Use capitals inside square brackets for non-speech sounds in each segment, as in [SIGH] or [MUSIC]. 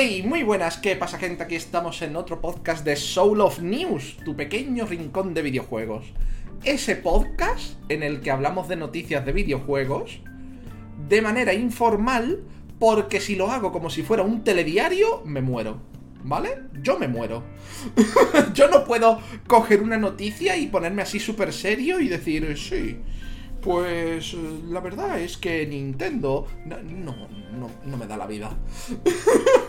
Hey, muy buenas, ¿qué pasa gente? Aquí estamos en otro podcast de Soul of News, tu pequeño rincón de videojuegos. Ese podcast en el que hablamos de noticias de videojuegos de manera informal, porque si lo hago como si fuera un telediario, me muero. ¿Vale? Yo me muero. [LAUGHS] Yo no puedo coger una noticia y ponerme así súper serio y decir, sí, pues la verdad es que Nintendo... No, no, no, no me da la vida. [LAUGHS]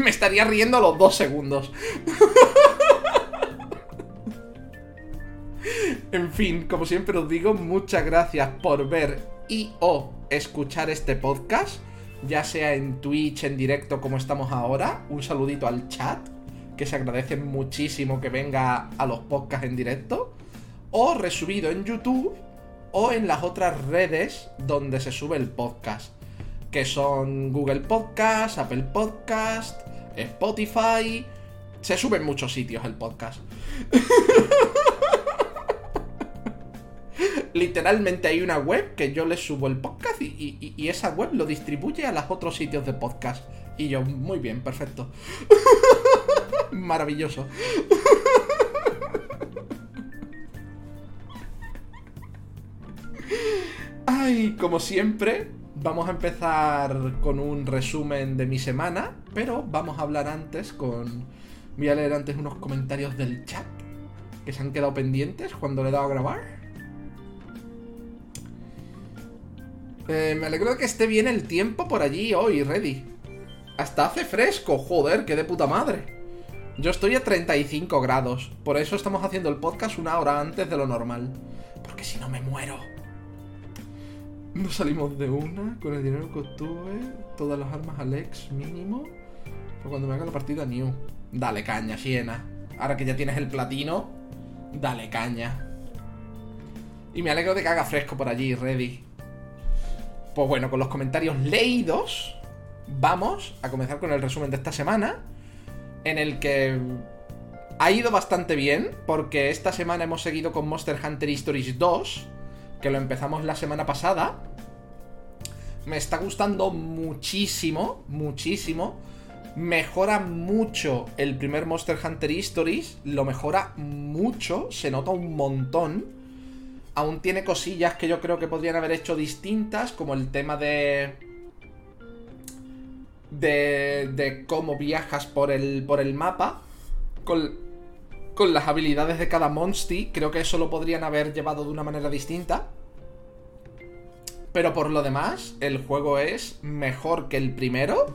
[LAUGHS] me estaría riendo a los dos segundos. [LAUGHS] en fin, como siempre os digo, muchas gracias por ver y o escuchar este podcast, ya sea en Twitch, en directo como estamos ahora. Un saludito al chat, que se agradece muchísimo que venga a los podcasts en directo. O resubido en YouTube o en las otras redes donde se sube el podcast. Que son Google Podcast, Apple Podcast, Spotify. Se sube en muchos sitios el podcast. Literalmente hay una web que yo le subo el podcast y, y, esa web lo distribuye a los otros sitios de podcast. Y yo, muy bien, perfecto. [LAUGHS] Maravilloso. Ay, como siempre, vamos a empezar con un resumen de mi semana, pero vamos a hablar antes con... Voy a leer antes unos comentarios del chat que se han quedado pendientes cuando le he dado a grabar. Eh, me alegro de que esté bien el tiempo por allí hoy, ready. Hasta hace fresco, joder, que de puta madre. Yo estoy a 35 grados, por eso estamos haciendo el podcast una hora antes de lo normal. Porque si no me muero. No salimos de una, con el dinero que obtuve, todas las armas al ex mínimo. Pero cuando me haga la partida new. Dale caña, Siena. Ahora que ya tienes el platino, dale caña. Y me alegro de que haga fresco por allí, ready. Pues bueno, con los comentarios leídos, vamos a comenzar con el resumen de esta semana, en el que ha ido bastante bien, porque esta semana hemos seguido con Monster Hunter Stories 2, que lo empezamos la semana pasada. Me está gustando muchísimo, muchísimo. Mejora mucho el primer Monster Hunter Stories, lo mejora mucho, se nota un montón aún tiene cosillas que yo creo que podrían haber hecho distintas, como el tema de... De, de cómo viajas por el, por el mapa, con, con las habilidades de cada monster, creo que eso lo podrían haber llevado de una manera distinta. Pero por lo demás, el juego es mejor que el primero.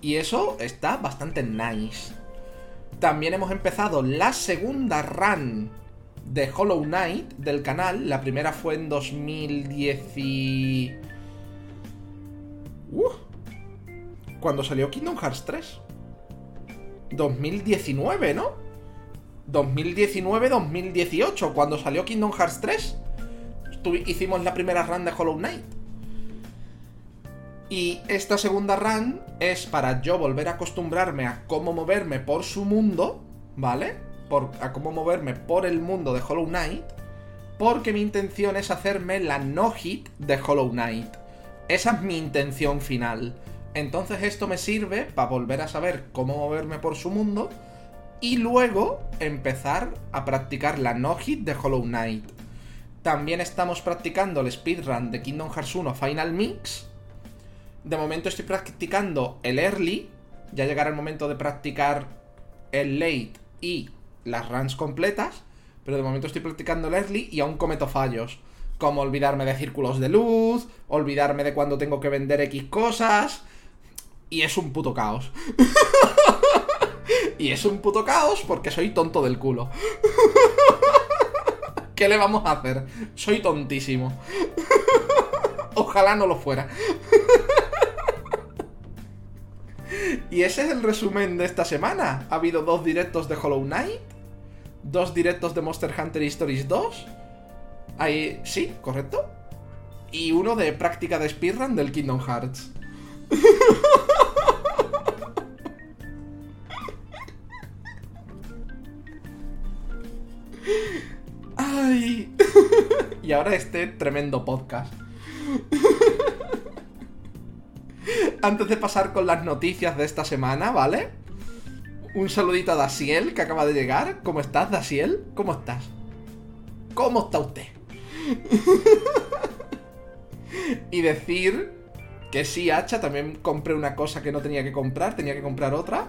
Y eso está bastante nice. También hemos empezado la segunda run de Hollow Knight del canal. La primera fue en 2010 uh, cuando salió Kingdom Hearts 3. 2019, ¿no? 2019-2018, cuando salió Kingdom Hearts 3. Hicimos la primera run de Hollow Knight. Y esta segunda run es para yo volver a acostumbrarme a cómo moverme por su mundo, ¿vale? a cómo moverme por el mundo de Hollow Knight, porque mi intención es hacerme la no-hit de Hollow Knight. Esa es mi intención final. Entonces esto me sirve para volver a saber cómo moverme por su mundo y luego empezar a practicar la no-hit de Hollow Knight. También estamos practicando el speedrun de Kingdom Hearts 1 Final Mix. De momento estoy practicando el early. Ya llegará el momento de practicar el late y las runs completas, pero de momento estoy practicando el early y aún cometo fallos. Como olvidarme de círculos de luz, olvidarme de cuando tengo que vender X cosas. Y es un puto caos. [LAUGHS] y es un puto caos porque soy tonto del culo. [LAUGHS] ¿Qué le vamos a hacer? Soy tontísimo. [LAUGHS] Ojalá no lo fuera. [LAUGHS] y ese es el resumen de esta semana. Ha habido dos directos de Hollow Knight dos directos de Monster Hunter Stories 2. Ahí, sí, correcto. Y uno de práctica de speedrun del Kingdom Hearts. [LAUGHS] [LAUGHS] Y ahora este tremendo podcast. [LAUGHS] antes de pasar con las noticias de esta semana, ¿vale? Un saludito a Dasiel, que acaba de llegar. ¿Cómo estás, Dasiel? ¿Cómo estás? ¿Cómo está usted? [LAUGHS] y decir que sí, Hacha, también compré una cosa que no tenía que comprar, tenía que comprar otra.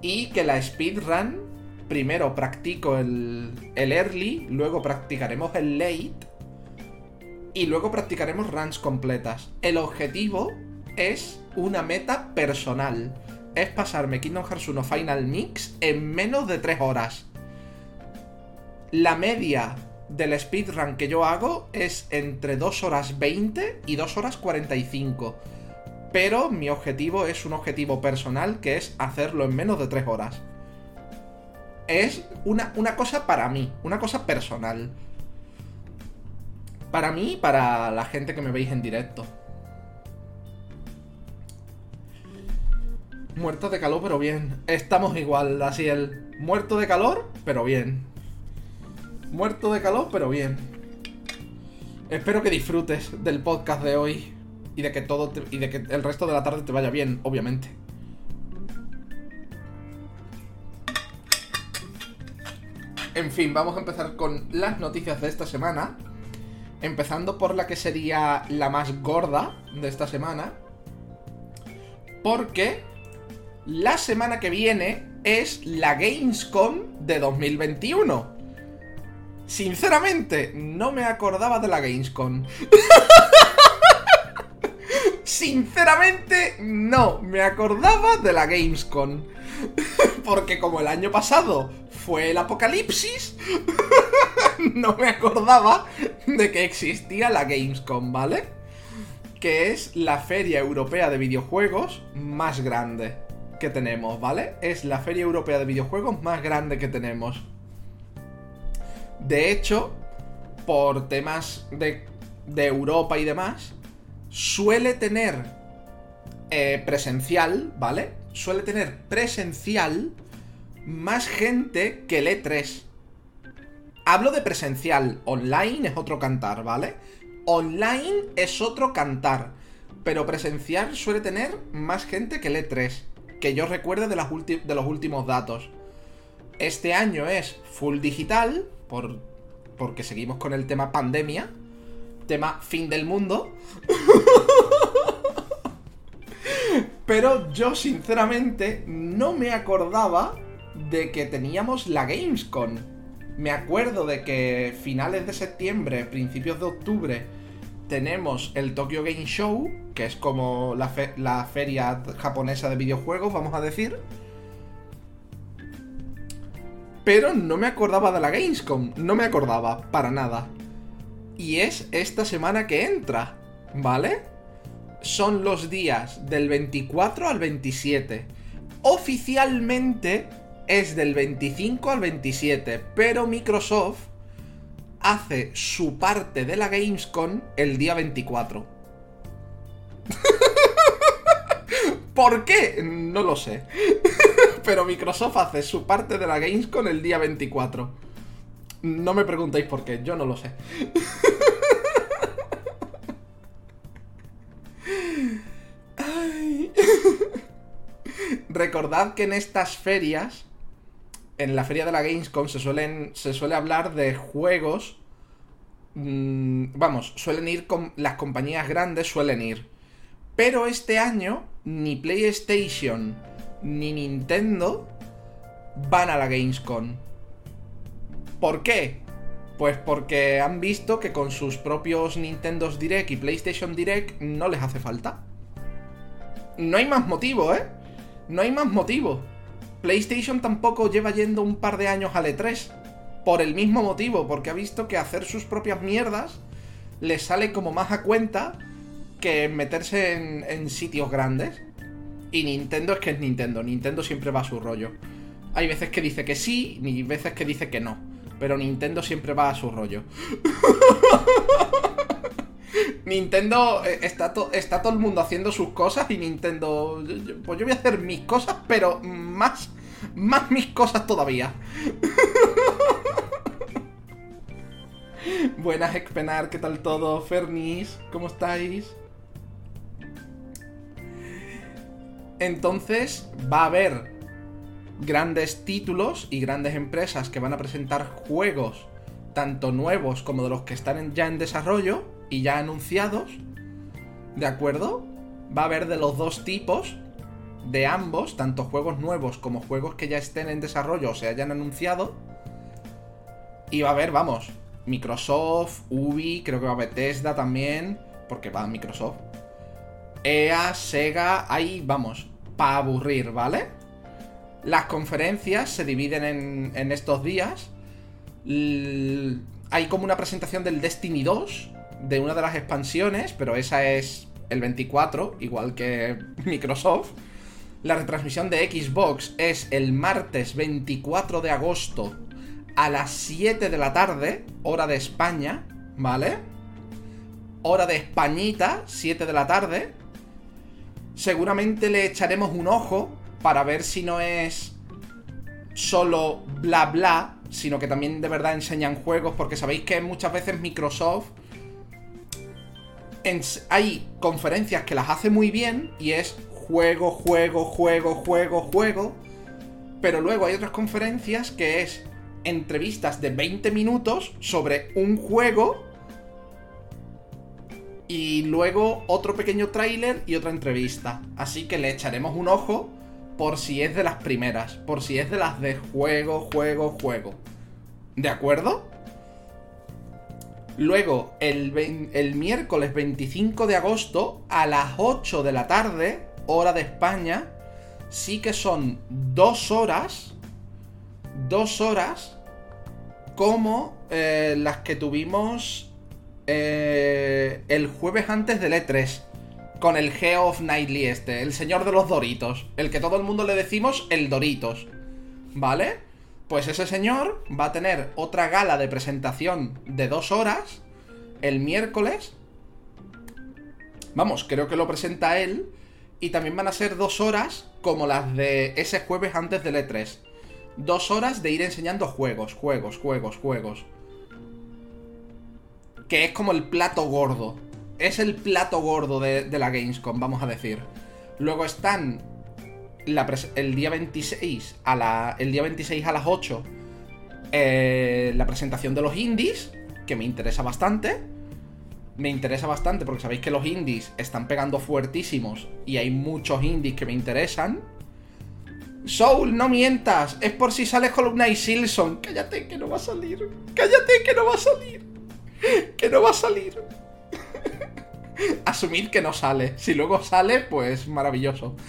Y que la speedrun, primero practico el, el early, luego practicaremos el late. Y luego practicaremos runs completas. El objetivo es una meta personal. Es pasarme Kingdom Hearts 1 Final Mix en menos de 3 horas. La media del speedrun que yo hago es entre 2 horas 20 y 2 horas 45. Pero mi objetivo es un objetivo personal que es hacerlo en menos de 3 horas. Es una, una cosa para mí, una cosa personal. Para mí y para la gente que me veis en directo. Muerto de calor, pero bien. Estamos igual, así el. Muerto de calor, pero bien. Muerto de calor, pero bien. Espero que disfrutes del podcast de hoy. Y de que todo y de que el resto de la tarde te vaya bien, obviamente. En fin, vamos a empezar con las noticias de esta semana. Empezando por la que sería la más gorda de esta semana. Porque la semana que viene es la Gamescom de 2021. Sinceramente, no me acordaba de la Gamescom. [LAUGHS] Sinceramente, no me acordaba de la Gamescom. [LAUGHS] Porque como el año pasado fue el apocalipsis, [LAUGHS] no me acordaba de que existía la Gamescom, ¿vale? Que es la feria europea de videojuegos más grande que tenemos, ¿vale? Es la feria europea de videojuegos más grande que tenemos. De hecho, por temas de, de Europa y demás, suele tener eh, presencial, ¿vale? Suele tener presencial más gente que el E3. Hablo de presencial, online es otro cantar, ¿vale? Online es otro cantar, pero presencial suele tener más gente que el E3, que yo recuerde de, de los últimos datos. Este año es full digital, por, porque seguimos con el tema pandemia, tema fin del mundo. [LAUGHS] Pero yo sinceramente no me acordaba de que teníamos la Gamescom. Me acuerdo de que finales de septiembre, principios de octubre, tenemos el Tokyo Game Show, que es como la, la feria japonesa de videojuegos, vamos a decir. Pero no me acordaba de la Gamescom, no me acordaba, para nada. Y es esta semana que entra, ¿vale? Son los días del 24 al 27. Oficialmente es del 25 al 27, pero Microsoft hace su parte de la Gamescom el día 24. [LAUGHS] ¿Por qué? No lo sé. [LAUGHS] Pero Microsoft hace su parte de la Gamescom el día 24. No me preguntéis por qué, yo no lo sé. [LAUGHS] Recordad que en estas ferias, en la feria de la Gamescom, se, suelen, se suele hablar de juegos. Mmm, vamos, suelen ir con. Las compañías grandes suelen ir. Pero este año, ni PlayStation ni Nintendo van a la Gamescom. ¿Por qué? Pues porque han visto que con sus propios Nintendo Direct y PlayStation Direct no les hace falta. No hay más motivo, ¿eh? No hay más motivo. PlayStation tampoco lleva yendo un par de años al E3. Por el mismo motivo, porque ha visto que hacer sus propias mierdas les sale como más a cuenta que meterse en, en sitios grandes. Y Nintendo es que es Nintendo. Nintendo siempre va a su rollo. Hay veces que dice que sí y veces que dice que no. Pero Nintendo siempre va a su rollo. [LAUGHS] Nintendo eh, está, está todo el mundo haciendo sus cosas y Nintendo. Pues yo voy a hacer mis cosas, pero más. Más mis cosas todavía. [LAUGHS] Buenas, Expenar, ¿qué tal todo? Fernis, ¿cómo estáis? Entonces va a haber grandes títulos y grandes empresas que van a presentar juegos, tanto nuevos como de los que están ya en desarrollo y ya anunciados. ¿De acuerdo? Va a haber de los dos tipos, de ambos, tanto juegos nuevos como juegos que ya estén en desarrollo o se hayan anunciado. Y va a haber, vamos, Microsoft, Ubi, creo que va a Bethesda también, porque va a Microsoft. EA, Sega, ahí vamos, para aburrir, ¿vale? Las conferencias se dividen en, en estos días. hay como una presentación del Destiny 2, de una de las expansiones, pero esa es el 24, igual que [LAUGHS] Microsoft. La retransmisión de Xbox es el martes 24 de agosto a las 7 de la tarde, hora de España, ¿vale? Hora de Españita, 7 de la tarde. Seguramente le echaremos un ojo para ver si no es solo bla bla, sino que también de verdad enseñan juegos, porque sabéis que muchas veces Microsoft hay conferencias que las hace muy bien y es juego, juego, juego, juego, juego. Pero luego hay otras conferencias que es entrevistas de 20 minutos sobre un juego y luego otro pequeño tráiler y otra entrevista. Así que le echaremos un ojo por si es de las primeras, por si es de las de juego, juego, juego. ¿De acuerdo? Luego, el, miércoles 25 de agosto, a las 8 de la tarde, hora de España, sí que son dos horas, dos horas, como eh, las que tuvimos eh, el jueves antes del E3, con el Geoff Nightly este, el señor de los Doritos, el que todo el mundo le decimos el Doritos, ¿vale? Pues ese señor va a tener otra gala de presentación de dos horas el miércoles. Vamos, creo que lo presenta él. Y también van a ser dos horas como las de ese jueves antes del E3. Dos horas de ir enseñando juegos, juegos, juegos, juegos. Que es como el plato gordo. Es el plato gordo de, de la Gamescom, vamos a decir. Luego están el día 26 a la, el día 26 a las 8 eh, la presentación de los indies, que me interesa bastante. Me interesa bastante porque sabéis que los indies están pegando fuertísimos y hay muchos indies que me interesan. Soul, no mientas, es por si sales con una y Silson. Cállate que no va a salir. Cállate que no va a salir. [LAUGHS] Que no va a salir. [LAUGHS] Asumid que no sale. Si luego sale, pues maravilloso. [LAUGHS]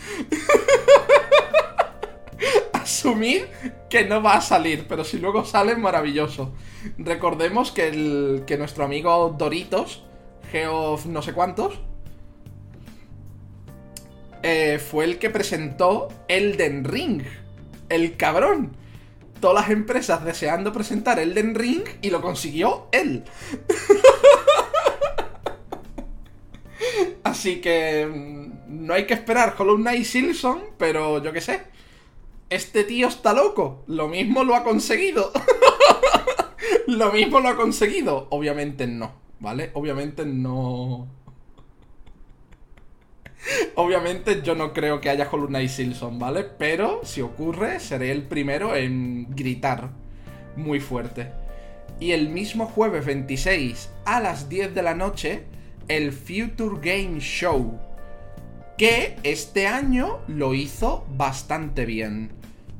Asumid que no va a salir, pero si luego sale, maravilloso. Recordemos que, el, que nuestro amigo Doritos, Geoff no sé cuántos, eh, fue el que presentó Elden Ring. El cabrón. Todas las empresas deseando presentar Elden Ring y lo consiguió él. [LAUGHS] Así que mm, no hay que esperar Hollow Knight Silson, pero yo qué sé. Este tío está loco. Lo mismo lo ha conseguido. [LAUGHS] lo mismo lo ha conseguido. Obviamente no, ¿vale? Obviamente no. [LAUGHS] Obviamente yo no creo que haya Hollow Knight Silson, ¿vale? Pero si ocurre, seré el primero en gritar muy fuerte. Y el mismo jueves 26 a las 10 de la noche el Future Game Show, que este año lo hizo bastante bien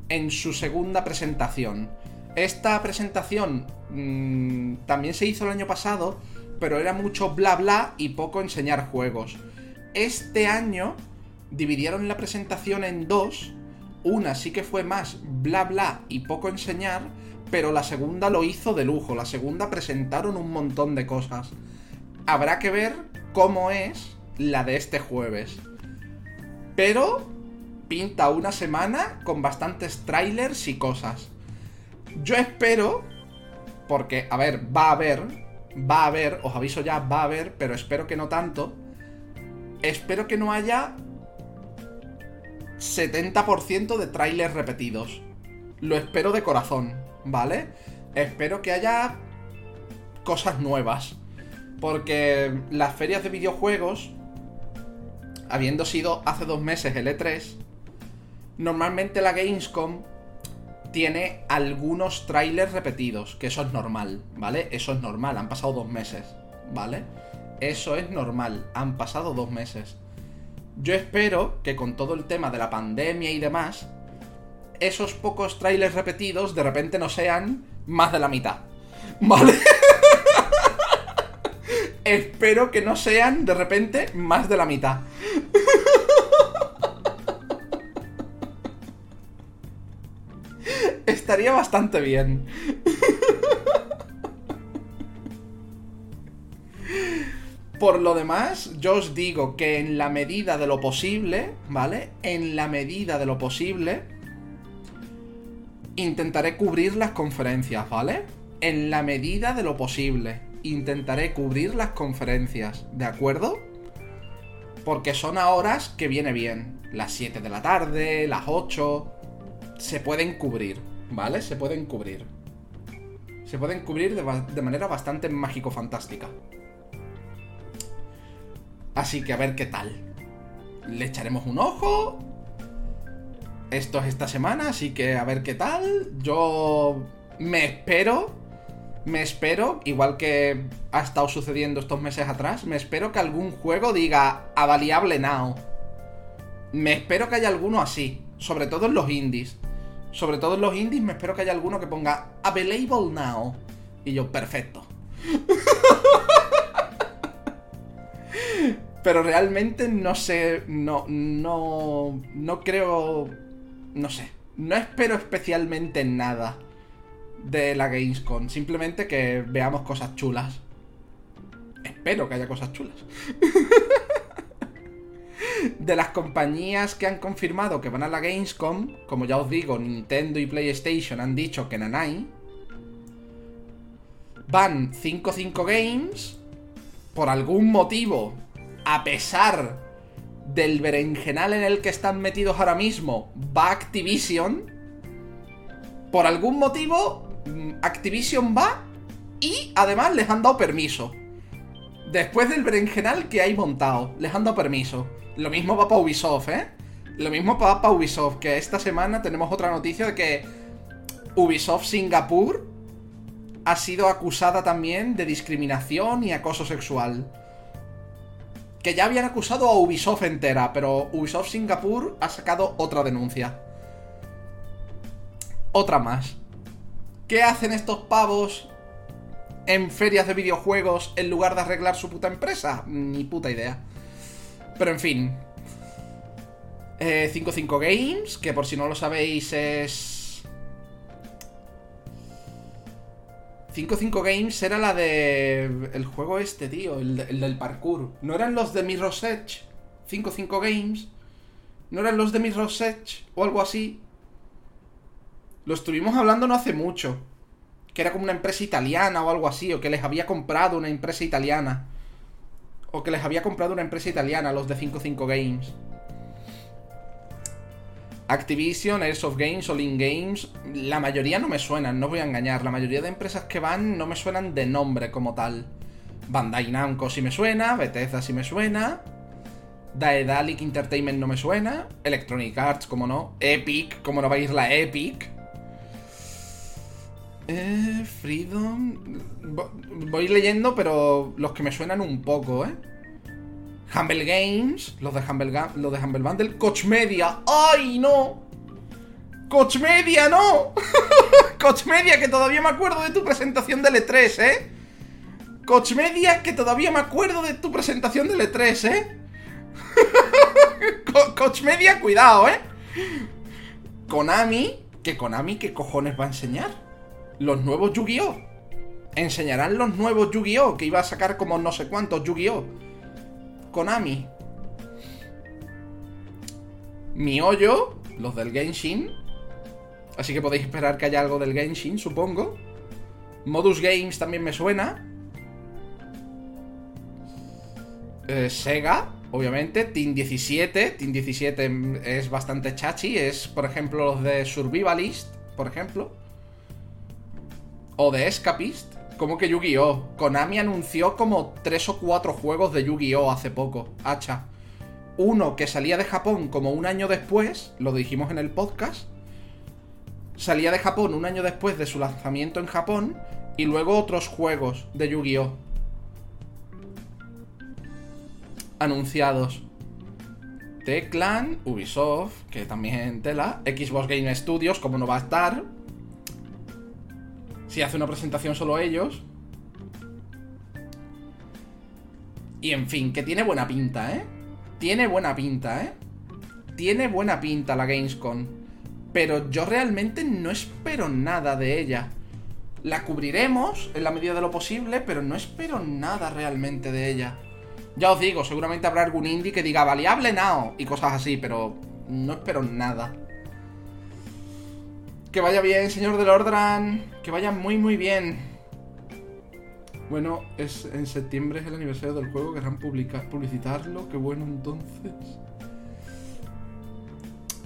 en su segunda presentación. Esta presentación mmm, también se hizo el año pasado, pero era mucho bla bla y poco enseñar juegos. Este año dividieron la presentación en dos. Una sí que fue más bla bla y poco enseñar, pero la segunda lo hizo de lujo. La segunda presentaron un montón de cosas habrá que ver cómo es la de este jueves. Pero pinta una semana con bastantes trailers y cosas. Yo espero, porque, a ver, va a haber, va a haber, os aviso ya, va a haber, pero espero que no tanto. Espero que no haya 70% de trailers repetidos. Lo espero de corazón, ¿vale? Espero que haya cosas nuevas. Porque las ferias de videojuegos, habiendo sido hace dos meses el E3, Normalmente la Gamescom tiene algunos trailers repetidos, que eso es normal, ¿vale? Eso es normal, han pasado dos meses, ¿vale? Eso es normal, han pasado dos meses. Yo espero que con todo el tema de la pandemia y demás, esos pocos trailers repetidos de repente no sean más de la mitad. [LAUGHS] ¿Vale? Espero que no sean de repente más de la mitad. [LAUGHS] Estaría bastante bien. Por lo demás, yo os digo que en la medida de lo posible, ¿vale? En la medida de lo posible, intentaré cubrir las conferencias, ¿vale? En la medida de lo posible, intentaré cubrir las conferencias, ¿de acuerdo? Porque son a horas que viene bien. Las 7 de la tarde, las 8. Se pueden cubrir, ¿vale? Se pueden cubrir. Se pueden cubrir de, de manera bastante mágico-fantástica. Así que a ver qué tal. Le echaremos un ojo. Esto es esta semana, así que a ver qué tal. Yo me espero. Me espero, igual que ha estado sucediendo estos meses atrás, me espero que algún juego diga avaliable now. Me espero que haya alguno así, sobre todo en los indies. Sobre todo en los indies me espero que haya alguno que ponga available now. Y yo, perfecto. [LAUGHS] Pero realmente no sé, no, no, no creo, no sé, no espero especialmente nada de la Gamescom. Simplemente que veamos cosas chulas. Espero que haya cosas chulas. [LAUGHS] de las compañías que han confirmado que van a la Gamescom, como ya os digo, Nintendo y PlayStation han dicho que nanay. Van 5-5 Games. Por algún motivo, a pesar del berenjenal en el que están metidos ahora mismo, va Activision. Por algún motivo, Activision va y además les han dado permiso. Después del berenjenal que hay montado, les han dado permiso. Lo mismo va para Ubisoft, ¿eh? Lo mismo va para Ubisoft, que esta semana tenemos otra noticia de que Ubisoft Singapur ha sido acusada también de discriminación y acoso sexual que ya habían acusado a Ubisoft entera, pero Ubisoft Singapur ha sacado otra denuncia. Otra más. ¿Qué hacen estos pavos en ferias de videojuegos en lugar de arreglar su puta empresa? Ni puta idea. Pero en fin. 55 eh, Games, que por si no lo sabéis es 55 Games era la de. El juego este, tío, el, del parkour. ¿No eran los de Mirror's Edge? 55 Games. ¿No eran los de Mirror's Edge? O algo así. Lo estuvimos hablando no hace mucho. Que era como una empresa italiana o algo así. O que les había comprado una empresa italiana. O que les había comprado una empresa italiana, los de 55 Games. Activision, Airsoft Games, All In Games, la mayoría no me suenan, no voy a engañar. La mayoría de empresas que van no me suenan de nombre como tal. Bandai Namco sí me suena, Bethesda sí me suena, Daedalic Entertainment no me suena, Electronic Arts, como no, Epic, como no va a ir la Epic. Eh, Freedom. Voy leyendo, pero los que me suenan un poco, ¿eh? Humble Games, los de Humble, los de Humble Bundle, Coach Media, ¡ay no! Coach Media, no. [LAUGHS] Coach Media, que todavía me acuerdo de tu presentación del E3, ¿eh? Coach Media, que todavía me acuerdo de tu presentación del E3, ¿eh? [LAUGHS] Coach Media, cuidado, ¿eh? Konami, que Konami, ¿qué cojones va a enseñar? Los nuevos Yu-Gi-Oh! Enseñarán los nuevos Yu-Gi-Oh! Que iba a sacar como no sé cuántos Yu-Gi-Oh! Konami. Miollo, los del Genshin. Así que podéis esperar que haya algo del Genshin, supongo. Modus Games también me suena. Eh, Sega, obviamente. Team 17. Team 17 es bastante chachi. Es, por ejemplo, los de Survivalist, por ejemplo. O de Escapist. ¿Cómo que Yu-Gi-Oh? Konami anunció como tres o cuatro juegos de Yu-Gi-Oh hace poco. Hacha. Uno que salía de Japón como un año después, lo dijimos en el podcast. Salía de Japón un año después de su lanzamiento en Japón. Y luego otros juegos de Yu-Gi-Oh! Anunciados. Teclan, Ubisoft, que también tela, Xbox Game Studios, como no va a estar. Si hace una presentación solo ellos. Y en fin, que tiene buena pinta, ¿eh? tiene buena pinta, ¿eh? Tiene buena pinta la Gamescom. Pero yo realmente no espero nada de ella. La cubriremos en la medida de lo posible, pero no espero nada realmente de ella. Ya os digo, seguramente habrá algún indie que diga Valiable now y cosas así, pero no espero nada. Que vaya bien, señor del Ordran. Que vaya muy, muy bien. Bueno, es en septiembre es el aniversario del juego, querrán publicar, publicitarlo, qué bueno entonces.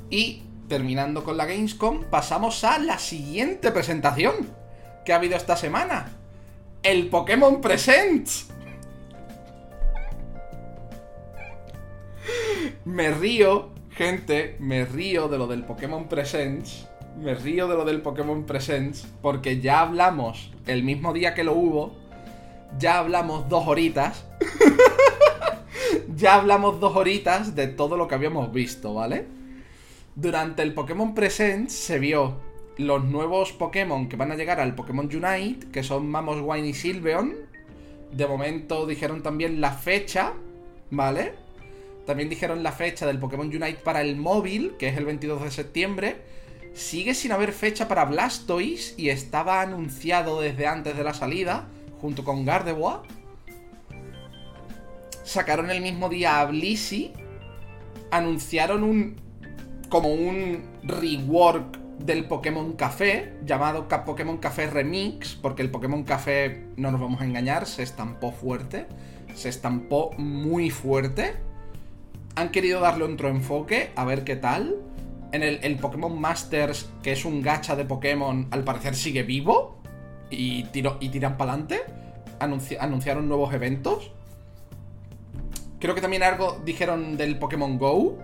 Y terminando con la Gamescom, pasamos a la siguiente presentación que ha habido esta semana. El Pokémon Presents. Me río, gente, me río de lo del Pokémon Presents. Me río de lo del Pokémon Presents porque ya hablamos el mismo día que lo hubo ya hablamos dos horitas. [LAUGHS] ya hablamos dos horitas de todo lo que habíamos visto, ¿vale? Durante el Pokémon Present se vio los nuevos Pokémon que van a llegar al Pokémon Unite, que son Mamoswine y Silveon. De momento dijeron también la fecha, ¿vale? También dijeron la fecha del Pokémon Unite para el móvil, que es el 22 de septiembre. Sigue sin haber fecha para Blastoise y estaba anunciado desde antes de la salida junto con Gardevoir. Sacaron el mismo día a Blissey. Anunciaron un. como un rework del Pokémon Café, llamado Pokémon Café Remix, porque el Pokémon Café, no nos vamos a engañar, se estampó fuerte. Se estampó muy fuerte. Han querido darle otro enfoque, a ver qué tal. En el, Pokémon Masters, que es un gacha de Pokémon, al parecer sigue vivo y tiran para adelante. anunciaron nuevos eventos. Creo que también algo dijeron del Pokémon Go.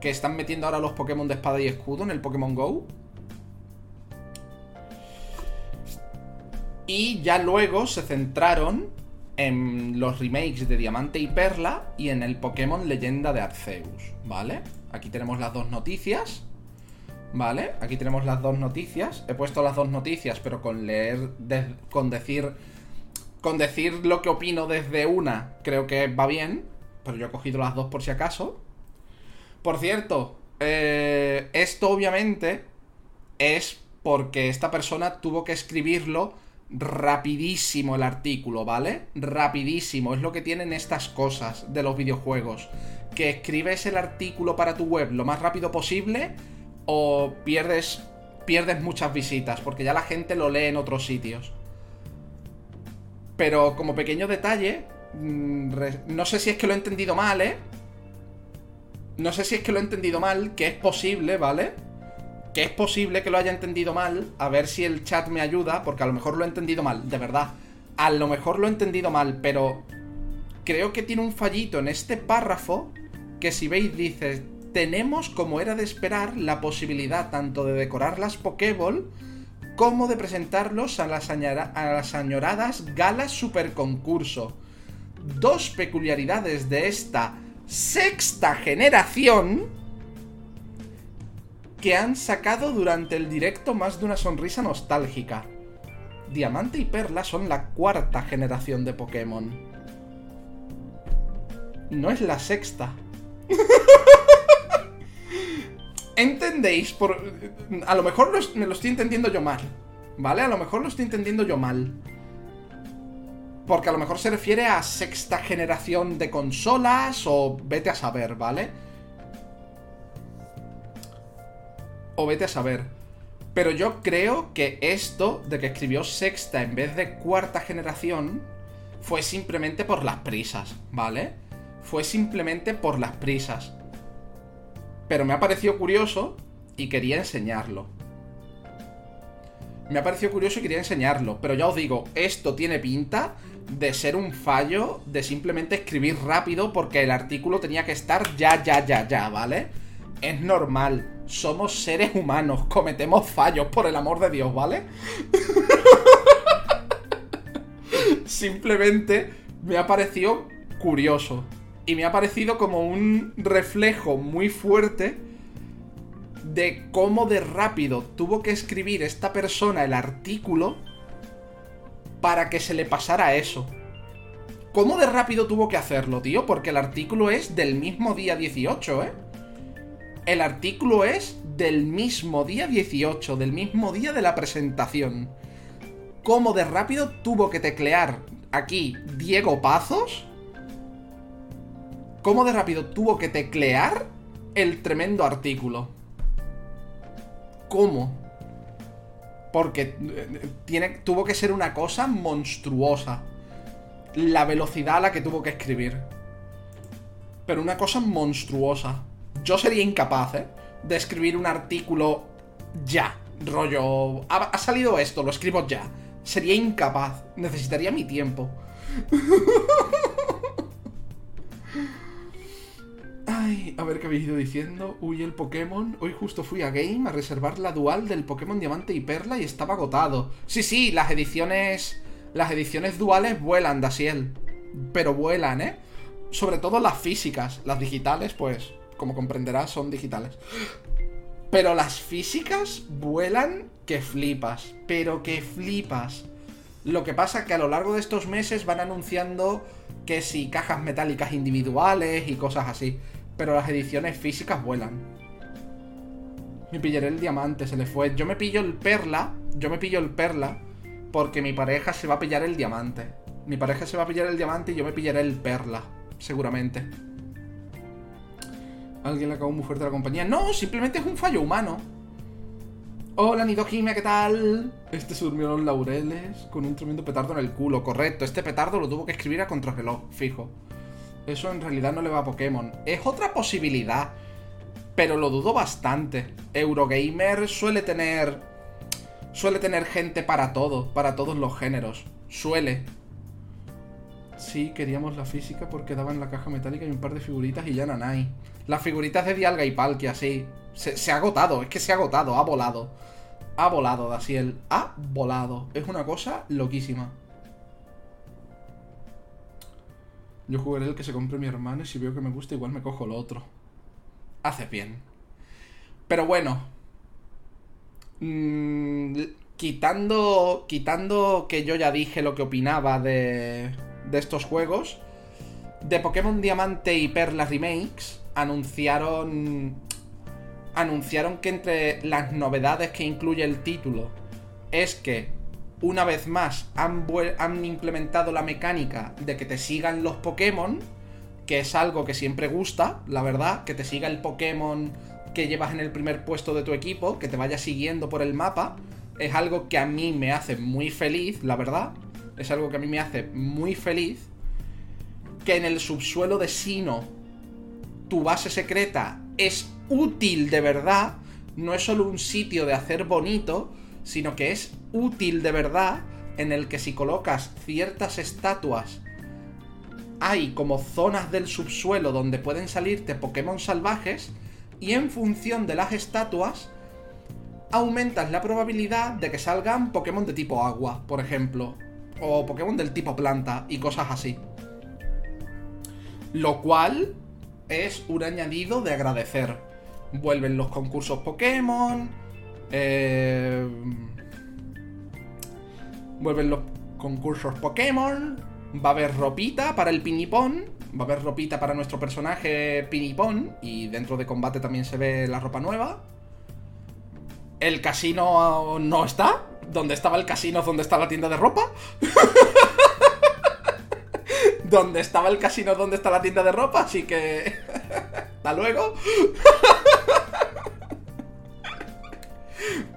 Que están metiendo ahora los Pokémon de espada y escudo en el Pokémon Go. Y ya luego se centraron en los remakes de Diamante y Perla y en el Pokémon Leyenda de Arceus, ¿vale? Aquí tenemos las dos noticias. ¿Vale? Aquí tenemos las dos noticias. He puesto las dos noticias, pero con leer, con decir, con decir lo que opino desde una, creo que va bien. Pero yo he cogido las dos por si acaso. Por cierto, eh, esto obviamente es porque esta persona tuvo que escribirlo rapidísimo el artículo, ¿vale? Rapidísimo, es lo que tienen estas cosas de los videojuegos. Que escribes el artículo para tu web lo más rápido posible o pierdes, pierdes muchas visitas, porque ya la gente lo lee en otros sitios. Pero como pequeño detalle, mm, no sé si es que lo he entendido mal, ¿eh? No sé si es que lo he entendido mal, que es posible, ¿vale? Que es posible que lo haya entendido mal, a ver si el chat me ayuda, porque a lo mejor lo he entendido mal, de verdad. A lo mejor lo he entendido mal, pero creo que tiene un fallito en este párrafo que si veis dice tenemos, como era de esperar, la posibilidad tanto de decorar las Pokéball como de presentarlos a las, añoradas galas super concurso. Dos peculiaridades de esta sexta generación que han sacado durante el directo más de una sonrisa nostálgica. Diamante y Perla son la cuarta generación de Pokémon. No es la sexta. [LAUGHS] entendéis, por, a lo mejor me lo estoy entendiendo yo mal, ¿vale? A lo mejor lo estoy entendiendo yo mal. Porque a lo mejor se refiere a sexta generación de consolas o vete a saber, ¿vale? O vete a saber. Pero yo creo que esto de que escribió sexta en vez de cuarta generación fue simplemente por las prisas, ¿vale? Fue simplemente por las prisas. Pero me ha parecido curioso y quería enseñarlo. Me ha parecido curioso y quería enseñarlo. Pero ya os digo, esto tiene pinta de ser un fallo de simplemente escribir rápido porque el artículo tenía que estar ya, ya, ya, ya, ¿vale? Es normal. Somos seres humanos, cometemos fallos, por el amor de Dios, ¿vale? [LAUGHS] Simplemente me ha parecido curioso. Y me ha parecido como un reflejo muy fuerte de cómo de rápido tuvo que escribir esta persona el artículo para que se le pasara eso. ¿Cómo de rápido tuvo que hacerlo, tío? Porque el artículo es del mismo día 18, ¿eh? El artículo es del mismo día 18, del mismo día de la presentación. ¿Cómo de rápido tuvo que teclear aquí Diego Pazos? ¿Cómo de rápido tuvo que teclear el tremendo artículo? ¿Cómo? Porque eh, tiene, tuvo que ser una cosa monstruosa. La velocidad a la que tuvo que escribir. Pero una cosa monstruosa. Yo sería incapaz, ¿eh? De escribir un artículo ya. Rollo... Ha, ha salido esto, lo escribo ya. Sería incapaz. Necesitaría mi tiempo. [LAUGHS] Ay, a ver qué habéis ido diciendo. Uy, el Pokémon. Hoy justo fui a Game a reservar la dual del Pokémon Diamante y Perla y estaba agotado. Sí, sí, las ediciones. Las ediciones duales vuelan, Dasiel. Pero vuelan, ¿eh? Sobre todo las físicas. Las digitales, pues, como comprenderás, son digitales. Pero las físicas vuelan que flipas. Pero que flipas. Lo que pasa es que a lo largo de estos meses van anunciando que si cajas metálicas individuales y cosas así pero las ediciones físicas vuelan. Me pillaré el diamante, se le fue. Yo me pillo el perla, yo me pillo el perla, porque mi pareja se va a pillar el diamante. Mi pareja se va a pillar el diamante y yo me pillaré el perla, seguramente. Alguien le acabó muy fuerte a la compañía. No, simplemente es un fallo humano. Hola, Nidojime, ¿qué tal? Este se durmió en los laureles con un tremendo petardo en el culo. Correcto, este petardo lo tuvo que escribir a contrarreloj, fijo. Eso en realidad no le va a Pokémon. Es otra posibilidad, pero lo dudo bastante. Eurogamer suele tener... Suele tener gente para todo, para todos los géneros. Suele. Sí, queríamos la física porque daban la caja metálica y un par de figuritas y ya hay. Las figuritas de Dialga y Palkia, sí. Se, se, ha agotado, es que se ha agotado, ha volado. Ha volado, Dasiel. Ha volado. Es una cosa loquísima. Yo jugaré el que se compre mi hermano y si veo que me gusta igual me cojo lo otro. Hace bien. Pero bueno. Mm, quitando, quitando que yo ya dije lo que opinaba de, de estos juegos, de Pokémon Diamante y Perla Remakes anunciaron anunciaron que entre las novedades que incluye el título es que una vez más han, implementado la mecánica de que te sigan los Pokémon, que es algo que siempre gusta, la verdad, que te siga el Pokémon que llevas en el primer puesto de tu equipo, que te vaya siguiendo por el mapa, es algo que a mí me hace muy feliz, la verdad, es algo que a mí me hace muy feliz, que en el subsuelo de Sino tu base secreta es útil de verdad, no es solo un sitio de hacer bonito, sino que es útil de verdad en el que si colocas ciertas estatuas hay como zonas del subsuelo donde pueden salirte Pokémon salvajes y en función de las estatuas aumentas la probabilidad de que salgan Pokémon de tipo agua, por ejemplo, o Pokémon del tipo planta y cosas así. Lo cual es un añadido de agradecer. Vuelven los concursos Pokémon, eh, vuelven los concursos Pokémon. Va a haber ropita para el Pinipón. Va a haber ropita para nuestro personaje Pinipón. Y dentro de combate también se ve la ropa nueva. El casino no está. ¿Dónde estaba el casino? ¿Dónde está la tienda de ropa? [LAUGHS] ¿Dónde estaba el casino? ¿Dónde está la tienda de ropa? Así que... [LAUGHS] Hasta luego. [LAUGHS]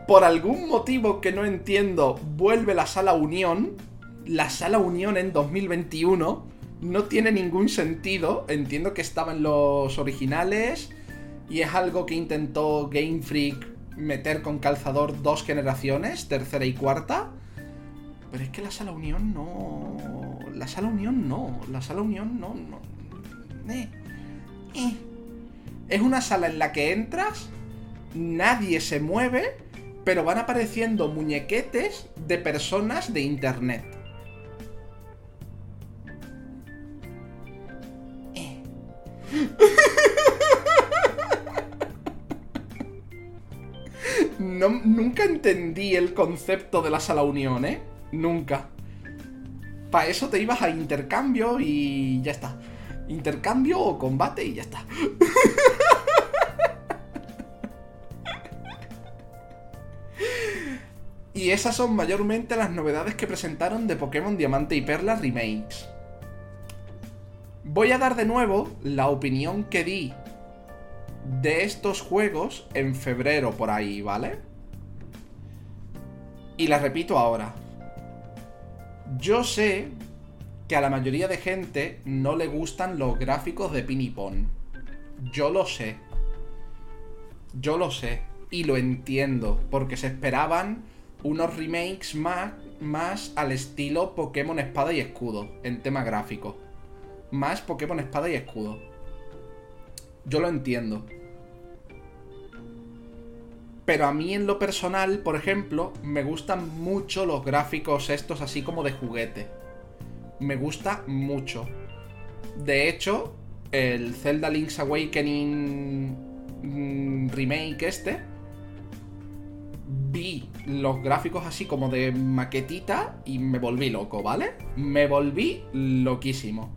por algún motivo que no entiendo, vuelve la sala Unión. La sala Unión en 2021 no tiene ningún sentido. Entiendo que estaba en los originales y es algo que intentó Game Freak meter con calzador dos generaciones, tercera y cuarta. Pero es que la sala Unión no. la sala Unión no, la sala Unión no, no. Eh, eh. Es una sala en la que entras, nadie se mueve, pero van apareciendo muñequetes de personas de internet. Eh. No, nunca entendí el concepto de la sala unión, ¿eh? Nunca. Para eso te ibas a intercambio y ya está. Intercambio o combate y ya está. [LAUGHS] y esas son mayormente las novedades que presentaron de Pokémon Diamante y Perla Remakes. Voy a dar de nuevo la opinión que di de estos juegos en febrero por ahí, ¿vale? Y la repito ahora. Yo sé que a la mayoría de gente no le gustan los gráficos de Pinipon. Yo lo sé. Yo lo sé. Y lo entiendo. Porque se esperaban unos remakes más, más al estilo Pokémon Espada y Escudo. En tema gráfico. Más Pokémon Espada y Escudo. Yo lo entiendo. Pero a mí en lo personal, por ejemplo, me gustan mucho los gráficos estos así como de juguete. Me gusta mucho. De hecho, el Zelda Link's Awakening mm, remake este, vi los gráficos así como de maquetita y me volví loco, ¿vale? Me volví loquísimo.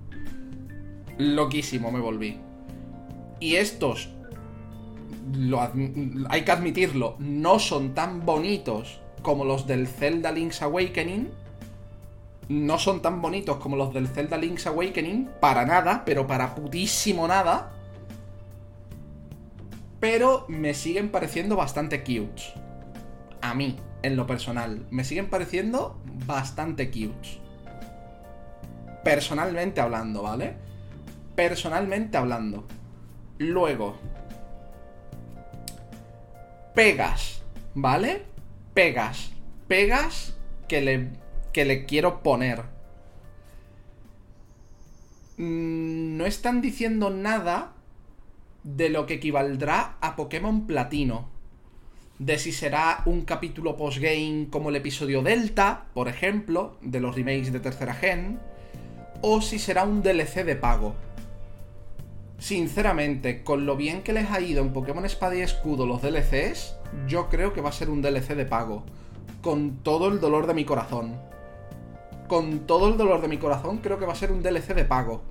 Loquísimo me volví. Y estos hay que admitirlo, no son tan bonitos como los del Zelda Link's Awakening. No son tan bonitos como los del Zelda Link's Awakening, para nada, pero para putísimo nada. Pero me siguen pareciendo bastante cute. A mí, en lo personal, me siguen pareciendo bastante cute. Personalmente hablando, ¿vale? Personalmente hablando. Luego, pegas, ¿vale? Pegas, pegas que le, que le quiero poner. Mm, no están diciendo nada de lo que equivaldrá a Pokémon Platino. De si será un capítulo postgame como el episodio Delta, por ejemplo, de los remakes de tercera gen, o si será un DLC de pago. Sinceramente, con lo bien que les ha ido en Pokémon Espada y Escudo los DLCs, yo creo que va a ser un DLC de pago. Con todo el dolor de mi corazón. Con todo el dolor de mi corazón, creo que va a ser un DLC de pago.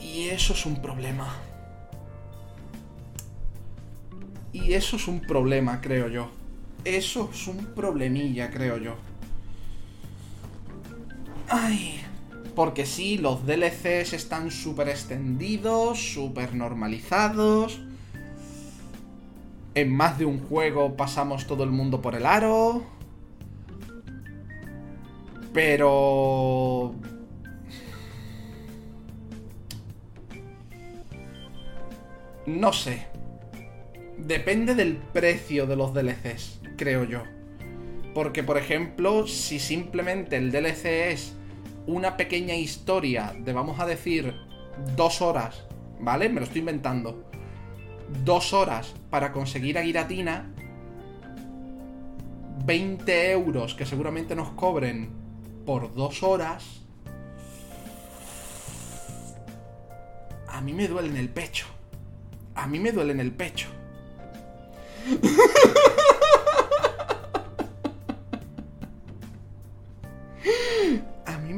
Y eso es un problema. Y eso es un problema, creo yo. Eso es un problemilla, creo yo. Ay. Porque sí, los DLCs están súper extendidos, súper normalizados. En más de un juego pasamos todo el mundo por el aro. Pero... No sé. Depende del precio de los DLCs, creo yo. Porque, por ejemplo, si simplemente el DLC es una pequeña historia de, vamos a decir, dos horas, ¿vale? Me lo estoy inventando. Dos horas para conseguir a Giratina. 20 euros que seguramente nos cobren por dos horas. A mí me duele en el pecho. A mí me duele en el pecho.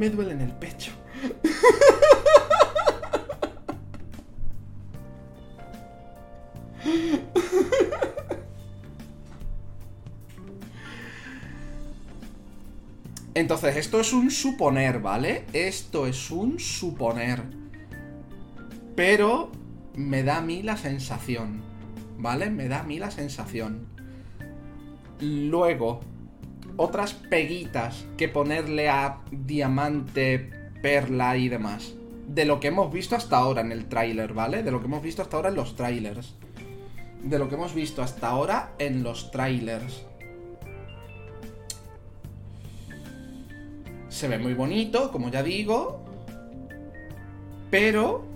Me duele en el pecho. Entonces, esto es un suponer, ¿vale? Esto es un suponer. Pero me da a mí la sensación, ¿vale? Me da a mí la sensación. Luego, otras peguitas que ponerle a diamante, perla y demás. De lo que hemos visto hasta ahora en el tráiler, ¿vale? De lo que hemos visto hasta ahora en los trailers. De lo que hemos visto hasta ahora en los trailers. Se ve muy bonito, como ya digo. Pero...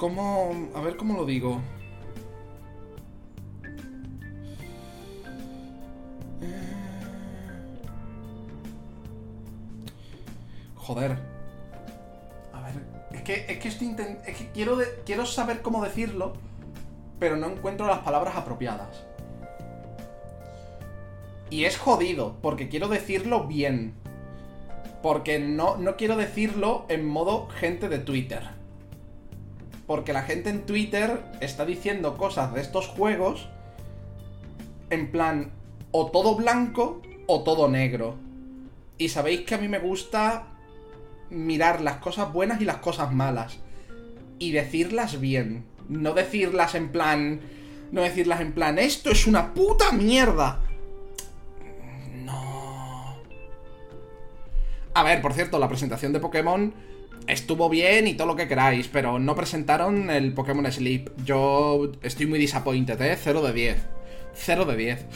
¿Cómo...? A ver cómo lo digo. Joder. A ver, es que, es que estoy Es que quiero, quiero saber cómo decirlo, pero no encuentro las palabras apropiadas. Y es jodido, porque quiero decirlo bien. Porque no, no quiero decirlo en modo gente de Twitter. Porque la gente en Twitter está diciendo cosas de estos juegos en plan o todo blanco o todo negro. Y sabéis que a mí me gusta mirar las cosas buenas y las cosas malas. Y decirlas bien. No decirlas en plan... No decirlas en plan, esto es una puta mierda. No. A ver, por cierto, la presentación de Pokémon estuvo bien y todo lo que queráis, pero no presentaron el Pokémon Sleep. Yo estoy muy disappointed, ¿eh? 0 de 10. 0 de 10.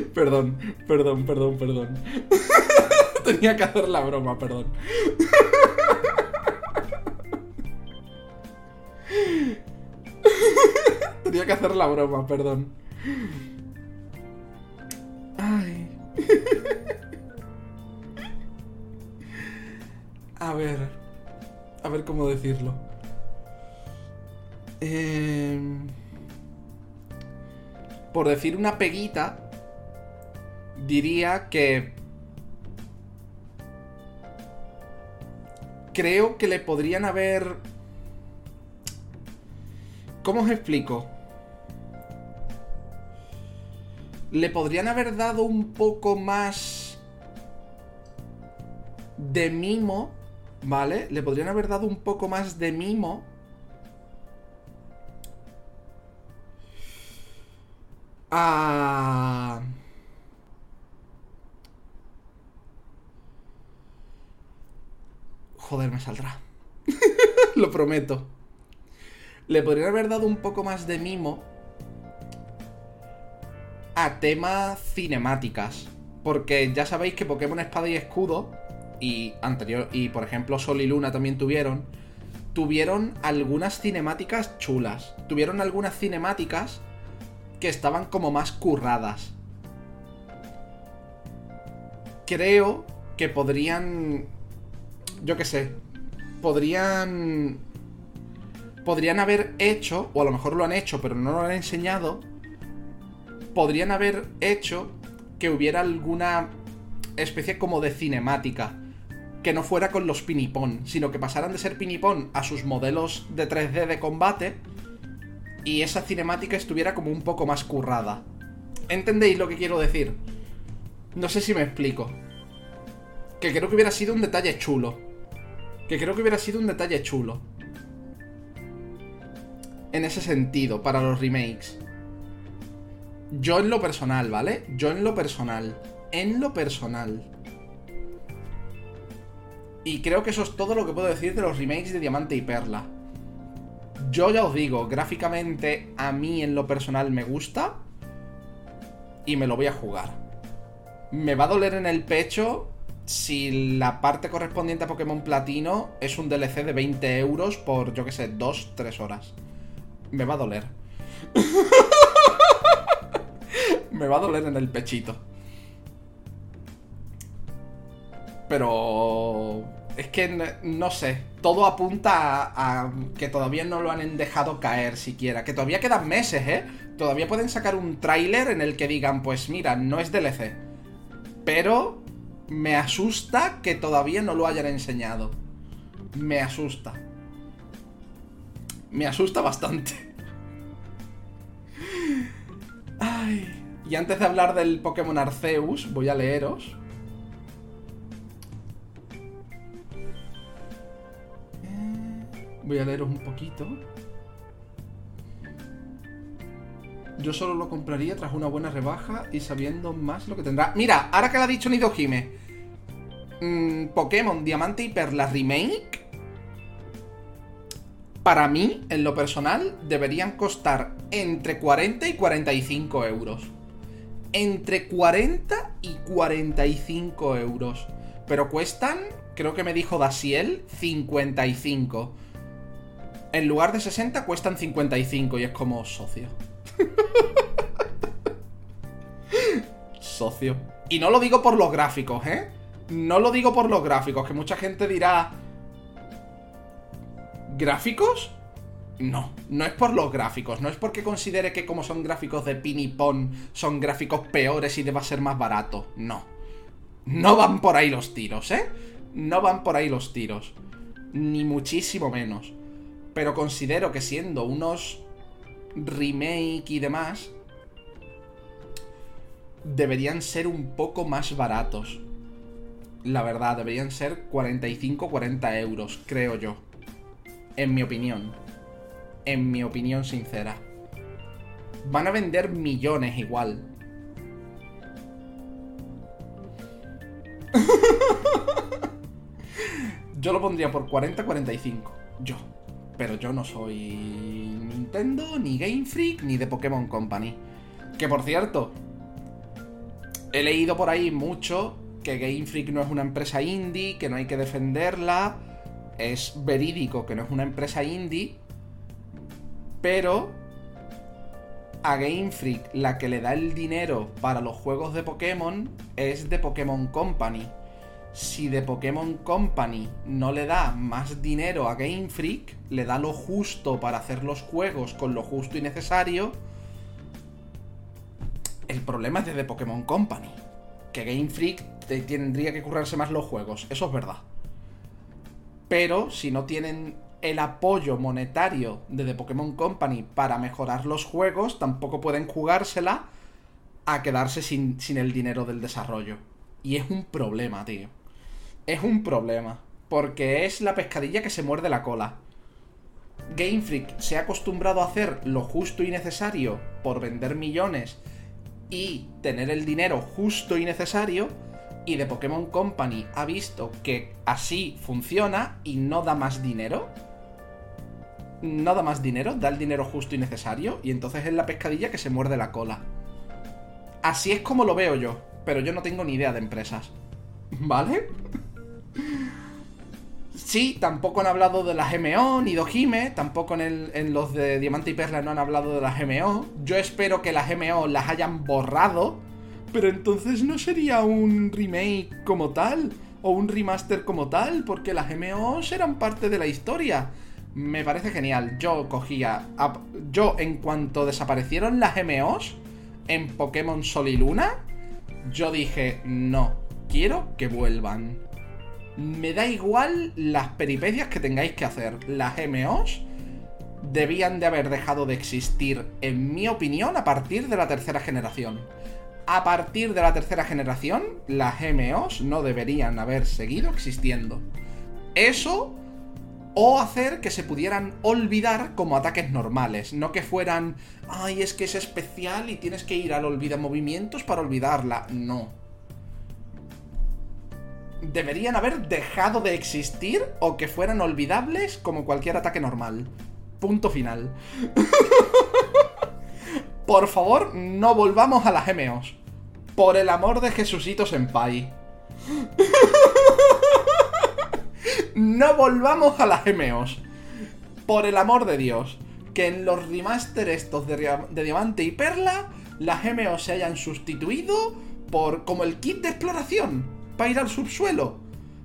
[LAUGHS] perdón, perdón, perdón, perdón. [LAUGHS] Tenía que hacer la broma, perdón. [LAUGHS] Tenía que hacer la broma, perdón. Ay. A ver. A ver cómo decirlo. Em, por decir una peguita, diría que creo que le podrían haber... ¿Cómo os explico? Le podrían haber dado un poco más de mimo, ¿vale? Le podrían haber dado un poco más de mimo. A... Joder, me saldrá. [LAUGHS] Lo prometo. Le podrían haber dado un poco más de mimo a tema cinemáticas. Porque ya sabéis que Pokémon Espada y Escudo y anterior y por ejemplo Sol y Luna también tuvieron tuvieron algunas cinemáticas chulas. Tuvieron algunas cinemáticas que estaban como más curradas. Creo que podrían yo qué sé, podrían... Podrían haber hecho, o a lo mejor lo han hecho, pero no lo han enseñado, podrían haber hecho que hubiera alguna especie como de cinemática. Que no fuera con los pinipón, sino que pasaran de ser pinipón a sus modelos de 3D de combate y esa cinemática estuviera como un poco más currada. ¿Entendéis lo que quiero decir? No sé si me explico. Que creo que hubiera sido un detalle chulo. Que creo que hubiera sido un detalle chulo. En ese sentido, para los remakes. Yo en lo personal, ¿vale? Yo en lo personal. En lo personal. Y creo que eso es todo lo que puedo decir de los remakes de Diamante y Perla. Yo ya os digo, gráficamente a mí en lo personal me gusta. Y me lo voy a jugar. Me va a doler en el pecho si la parte correspondiente a Pokémon Platino es un DLC de 20 euros por, yo que sé, 2-3 horas. Me va a doler. [LAUGHS] Me va a doler en el pechito. Pero... Es que no sé, todo apunta a, que todavía no lo han dejado caer siquiera, que todavía quedan meses, ¿eh? Todavía pueden sacar un tráiler en el que digan, pues mira, no es DLC, pero me asusta que todavía no lo hayan enseñado. Me asusta. Me asusta bastante. [LAUGHS] Ay. Y antes de hablar del Pokémon Arceus, voy a leeros. Voy a leeros un poquito. Yo solo lo compraría tras una buena rebaja y sabiendo más lo que tendrá. Mira, ahora que lo ha dicho Nido mmm, Pokémon Diamante y Perla Remake, para mí, en lo personal, deberían costar entre 40 y 45 euros. entre 40 y 45 euros. Pero cuestan, creo que me dijo Dasiel, 55. En lugar de 60 cuestan 55 y es como socio. [LAUGHS] socio. Y no lo digo por los gráficos, ¿eh? No lo digo por los gráficos, que mucha gente dirá... ¿Gráficos? No, no es por los gráficos, no es porque considere que como son gráficos de pin y pon, son gráficos peores y deba ser más barato. No. No van por ahí los tiros, ¿eh? No van por ahí los tiros. Ni muchísimo menos. Pero considero que siendo unos remake y demás, deberían ser un poco más baratos. La verdad, deberían ser 45-40 euros, creo yo. En mi opinión. En mi opinión sincera. Van a vender millones igual. [LAUGHS] yo lo pondría por 40-45. Yo. Pero yo no soy Nintendo, ni Game Freak, ni de Pokémon Company. Que por cierto, he leído por ahí mucho que Game Freak no es una empresa indie, que no hay que defenderla. Es verídico que no es una empresa indie. Pero a Game Freak la que le da el dinero para los juegos de Pokémon es de Pokémon Company. Si de Pokémon Company no le da más dinero a Game Freak, le da lo justo para hacer los juegos con lo justo y necesario, el problema es de The Pokémon Company. Que Game Freak tendría que currarse más los juegos, eso es verdad. Pero si no tienen el apoyo monetario de The Pokémon Company para mejorar los juegos, tampoco pueden jugársela a quedarse sin, sin el dinero del desarrollo. Y es un problema, tío. Es un problema. Porque es la pescadilla que se muerde la cola. Game Freak se ha acostumbrado a hacer lo justo y necesario por vender millones y tener el dinero justo y necesario. Y de Pokémon Company ha visto que así funciona y no da más dinero. No da más dinero, da el dinero justo y necesario. Y entonces es la pescadilla que se muerde la cola. Así es como lo veo yo, pero yo no tengo ni idea de empresas. [LAUGHS] ¿Vale? Sí, tampoco han hablado de las GMO ni Dojime, tampoco en, los de Diamante y Perla no han hablado de las GMO. Yo espero que las GMO las hayan borrado, pero entonces no sería un remake como tal, o un remaster como tal, porque las GMO eran parte de la historia. Me parece genial. Yo cogía. Yo, en cuanto desaparecieron las GMOs en Pokémon Sol y Luna, yo dije, no, quiero que vuelvan me da igual las peripecias que tengáis que hacer. Las MOs debían de haber dejado de existir, en mi opinión, a partir de la tercera generación. A partir de la tercera generación, las MOs no deberían haber seguido existiendo. Eso o hacer que se pudieran olvidar como ataques normales, no que fueran, ay, es que es especial y tienes que ir al olvida movimientos para olvidarla. No deberían haber dejado de existir o que fueran olvidables como cualquier ataque normal. Punto final. [LAUGHS] Por favor, no volvamos a las GMOs. Por el amor de Jesucito Senpai. [LAUGHS] no volvamos a las GMOs. Por el amor de Dios. Que en los remaster estos de, Diamante y Perla, las GMOs se hayan sustituido por como el kit de exploración para ir al subsuelo?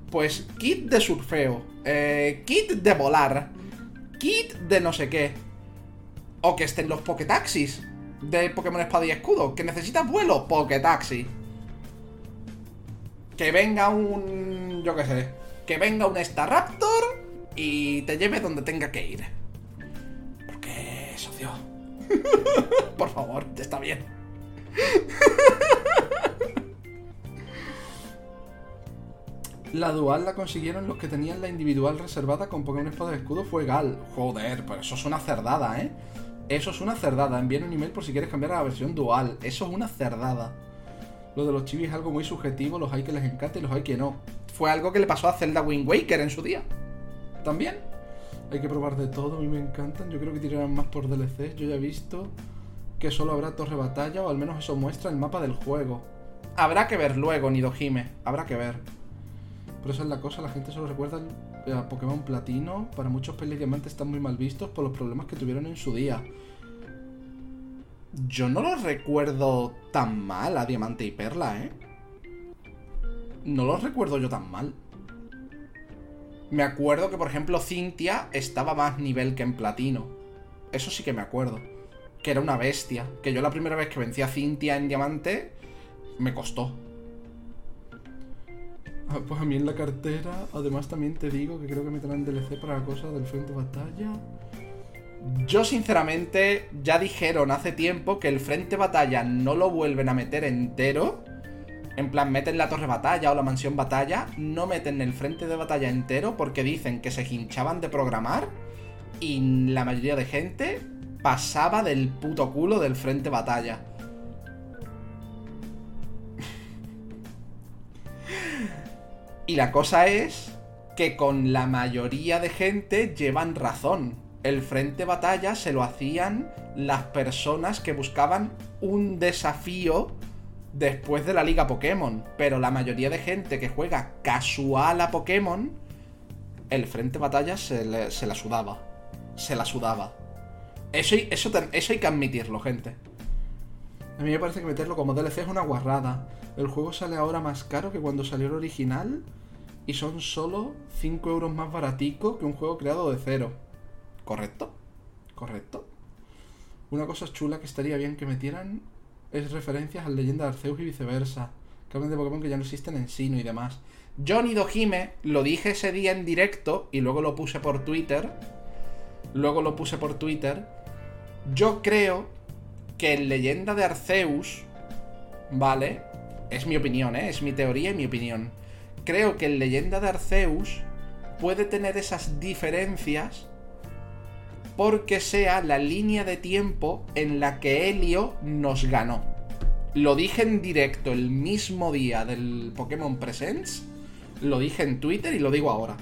Pues kit de surfeo, eh, kit de volar, kit de no sé qué. O que estén los Poketaxis de Pokémon Espada y Escudo. Que necesitas vuelo, Poketaxi. Que venga un... yo qué sé. Que venga un Staraptor y te lleve donde tenga que ir. Porque, socio. [LAUGHS] Por favor, está bien. [LAUGHS] La dual la consiguieron los que tenían la individual reservada con Pokémon Espada de Escudo fue Gal. Joder, pero eso es una cerdada, ¿eh? Eso es una cerdada. Envíen un email por si quieres cambiar a la versión dual. Eso es una cerdada. Lo de los chivis es algo muy subjetivo. Los hay que les encanta y los hay que no. Fue algo que le pasó a Zelda Wind Waker en su día. También. Hay que probar de todo. A mí me encantan. Yo creo que tirarán más por DLC. Yo ya he visto que solo habrá torre batalla, o al menos eso muestra el mapa del juego. Habrá que ver luego, Nidojime, habrá que ver. Pero esa es la cosa, la gente solo recuerda a Pokémon Platino. Para muchos Peli Diamante están muy mal vistos por los problemas que tuvieron en su día. Yo no los recuerdo tan mal a Diamante y Perla, ¿eh? No los recuerdo yo tan mal. Me acuerdo que, por ejemplo, Cintia estaba más nivel que en Platino. Eso sí que me acuerdo. Que era una bestia. Que yo la primera vez que vencí a Cintia en Diamante, me costó. Ah, pues a mí en la cartera, además también te digo que creo que me traen DLC para la cosa del frente de batalla. Yo sinceramente ya dijeron hace tiempo que el frente batalla no lo vuelven a meter entero. En plan, meten la torre batalla o la mansión batalla, no meten el frente de batalla entero porque dicen que se hinchaban de programar y la mayoría de gente pasaba del puto culo del frente batalla. Y la cosa es que con la mayoría de gente llevan razón el frente batalla se lo hacían las personas que buscaban un desafío después de la liga Pokémon. Pero la mayoría de gente que juega casual a Pokémon, el frente batalla se, la sudaba. Se la sudaba. Eso, eso, eso hay que admitirlo, gente. A mí me parece que meterlo como DLC es una guarrada. El juego sale ahora más caro que cuando salió el original y son solo 5 euros más baratico que un juego creado de cero. ¿Correcto? ¿Correcto? Una cosa chula que estaría bien que metieran es referencias a la leyenda de Arceus y viceversa. Que hablan de Pokémon que ya no existen en Sino y demás. Johnny Dojime lo dije ese día en directo y luego lo puse por Twitter. Luego lo puse por Twitter. Yo creo que en Leyenda de Arceus, ¿vale? Es mi opinión, ¿eh? Es mi teoría y mi opinión. Creo que en Leyenda de Arceus puede tener esas diferencias porque sea la línea de tiempo en la que Helio nos ganó. Lo dije en directo el mismo día del Pokémon Presents, lo dije en Twitter y lo digo ahora.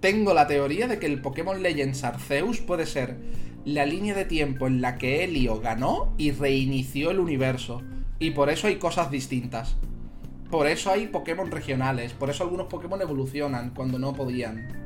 Tengo la teoría de que el Pokémon Legends Arceus puede ser la línea de tiempo en la que Helio ganó y reinició el universo. Y por eso hay cosas distintas. Por eso hay Pokémon regionales, por eso algunos Pokémon evolucionan cuando no podían.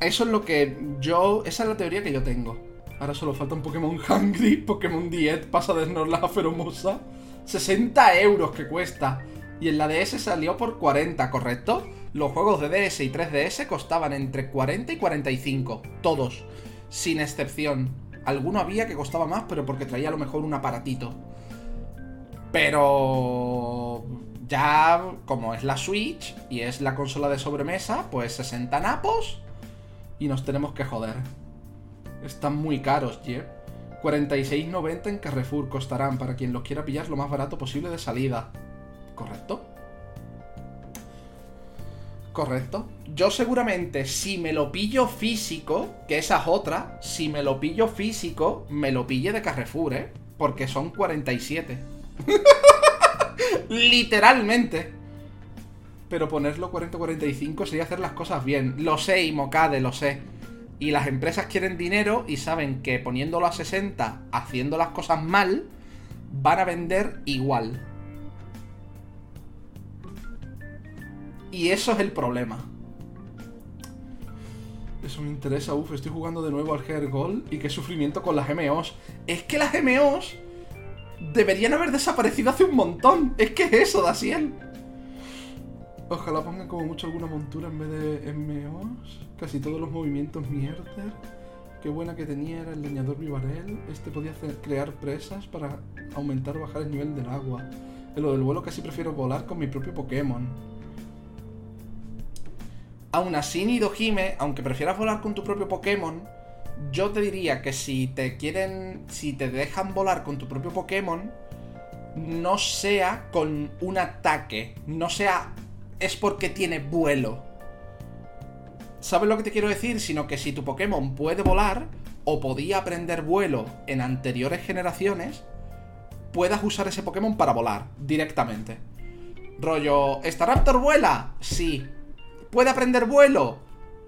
Eso es lo que yo. Esa es la teoría que yo tengo. Ahora solo falta un Pokémon Hungry, Pokémon Diet, pasa de la feromosa. 60 euros que cuesta. Y en la DS salió por 40, ¿correcto? Los juegos de DS y 3DS costaban entre 40 y 45. Todos. Sin excepción. Alguno había que costaba más, pero porque traía a lo mejor un aparatito. Pero... Ya, como es la Switch y es la consola de sobremesa, pues 60 napos y nos tenemos que joder. Están muy caros, ¿ye? 46.90 en Carrefour costarán para quien los quiera pillar lo más barato posible de salida. ¿Correcto? Correcto. Yo seguramente, si me lo pillo físico, que esa es otra, si me lo pillo físico, me lo pille de Carrefour, ¿eh? Porque son 47. [LAUGHS] Literalmente. Pero ponerlo 40-45 sería hacer las cosas bien. Lo sé, y Mocade, lo sé. Y las empresas quieren dinero y saben que poniéndolo a 60, haciendo las cosas mal, van a vender igual. Y eso es el problema. Eso me interesa, uff, estoy jugando de nuevo al Hair Gold y qué sufrimiento con las MOs. Es que las MOs deberían haber desaparecido hace un montón. Es que es eso, Daciel. Ojalá pongan como mucho alguna montura en vez de MOs. Casi todos los movimientos mierder. Qué buena que tenía era el leñador Vivarel. Este podía hacer, crear presas para aumentar o bajar el nivel del agua. En lo del vuelo casi prefiero volar con mi propio Pokémon. Aún así, Nidohime, aunque prefieras volar con tu propio Pokémon, yo te diría que si te quieren, si te dejan volar con tu propio Pokémon, no sea con un ataque, no sea es porque tiene vuelo. ¿Sabes lo que te quiero decir? Sino que si tu Pokémon puede volar, o podía aprender vuelo en anteriores generaciones, puedas usar ese Pokémon para volar directamente. Rollo, ¿Staraptor vuela? Sí. ¿Puede aprender vuelo?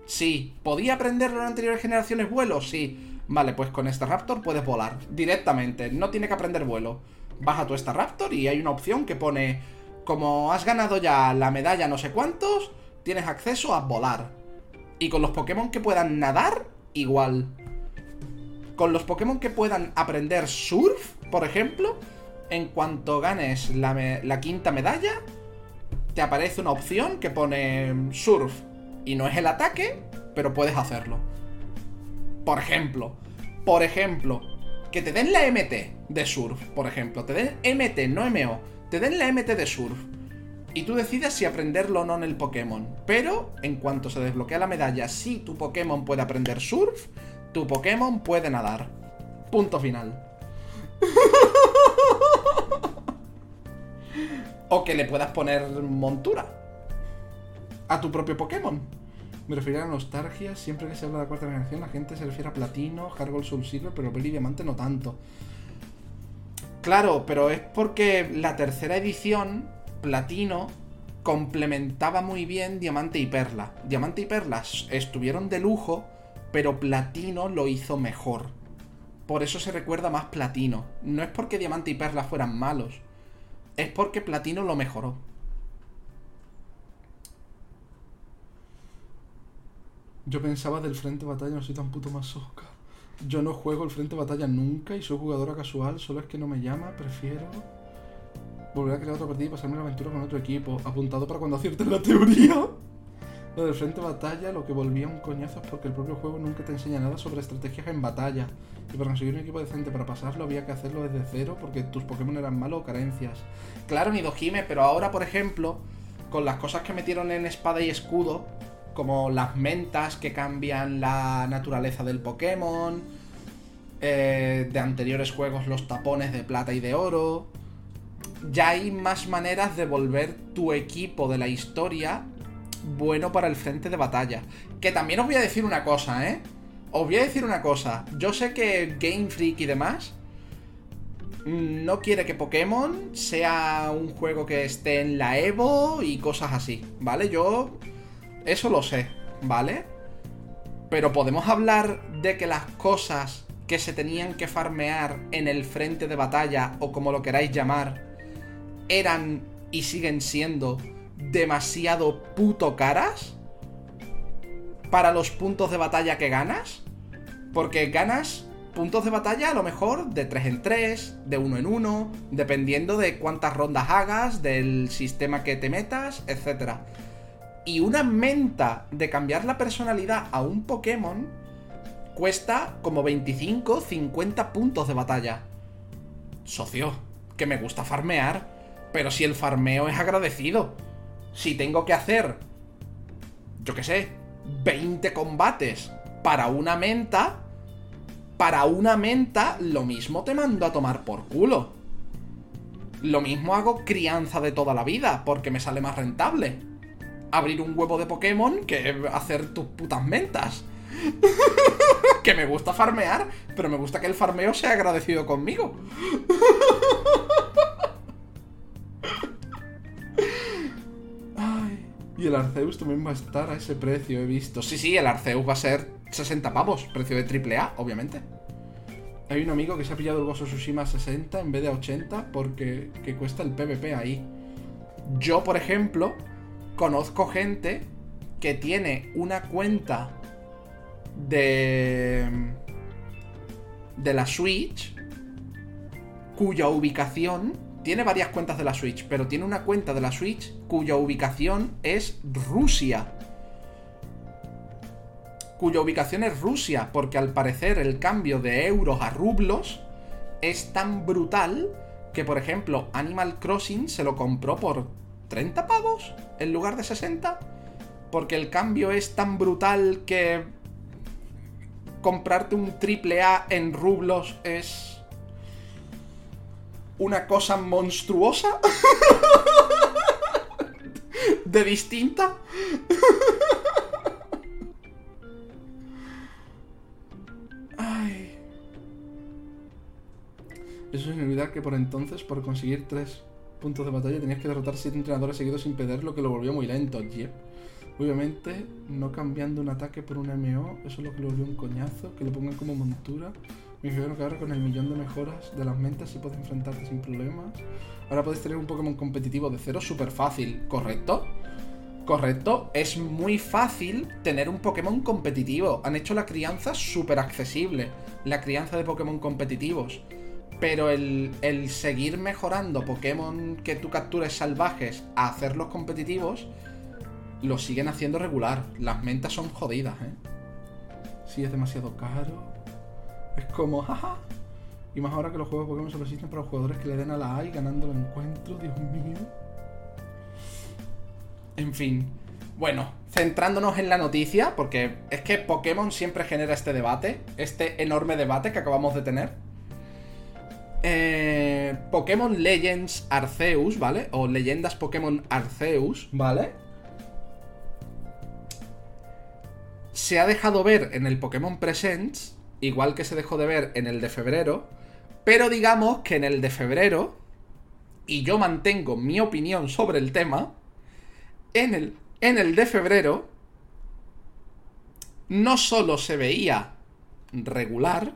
Sí. ¿Podía aprenderlo en anteriores generaciones vuelo? Sí. Vale, pues con este Raptor puedes volar directamente. No tiene que aprender vuelo. Vas a tu esta Raptor y hay una opción que pone, como has ganado ya la medalla no sé cuántos, tienes acceso a volar. Y con los Pokémon que puedan nadar, igual. Con los Pokémon que puedan aprender surf, por ejemplo, en cuanto ganes la quinta medalla, te aparece una opción que pone surf. Y no es el ataque, pero puedes hacerlo. Por ejemplo, por ejemplo, que te den la MT de surf, por ejemplo. Te den MT, no MO. Te den la MT de surf. Y tú decides si aprenderlo o no en el Pokémon. Pero, en cuanto se desbloquea la medalla, si tu Pokémon puede aprender surf, tu Pokémon puede nadar. Punto final. [LAUGHS] o que le puedas poner montura a tu propio Pokémon. Me refiero a nostalgia, siempre que se habla de la cuarta generación, la gente se refiere a Platino, Hardgold, Soul Silver, pero Belly Diamante no tanto. Claro, pero es porque la tercera edición, Platino, complementaba muy bien Diamante y Perla. Diamante y Perla estuvieron de lujo, pero Platino lo hizo mejor. Por eso se recuerda más Platino. No es porque Diamante y Perla fueran malos, es porque Platino lo mejoró. Yo pensaba del frente batalla, no soy tan puto masoca. Yo no juego el frente batalla nunca y soy jugadora casual, solo es que no me llama, prefiero volver a crear otra partida y pasarme la aventura con otro equipo. Apuntado para cuando aciertes la teoría. Lo del frente batalla, lo que volvía un coñazo es porque el propio juego nunca te enseña nada sobre estrategias en batalla. Y para conseguir un equipo decente para pasarlo había que hacerlo desde cero porque tus Pokémon eran malos o carencias. Claro, Nidojime, pero ahora, por ejemplo, con las cosas que metieron en espada y escudo, como las mentas que cambian la naturaleza del Pokémon, eh, de anteriores juegos los tapones de plata y de oro. Ya hay más maneras de volver tu equipo de la historia bueno para el frente de batalla. Que también os voy a decir una cosa, ¿eh? Os voy a decir una cosa. Yo sé que Game Freak y demás no quiere que Pokémon sea un juego que esté en la Evo y cosas así, ¿vale? Yo eso lo sé, ¿vale? Pero podemos hablar de que las cosas que se tenían que farmear en el frente de batalla, o como lo queráis llamar, eran y siguen siendo demasiado puto caras para los puntos de batalla que ganas. Porque ganas puntos de batalla a lo mejor de 3 en 3, de 1 en 1, dependiendo de cuántas rondas hagas, del sistema que te metas, etcétera y una menta de cambiar la personalidad a un Pokémon cuesta como 25, 50 puntos de batalla. Socio, que me gusta farmear, pero si el farmeo es agradecido, si tengo que hacer, yo qué sé, 20 combates para una menta, para una menta lo mismo te mando a tomar por culo. Lo mismo hago crianza de toda la vida, porque me sale más rentable abrir un huevo de Pokémon que hacer tus putas mentas. [LAUGHS] que me gusta farmear, pero me gusta que el farmeo sea agradecido conmigo. [LAUGHS] Y el Arceus también va a estar a ese precio, he visto. Sí, sí, el Arceus va a ser 60 pavos, precio de AAA, obviamente. Hay un amigo que se ha pillado el Gozo Tsushima a 60 en vez de a 80 porque que cuesta el PvP ahí. Yo, por ejemplo, conozco gente que tiene una cuenta de de la Switch cuya ubicación tiene varias cuentas de la Switch, pero tiene una cuenta de la Switch cuya ubicación es Rusia. Cuya ubicación es Rusia, porque al parecer el cambio de euros a rublos es tan brutal que, por ejemplo, Animal Crossing se lo compró por 30 pavos en lugar de 60. Porque el cambio es tan brutal que comprarte un triple A en rublos es una cosa monstruosa. [LAUGHS] de distinta. Ay. Eso es olvidar que por entonces, por conseguir tres puntos de batalla tenías que derrotar 7 entrenadores seguidos sin perder, lo que lo volvió muy lento. Obviamente, no cambiando un ataque por un MO, eso es lo que lo volvió un coñazo, que lo pongan como montura. Me que ahora con el millón de mejoras de las mentas sí puedes enfrentarte sin problemas. Ahora puedes tener un Pokémon competitivo de cero súper fácil, ¿correcto? Correcto, es muy fácil tener un Pokémon competitivo. Han hecho la crianza súper accesible, la crianza de Pokémon competitivos. Pero el, el, seguir mejorando Pokémon que tú captures salvajes a hacerlos competitivos, lo siguen haciendo regular. Las mentas son jodidas, ¿eh? Sí, es demasiado caro. Es como, jaja. Y más ahora que los juegos de Pokémon solo existen para los jugadores que le den a la A y ganando el encuentro, Dios mío. En fin. Bueno, centrándonos en la noticia, porque es que Pokémon siempre genera este debate, este enorme debate que acabamos de tener. Eh, Pokémon Legends Arceus, ¿vale? O Leyendas Pokémon Arceus, ¿vale? Se ha dejado ver en el Pokémon Presents, igual que se dejó de ver en el de febrero, pero digamos que en el de febrero, y yo mantengo mi opinión sobre el tema, en el, en el de febrero no solo se veía regular,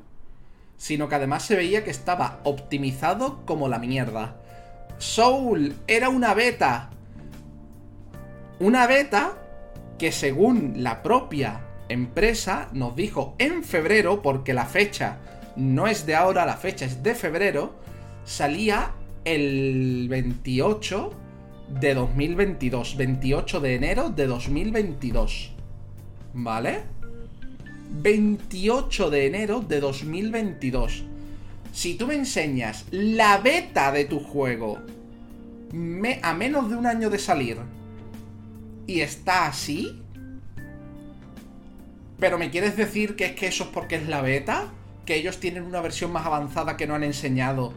sino que además se veía que estaba optimizado como la mierda. Soul era una beta. Una beta que según la propia empresa nos dijo en febrero, porque la fecha no es de ahora, la fecha es de febrero, salía el 28 de 2022. 28 de enero de 2022. ¿Vale? 28 de enero de 2022. Si tú me enseñas la beta de tu juego a menos de un año de salir y está así, pero me quieres decir que es que eso es porque es la beta, que ellos tienen una versión más avanzada que no han enseñado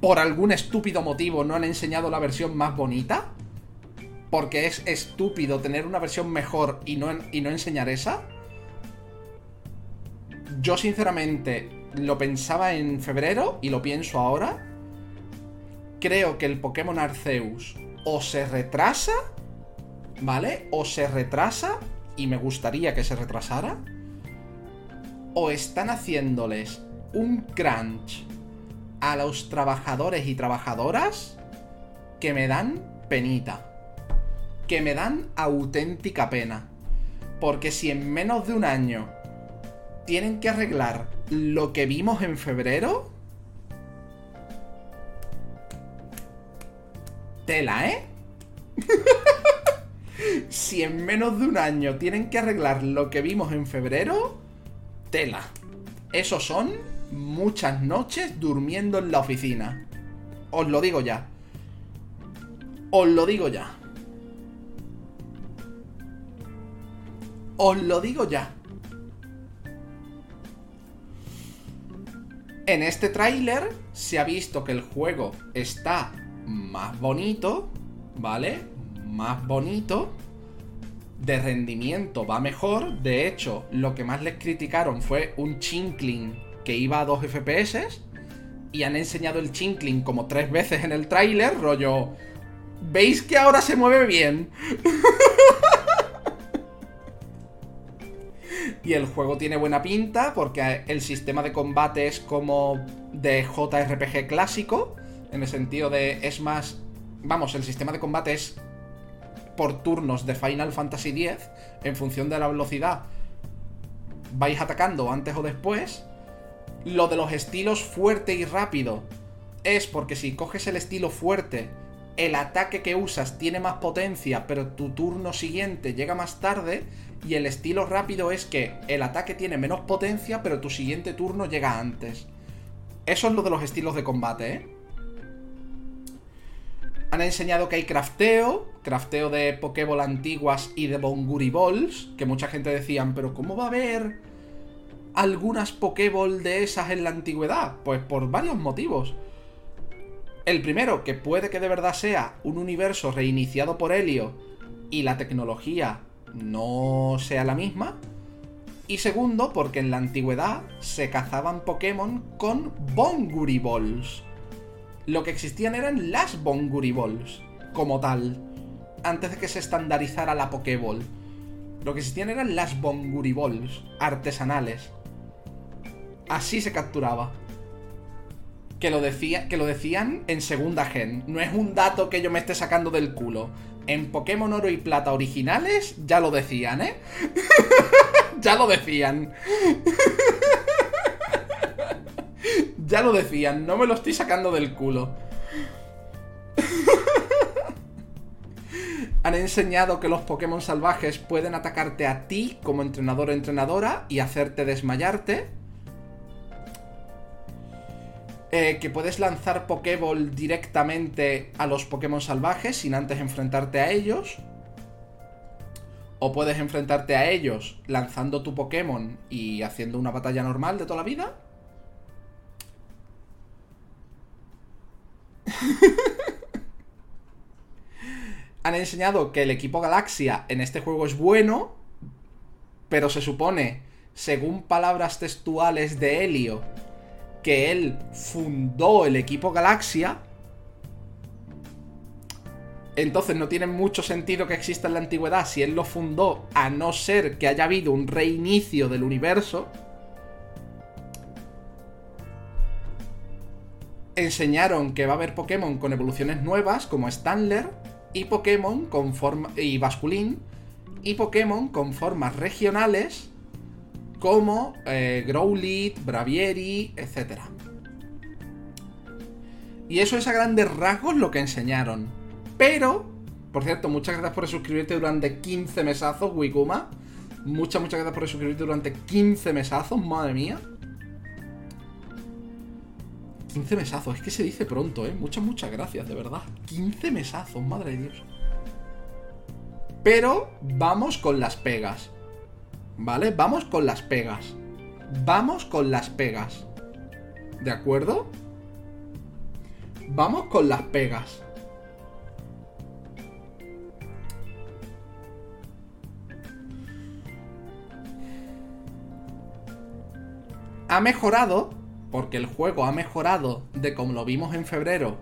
por algún estúpido motivo no han enseñado la versión más bonita. Porque es estúpido tener una versión mejor y no, y no enseñar esa. Yo sinceramente lo pensaba en febrero y lo pienso ahora. Creo que el Pokémon Arceus o se retrasa, ¿vale? O se retrasa, y me gustaría que se retrasara. O están haciéndoles un crunch a los trabajadores y trabajadoras que me dan penita. Que me dan auténtica pena. Porque si en menos de un año tienen que arreglar lo que vimos en febrero... Tela, ¿eh? [LAUGHS] si en menos de un año tienen que arreglar lo que vimos en febrero... Tela. Esos son muchas noches durmiendo en la oficina. Os lo digo ya. Os lo digo ya. Os lo digo ya. En este tráiler se ha visto que el juego está más bonito, ¿vale? Más bonito. De rendimiento va mejor. De hecho, lo que más les criticaron fue un chinkling que iba a 2 FPS y han enseñado el chinkling como tres veces en el tráiler, rollo... ¿Veis que ahora se mueve bien? [LAUGHS] y el juego tiene buena pinta porque el sistema de combate es como de JRPG clásico, en el sentido de es más... Vamos, el sistema de combate es por turnos de Final Fantasy X, en función de la velocidad, vais atacando antes o después, lo de los estilos fuerte y rápido es porque si coges el estilo fuerte, el ataque que usas tiene más potencia, pero tu turno siguiente llega más tarde. Y el estilo rápido es que el ataque tiene menos potencia, pero tu siguiente turno llega antes. Eso es lo de los estilos de combate, ¿eh? Han enseñado que hay crafteo, crafteo de Pokéball antiguas y de Bonguri Balls, que mucha gente decían, pero ¿cómo va a haber algunas Pokéball de esas en la antigüedad? Pues por varios motivos. El primero, que puede que de verdad sea un universo reiniciado por Helio y la tecnología no sea la misma. Y segundo, porque en la antigüedad se cazaban Pokémon con Bonguri Balls. Lo que existían eran las Bonguri Balls, como tal. antes de que se estandarizara la Pokéball. Lo que existían eran las Bonguriballs artesanales. Así se capturaba. Que lo, decía, que lo decían en segunda gen. No es un dato que yo me esté sacando del culo. En Pokémon Oro y Plata originales ya lo decían, ¿eh? [LAUGHS] ya lo decían. [LAUGHS] ya lo decían, no me lo estoy sacando del culo. Han enseñado que los Pokémon salvajes pueden atacarte a ti como entrenador o entrenadora y hacerte desmayarte. Eh, que puedes lanzar Pokéball directamente a los Pokémon salvajes sin antes enfrentarte a ellos. O puedes enfrentarte a ellos lanzando tu Pokémon y haciendo una batalla normal de toda la vida. Han enseñado que el equipo Galaxia en este juego es bueno, pero se supone, según palabras textuales de Helio, que él fundó el equipo Galaxia. Entonces no tiene mucho sentido que exista en la antigüedad si él lo fundó, a no ser que haya habido un reinicio del universo. Enseñaron que va a haber Pokémon con evoluciones nuevas, como Stanler, y Pokémon con forma. y Basculín, y Pokémon con formas regionales como eh, Growlithe, Bravieri, etc. Y eso es a grandes rasgos lo que enseñaron. Pero, por cierto, muchas gracias por suscribirte durante 15 mesazos, Wikuma. Muchas, muchas gracias por suscribirte durante 15 mesazos, madre mía. 15 mesazos, es que se dice pronto, ¿eh? Muchas, muchas gracias, de verdad. 15 mesazos, madre de Dios. Pero vamos con las pegas. ¿Vale? Vamos con las pegas. Vamos con las pegas. ¿De acuerdo? Vamos con las pegas. Ha mejorado, porque el juego ha mejorado de como lo vimos en febrero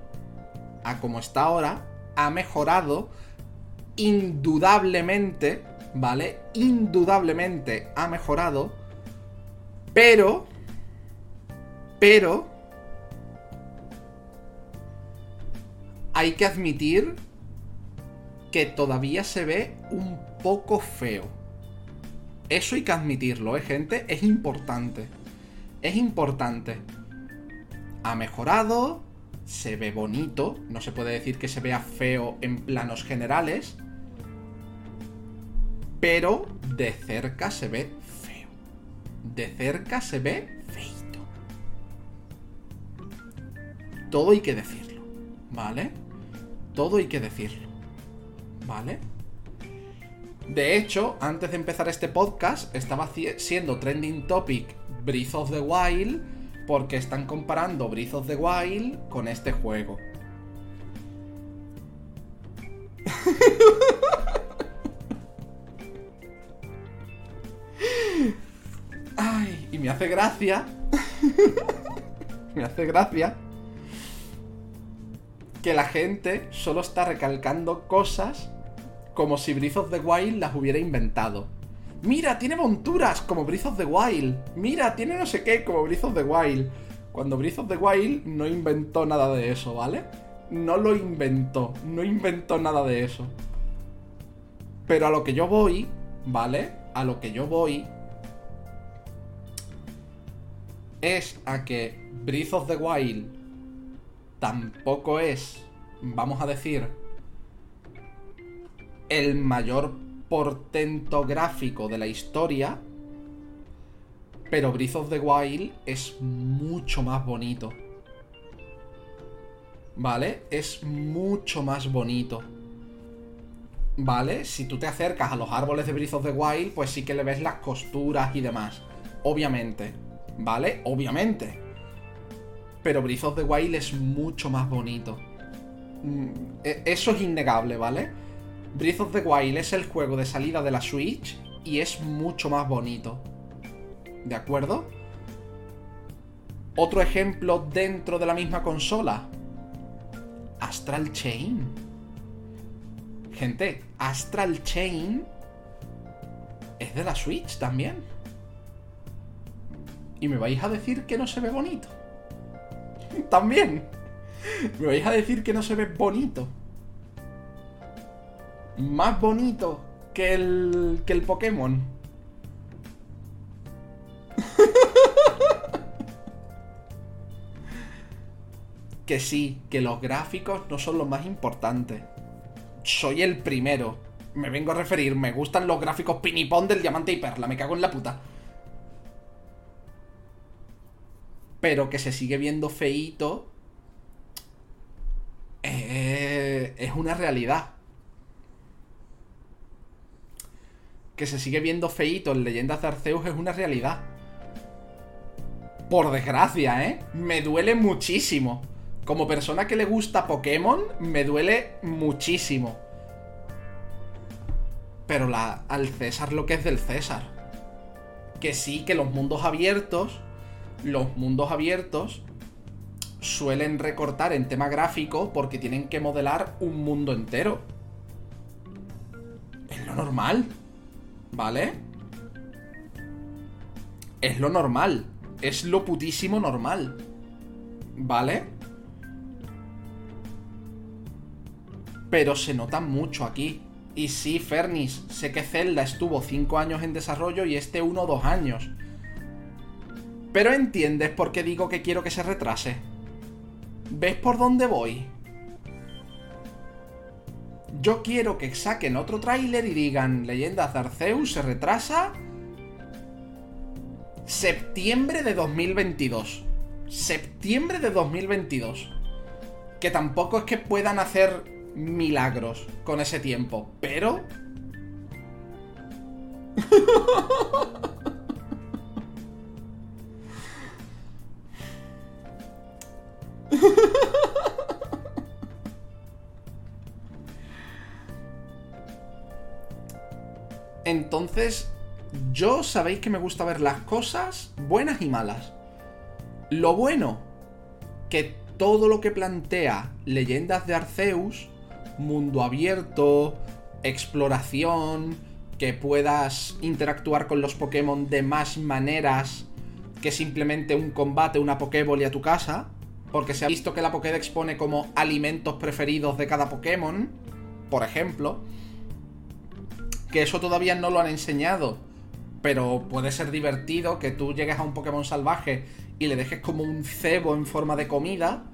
a como está ahora, ha mejorado indudablemente ¿vale? Indudablemente ha mejorado, pero... Pero... Hay que admitir que todavía se ve un poco feo. Eso hay que admitirlo, ¿eh, gente? Es importante. Es importante. Ha mejorado, se ve bonito, no se puede decir que se vea feo en planos generales, pero de cerca se ve feo. De cerca se ve feito. Todo hay que decirlo, ¿vale? Todo hay que decirlo, ¿vale? De hecho, antes de empezar este podcast, estaba siendo trending topic Breath of the Wild porque están comparando Breath of the Wild con este juego. Y me hace gracia. me hace gracia. Que la gente solo está recalcando cosas como si Breath of the Wild las hubiera inventado. Mira, tiene monturas como Breath of the Wild. Mira, tiene no sé qué como Breath of the Wild. Cuando Breath of the Wild no inventó nada de eso, ¿vale? No lo inventó, no inventó nada de eso. Pero a lo que yo voy, ¿vale? A lo que yo voy es a que Breath of the Wild tampoco es, vamos a decir, el mayor portento gráfico de la historia, pero Breath of the Wild es mucho más bonito. ¿Vale? Es mucho más bonito. ¿Vale? Si tú te acercas a los árboles de Breath of the Wild, pues sí que le ves las costuras y demás. Obviamente. ¿vale? Obviamente. Pero Breath of the Wild es mucho más bonito. Mm, e, eso es innegable, ¿vale? Breath of the Wild es el juego de salida de la Switch y es mucho más bonito. ¿De acuerdo? Otro ejemplo dentro de la misma consola. Astral Chain. Gente, Astral Chain es de la Switch también. Y me vais a decir que no se ve bonito. [LAUGHS] también. Me vais a decir que no se ve bonito. Más bonito que el, que el Pokémon. [LAUGHS] que sí, que los gráficos no son los más importantes. Soy el primero. Me vengo a referir, me gustan los gráficos pinipón del diamante y perla, me cago en la puta. Pero que se sigue viendo feíto. Eh, es una realidad. Que se sigue viendo feíto en Leyendas de Arceus es una realidad. Por desgracia, ¿eh? Me duele muchísimo. Como persona que le gusta Pokémon, me duele muchísimo. Pero la, al César lo que es del César. Que sí, que los mundos abiertos, los mundos abiertos suelen recortar en tema gráfico porque tienen que modelar un mundo entero. Es lo normal. ¿Vale? Es lo normal. Es lo putísimo normal. ¿Vale? pero se nota mucho aquí. Y sí, Fernis, sé que Zelda estuvo 5 años en desarrollo y este 1 o 2 años. Pero entiendes por qué digo que quiero que se retrase. ¿Ves por dónde voy? Yo quiero que saquen otro tráiler y digan Leyendas de Arceus se retrasa septiembre de 2022. Septiembre de 2022. Que tampoco es que puedan hacer milagros con ese tiempo, pero... [LAUGHS] Entonces, yo sabéis que me gusta ver las cosas buenas y malas. Lo bueno, que todo lo que plantea Leyendas de Arceus mundo abierto, exploración, que puedas interactuar con los Pokémon de más maneras que simplemente un combate, una Pokéball a tu casa. Porque se ha visto que la Pokédex pone como alimentos preferidos de cada Pokémon, por ejemplo. Que eso todavía no lo han enseñado. Pero puede ser divertido que tú llegues a un Pokémon salvaje y le dejes como un cebo en forma de comida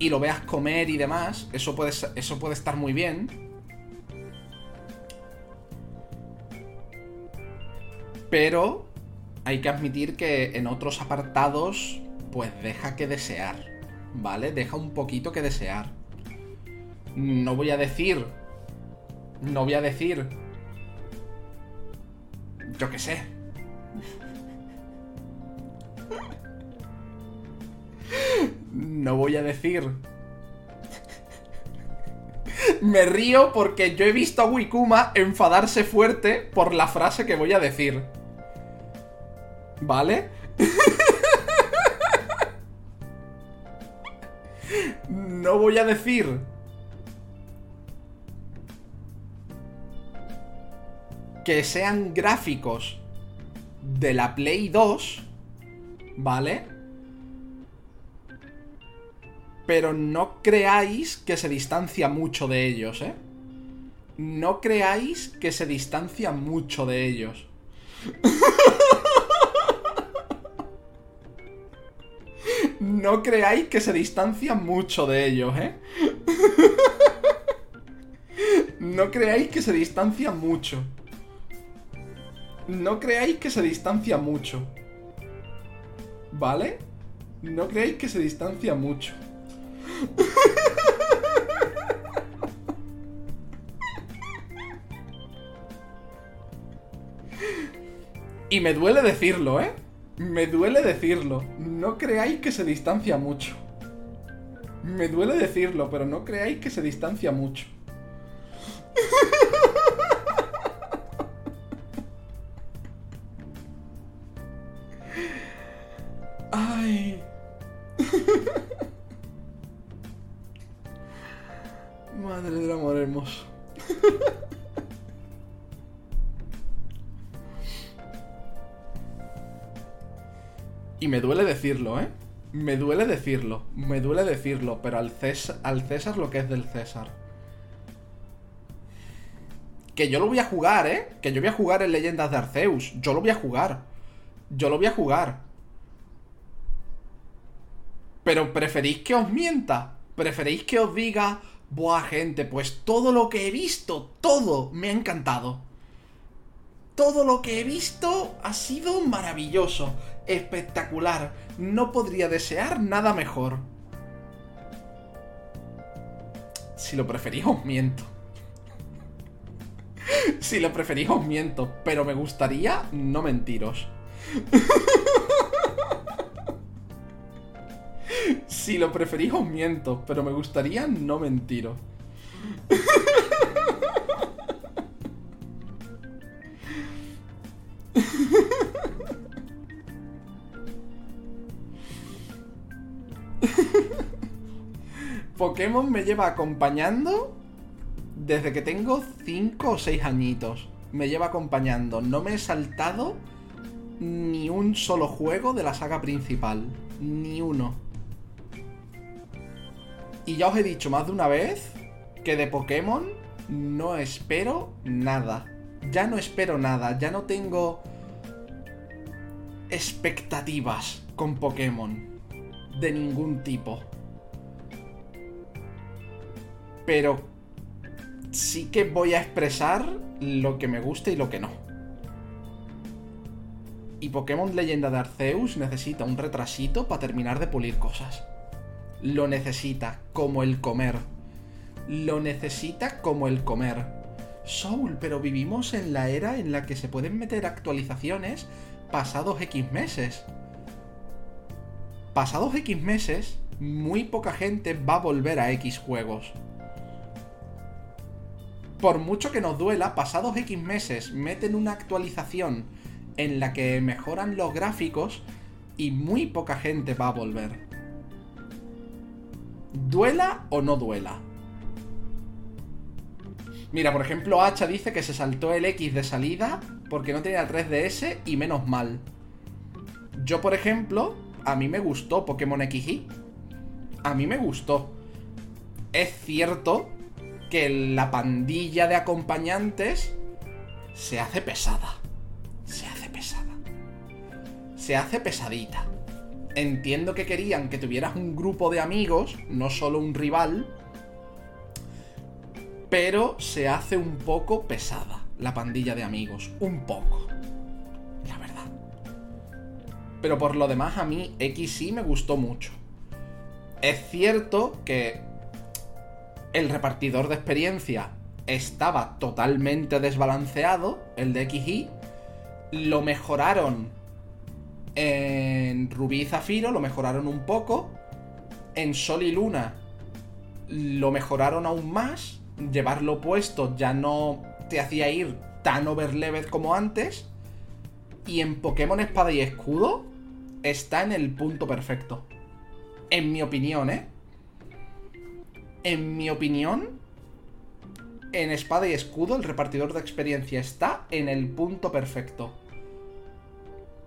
y lo veas comer y demás, eso puede, eso puede estar muy bien. Pero hay que admitir que en otros apartados, pues deja que desear, ¿vale? Deja un poquito que desear. No voy a decir... No voy a decir... Yo qué sé. No voy a decir. Me río porque yo he visto a Wikuma enfadarse fuerte por la frase que voy a decir. ¿Vale? [LAUGHS] no voy a decir. Que sean gráficos de la Play 2. ¿Vale? pero no creáis que se distancia mucho de ellos, ¿eh? No creáis que se distancia mucho de ellos. [LAUGHS] no creáis que se distancia mucho de ellos, ¿eh? [LAUGHS] no creáis que se distancia mucho. No creáis que se distancia mucho. ¿Vale? No creáis que se distancia mucho. Y me duele decirlo, ¿eh? Me duele decirlo. No creáis que se distancia mucho. Me duele decirlo, pero no creáis que se distancia mucho. Me duele decirlo, ¿eh? Me duele decirlo, me duele decirlo, pero al César, lo que es del César. Que yo lo voy a jugar, ¿eh? Que yo voy a jugar en Leyendas de Arceus. Yo lo voy a jugar. Yo lo voy a jugar. Pero preferís que os mienta. Preferís que os diga, buah gente, pues todo lo que he visto, todo me ha encantado. Todo lo que he visto ha sido maravilloso, espectacular. No podría desear nada mejor. Si lo preferís, os miento. [LAUGHS] si lo preferís, os miento. Pero me gustaría no mentiros. [LAUGHS] si lo preferís, os miento. Pero me gustaría no mentiros. [LAUGHS] Pokémon me lleva acompañando desde que tengo 5 o 6 añitos. Me lleva acompañando. No me he saltado ni un solo juego de la saga principal. Ni uno. Y ya os he dicho más de una vez que de Pokémon no espero nada. Ya no espero nada. Ya no tengo expectativas con Pokémon. De ningún tipo. Pero sí que voy a expresar lo que me gusta y lo que no. Y Pokémon Leyenda de Arceus necesita un retrasito para terminar de pulir cosas. Lo necesita como el comer. Lo necesita como el comer. Soul, pero vivimos en la era en la que se pueden meter actualizaciones pasados X meses. Pasados X meses, muy poca gente va a volver a X juegos por mucho que nos duela, pasados X meses meten una actualización en la que mejoran los gráficos y muy poca gente va a volver. ¿Duela o no duela? Mira, por ejemplo, Hacha dice que se saltó el X de salida porque no tenía 3DS y menos mal. Yo, por ejemplo, a mí me gustó Pokémon XY. A mí me gustó. Es cierto que la pandilla de acompañantes se hace pesada. Se hace pesada. Se hace pesadita. Entiendo que querían que tuvieras un grupo de amigos, no solo un rival, pero se hace un poco pesada la pandilla de amigos. Un poco. La verdad. Pero por lo demás a mí X sí me gustó mucho. Es cierto que el repartidor de experiencia estaba totalmente desbalanceado, el de XY. Lo mejoraron en Rubí y Zafiro, lo mejoraron un poco. En Sol y Luna lo mejoraron aún más. Llevarlo puesto ya no te hacía ir tan overleveled como antes. Y en Pokémon Espada y Escudo está en el punto perfecto. En mi opinión, ¿eh? En mi opinión, en espada y escudo, el repartidor de experiencia está en el punto perfecto.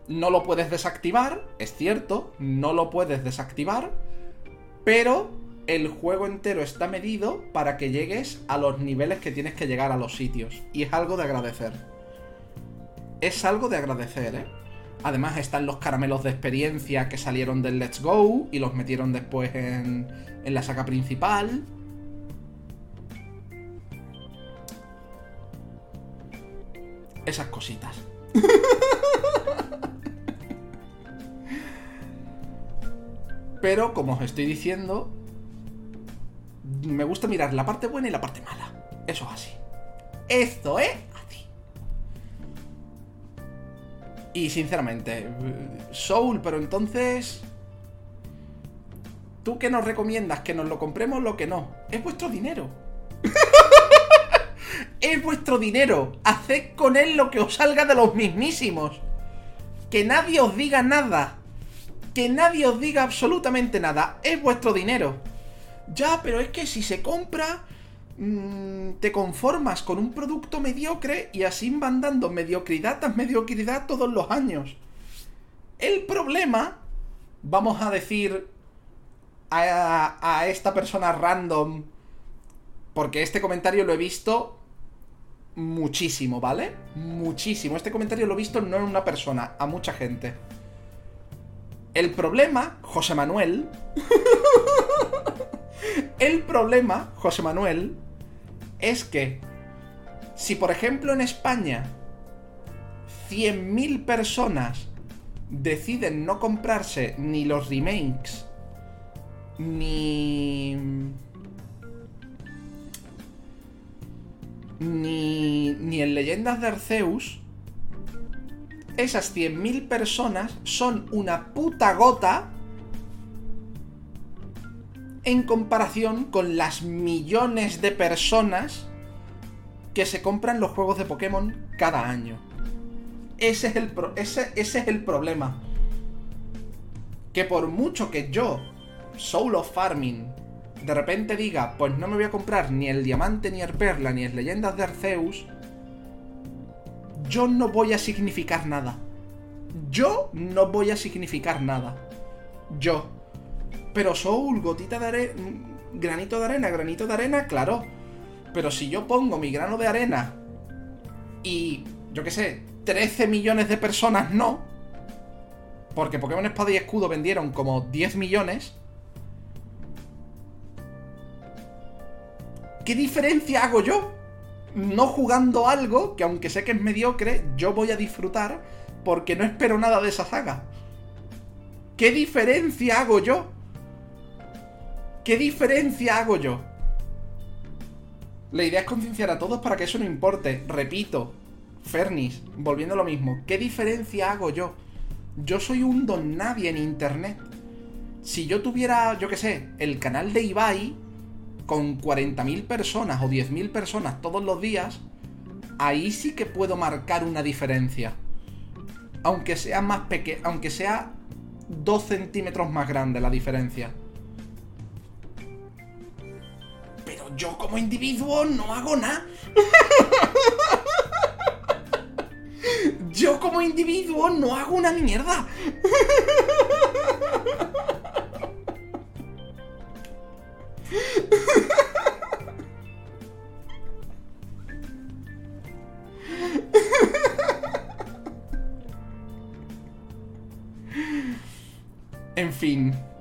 No lo puedes desactivar, es cierto, no lo puedes desactivar, pero el juego entero está medido para que llegues a los niveles que tienes que llegar a los sitios. Y es algo de agradecer. Es algo de agradecer, ¿eh? Además están los caramelos de experiencia que salieron del Let's Go y los metieron después en, en la saga principal. Esas cositas. [LAUGHS] Pero, como os estoy diciendo, me gusta mirar la parte buena y la parte mala. Eso es así. Esto es Y sinceramente, Soul, pero entonces... ¿Tú qué nos recomiendas? ¿Que nos lo compremos lo que no? Es vuestro dinero. [LAUGHS] es vuestro dinero. Haced con él lo que os salga de los mismísimos. Que nadie os diga nada. Que nadie os diga absolutamente nada. Es vuestro dinero. Ya, pero es que si se compra, mm, te conformas con un producto mediocre y así van dando mediocridad tras mediocridad todos los años. El problema, vamos a decir a, a esta persona random, porque este comentario lo he visto muchísimo, ¿vale? Muchísimo. Este comentario lo he visto no en una persona, a mucha gente. El problema, José Manuel. [LAUGHS] el problema, José Manuel, es que si por ejemplo en España 100.000 personas deciden no comprarse ni los remakes ni ni ni en Leyendas de Arceus esas 100.000 personas son una puta gota en comparación con las millones de personas que se compran los juegos de Pokémon cada año. Ese es el, ese, ese es el problema. Que por mucho que yo, Soul of Farming, de repente diga, pues no me voy a comprar ni el Diamante, ni el Perla, ni el Leyendas de Arceus, yo no voy a significar nada. Yo no voy a significar nada. Yo. Pero Soul, gotita de arena. Granito de arena, granito de arena, claro. Pero si yo pongo mi grano de arena y, yo qué sé, 13 millones de personas no, porque Pokémon Espada y Escudo vendieron como 10 millones, ¿qué diferencia hago yo? no jugando algo que aunque sé que es mediocre, yo voy a disfrutar porque no espero nada de esa saga. ¿Qué diferencia hago yo? ¿Qué diferencia hago yo? La idea es concienciar a todos para que eso no importe. Repito, Fernis, volviendo a lo mismo, ¿qué diferencia hago yo? Yo soy un don nadie en internet. Si yo tuviera, yo qué sé, el canal de Ibai, con 40.000 personas o 10.000 personas todos los días, ahí sí que puedo marcar una diferencia. Aunque sea más pequeño, aunque sea 2 centímetros más grande la diferencia. Yo como individuo no hago nada. [LAUGHS] yo como individuo no hago una mierda.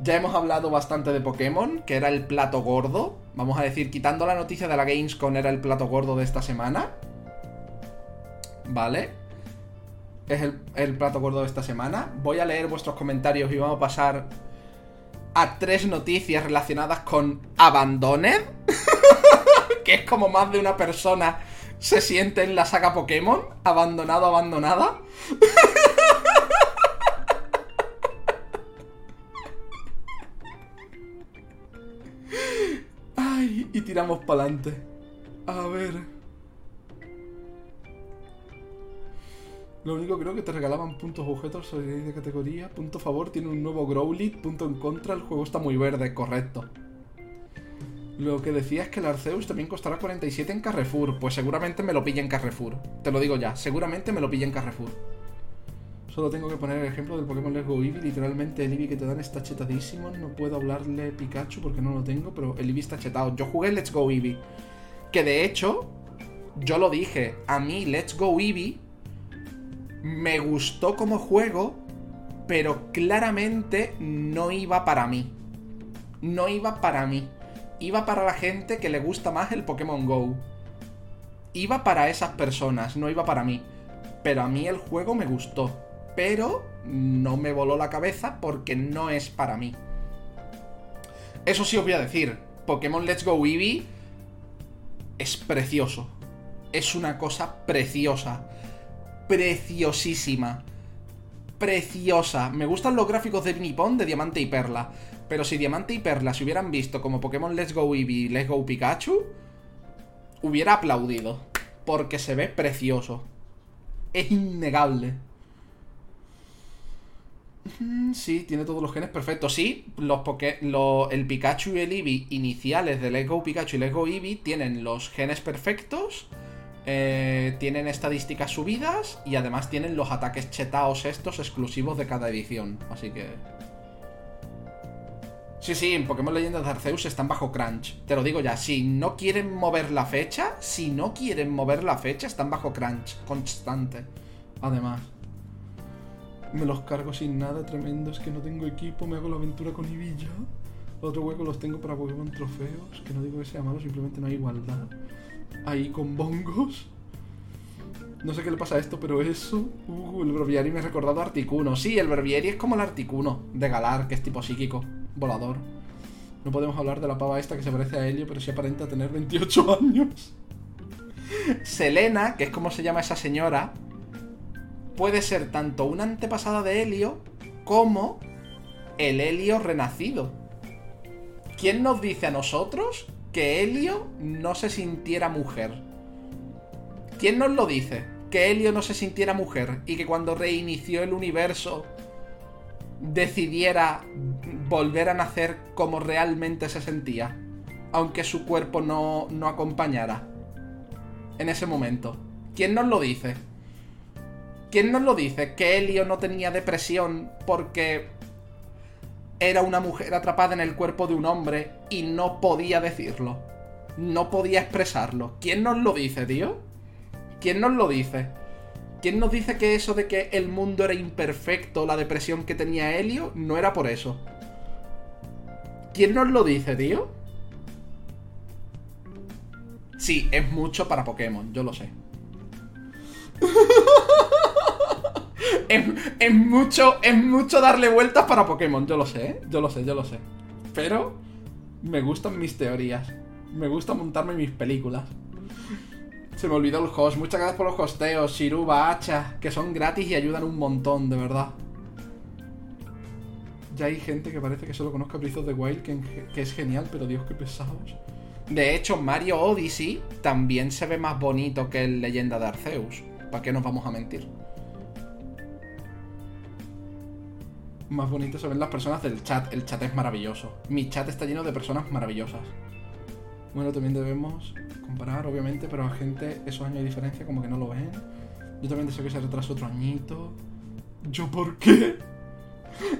Ya hemos hablado bastante de Pokémon, que era el plato gordo. Vamos a decir, quitando la noticia de la Gamescom, era el plato gordo de esta semana. ¿Vale? Es el, plato gordo de esta semana. Voy a leer vuestros comentarios y vamos a pasar a tres noticias relacionadas con Abandoned. [LAUGHS] que es como más de una persona se siente en la saga Pokémon. Abandonado, abandonada. [LAUGHS] y tiramos para adelante. A ver. Lo único creo que te regalaban puntos objetos de categoría. Punto favor, tiene un nuevo Growlit. Punto en contra, el juego está muy verde, correcto. Lo que decía es que el Arceus también costará 47 en Carrefour. Pues seguramente me lo pilla en Carrefour. Te lo digo ya, seguramente me lo pilla en Carrefour. Solo tengo que poner el ejemplo del Pokémon Let's Go Eevee. Literalmente el Eevee que te dan está chetadísimo. No puedo hablarle Pikachu porque no lo tengo, pero el Eevee está chetado. Yo jugué Let's Go Eevee. Que de hecho, yo lo dije, a mí Let's Go Eevee me gustó como juego, pero claramente no iba para mí. No iba para mí. Iba para la gente que le gusta más el Pokémon Go. Iba para esas personas, no iba para mí. Pero a mí el juego me gustó pero no me voló la cabeza porque no es para mí. Eso sí os voy a decir, Pokémon Let's Go Eevee es precioso. Es una cosa preciosa. Preciosísima. Preciosa. Me gustan los gráficos de Nippon de Diamante y Perla. Pero si Diamante y Perla se hubieran visto como Pokémon Let's Go Eevee y Let's Go Pikachu, hubiera aplaudido. Porque se ve precioso. Es innegable. Mm, Sí, tiene todos los genes perfectos. Sí, los el Pikachu y el Eevee iniciales de Let's Go Pikachu y Let's Go Eevee tienen los genes perfectos, eh, tienen estadísticas subidas y además tienen los ataques chetaos estos exclusivos de cada edición. Así que... Sí, sí, en Pokémon Leyendas de Arceus están bajo crunch. Te lo digo ya, si no quieren mover la fecha, si no quieren mover la fecha, están bajo crunch constante. Además. Me los cargo sin nada, tremendo. Es que no tengo equipo, me hago la aventura con Ibilla. Otro hueco los tengo para Pokémon trofeos. Que no digo que sea malo, simplemente no hay igualdad. Ahí con bongos. No sé qué le pasa a esto, pero eso. Uh, el Breviary me ha recordado a Articuno. Sí, el Breviary es como el Articuno de Galar, que es tipo psíquico, volador. No podemos hablar de la pava esta que se parece a Helio, pero sí aparenta tener 28 años. Selena, que es como se llama esa señora, puede ser tanto una antepasada de Helio como el Helio renacido. ¿Quién nos dice a nosotros que Helio no se sintiera mujer? ¿Quién nos lo dice? Que Helio no se sintiera mujer y que cuando reinició el universo decidiera volver a nacer como realmente se sentía, aunque su cuerpo no, no acompañara en ese momento. ¿Quién nos lo dice? ¿Quién nos lo dice? Que Helio no tenía depresión porque era una mujer atrapada en el cuerpo de un hombre y no podía decirlo. No podía expresarlo. ¿Quién nos lo dice, tío? ¿Quién nos lo dice? ¿Quién nos dice que eso de que el mundo era imperfecto, la depresión que tenía Helio, no era por eso? ¿Quién nos lo dice, tío? Sí, es mucho para Pokémon, yo lo sé. [LAUGHS] es, mucho, es mucho darle vueltas para Pokémon, yo lo sé, yo lo sé, yo lo sé. Pero me gustan mis teorías. Me gusta montarme mis películas. Se me olvidó el host. Muchas gracias por los hosteos, Shiruba, Hacha, que son gratis y ayudan un montón, de verdad. Ya hay gente que parece que solo conozca Breath of the Wild, que, que es genial, pero Dios, qué pesados. De hecho, Mario Odyssey también se ve más bonito que el Leyenda de Arceus. ¿Para qué nos vamos a mentir? Más bonito se ven las personas del chat. El chat es maravilloso. Mi chat está lleno de personas maravillosas. Bueno, también debemos comparar, obviamente, pero a gente esos años de diferencia como que no lo ven. Yo también deseo que se retrase otro añito. ¿Yo por qué? [LAUGHS]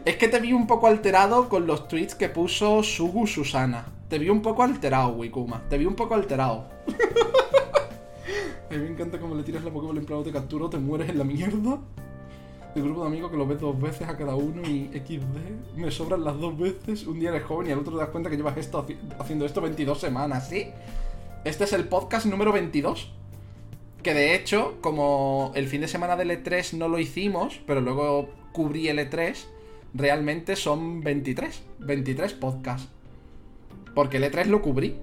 Es que te vi un poco alterado con los tweets que puso Sugu Susana. Te vi un poco alterado, Wikuma. Te vi un poco alterado. [LAUGHS] A mí me encanta cómo le tiras la Pokéball en plano de captura, te mueres en la mierda. El grupo de amigos que lo ves dos veces a cada uno y XD. Me sobran las dos veces. Un día eres joven y al otro te das cuenta que llevas esto haci- haciendo esto 22 semanas, ¿sí? Este es el podcast número 22. Que de hecho, como el fin de semana del E3 no lo hicimos, pero luego cubrí el E3, realmente son 23. 23 podcasts. Porque el E3 lo cubrí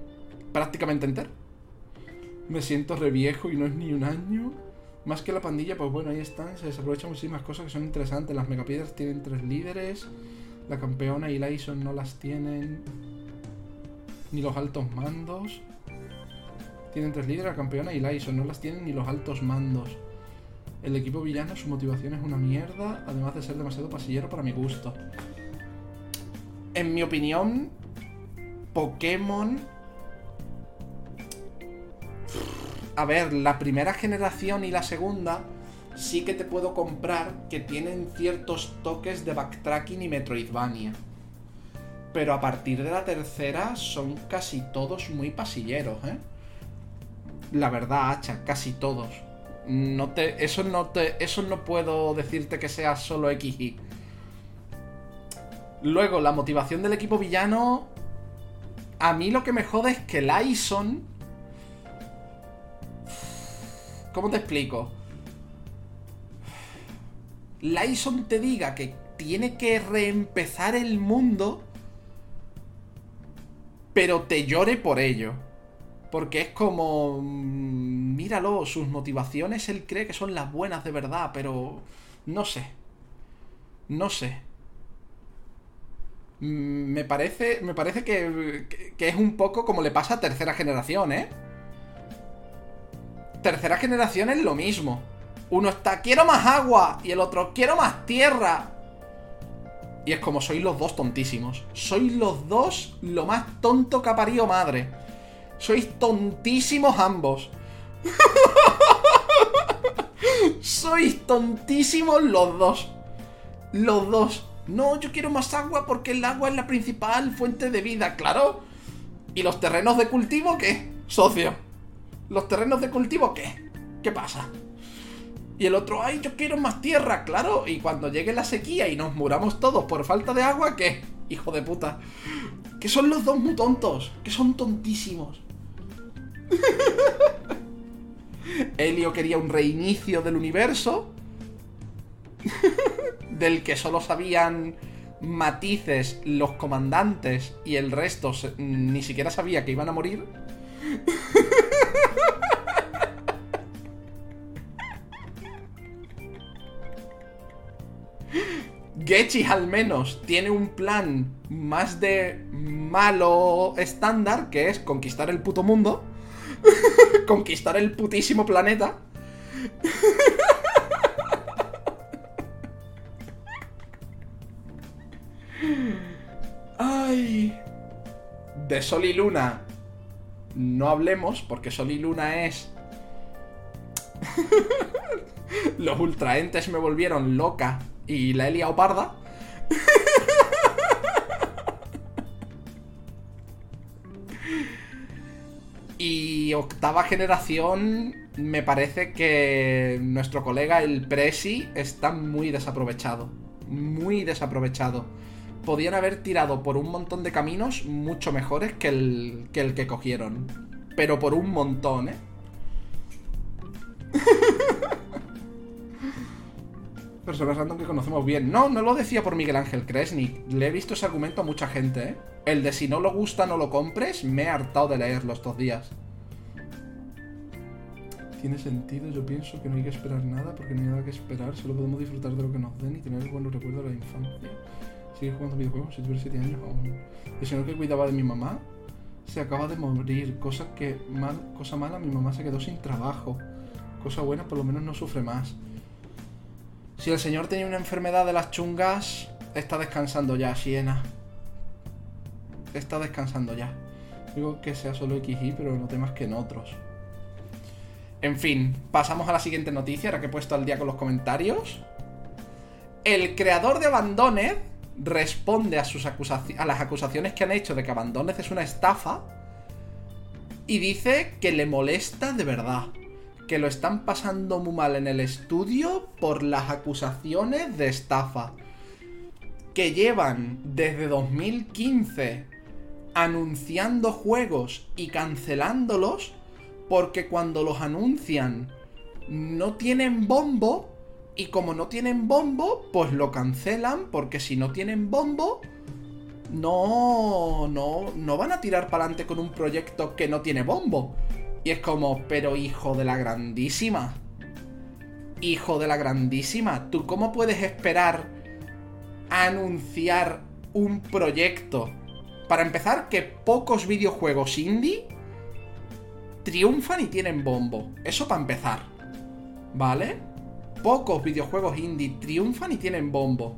prácticamente entero. Me siento re viejo y no es ni un año. Más que la pandilla, pues bueno, ahí están. Se desaprovechan muchísimas cosas que son interesantes. Las megapiedras tienen tres líderes. La campeona y Lyson no las tienen. Ni los altos mandos. Tienen tres líderes, la campeona y Lyson. No las tienen ni los altos mandos. El equipo villano, su motivación es una mierda. Además de ser demasiado pasillero para mi gusto. En mi opinión, Pokémon a ver, la primera generación y la segunda sí que te puedo comprar que tienen ciertos toques de backtracking y Metroidvania. Pero a partir de la tercera son casi todos muy pasilleros, ¿eh? La verdad, hacha, casi todos. No te, eso no te, eso no puedo decirte que sea solo XY. Luego, la motivación del equipo villano. A mí lo que me jode es que Lyson ¿Cómo te explico? Lyson te diga que tiene que reempezar el mundo, pero te llore por ello. Porque es como... mm, Míralo, sus motivaciones él cree que son las buenas de verdad, pero... No sé. No sé. Mm, Me parece, me parece que, que- que es un poco como le pasa a tercera generación, ¿eh? Tercera generación es lo mismo. Uno está, quiero más agua, y el otro, quiero más tierra. Y es como sois los dos tontísimos. Sois los dos lo más tonto que ha parido madre. Sois tontísimos ambos. [LAUGHS] sois tontísimos los dos. Los dos. No, yo quiero más agua porque el agua es la principal fuente de vida, claro. ¿Y los terrenos de cultivo qué? Socio. ¿Los terrenos de cultivo qué? ¿Qué pasa? Y el otro, ay, yo quiero más tierra, claro. Y cuando llegue la sequía y nos muramos todos por falta de agua, ¿qué? Hijo de puta. Que son los dos muy tontos. Que son tontísimos. [LAUGHS] Helio quería un reinicio del universo. [LAUGHS] del que solo sabían matices los comandantes y el resto ni siquiera sabía que iban a morir. [LAUGHS] Getchis al menos tiene un plan más de malo estándar, que es conquistar el puto mundo. [LAUGHS] conquistar el putísimo planeta. [LAUGHS] Ay. De Sol y Luna no hablemos, porque Sol y Luna es... [LAUGHS] Los ultraentes me volvieron loca y la Elia Oparda. [LAUGHS] y octava generación, me parece que nuestro colega el Presi está muy desaprovechado. Muy desaprovechado podían haber tirado por un montón de caminos mucho mejores que el que, el que cogieron. Pero por un montón, ¿eh? [LAUGHS] Personas random que conocemos bien. No, no lo decía por Miguel Ángel Kresnik. Le he visto ese argumento a mucha gente, ¿eh? El de si no lo gusta, no lo compres, me he hartado de leerlo estos días. Tiene sentido, yo pienso que no hay que esperar nada porque no hay nada que esperar, solo podemos disfrutar de lo que nos den y tener buenos recuerdos de la infancia sigue jugando videojuegos si tuviera 7 años aún. El señor que cuidaba de mi mamá se acaba de morir. Cosa que mal, cosa mala, mi mamá se quedó sin trabajo. Cosa buena, por lo menos no sufre más. Si el señor tenía una enfermedad de las chungas, está descansando ya, Siena. Está descansando ya. Digo que sea solo XY, pero no temas que en otros. En fin, pasamos a la siguiente noticia, ahora que he puesto al día con los comentarios. El creador de Abandoned responde a, sus a las acusaciones que han hecho de que Abandones es una estafa y dice que le molesta de verdad, que lo están pasando muy mal en el estudio por las acusaciones de estafa, que llevan desde 2015 anunciando juegos y cancelándolos porque cuando los anuncian no tienen bombo y como no tienen bombo, pues lo cancelan porque si no tienen bombo, no, no, no van a tirar para adelante con un proyecto que no tiene bombo. Y es como, pero hijo de la grandísima. Hijo de la grandísima, ¿tú cómo puedes esperar a anunciar un proyecto? Para empezar, que pocos videojuegos indie triunfan y tienen bombo. Eso para empezar. ¿Vale? Pocos videojuegos indie triunfan y tienen bombo.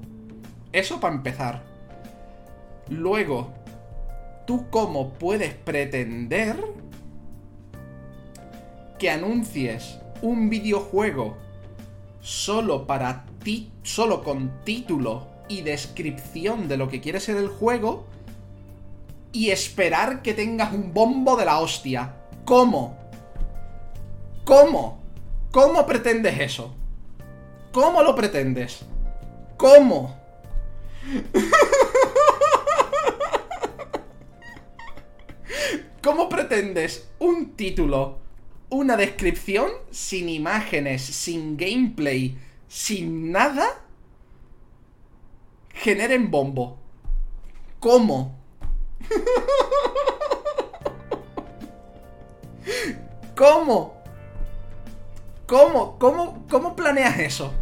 Eso para empezar. Luego, ¿tú cómo puedes pretender que anuncies un videojuego solo para ti, solo con título y descripción de lo que quiere ser el juego y esperar que tengas un bombo de la hostia? ¿Cómo? ¿Cómo? ¿Cómo pretendes eso? ¿Cómo lo pretendes? ¿Cómo? ¿Cómo pretendes un título, una descripción sin imágenes, sin gameplay, sin nada, generen bombo? ¿Cómo? ¿Cómo? ¿Cómo? ¿Cómo? ¿Cómo planeas eso?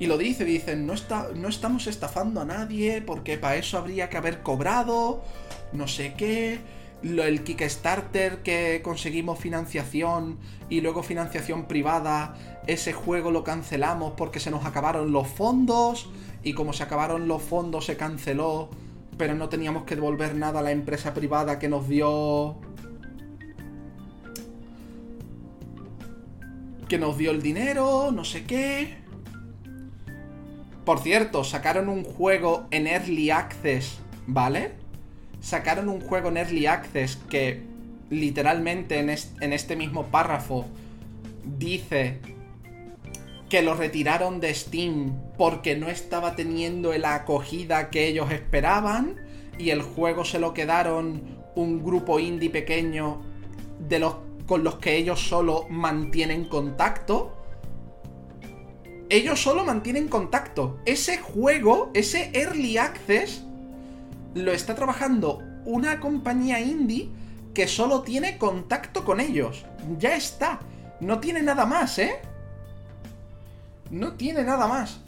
Y lo dice, dicen, no, está, no estamos estafando a nadie porque para eso habría que haber cobrado, no sé qué. Lo, el Kickstarter que conseguimos financiación y luego financiación privada, ese juego lo cancelamos porque se nos acabaron los fondos y como se acabaron los fondos se canceló, pero no teníamos que devolver nada a la empresa privada que nos dio... Que nos dio el dinero, no sé qué. Por cierto, sacaron un juego en Early Access, ¿vale? Sacaron un juego en Early Access que literalmente en, este mismo párrafo dice que lo retiraron de Steam porque no estaba teniendo la acogida que ellos esperaban y el juego se lo quedaron un grupo indie pequeño de los con los que ellos solo mantienen contacto. Ellos solo mantienen contacto. Ese juego, ese early access lo está trabajando una compañía indie que solo tiene contacto con ellos. Ya está. No tiene nada más, ¿eh? No tiene nada más.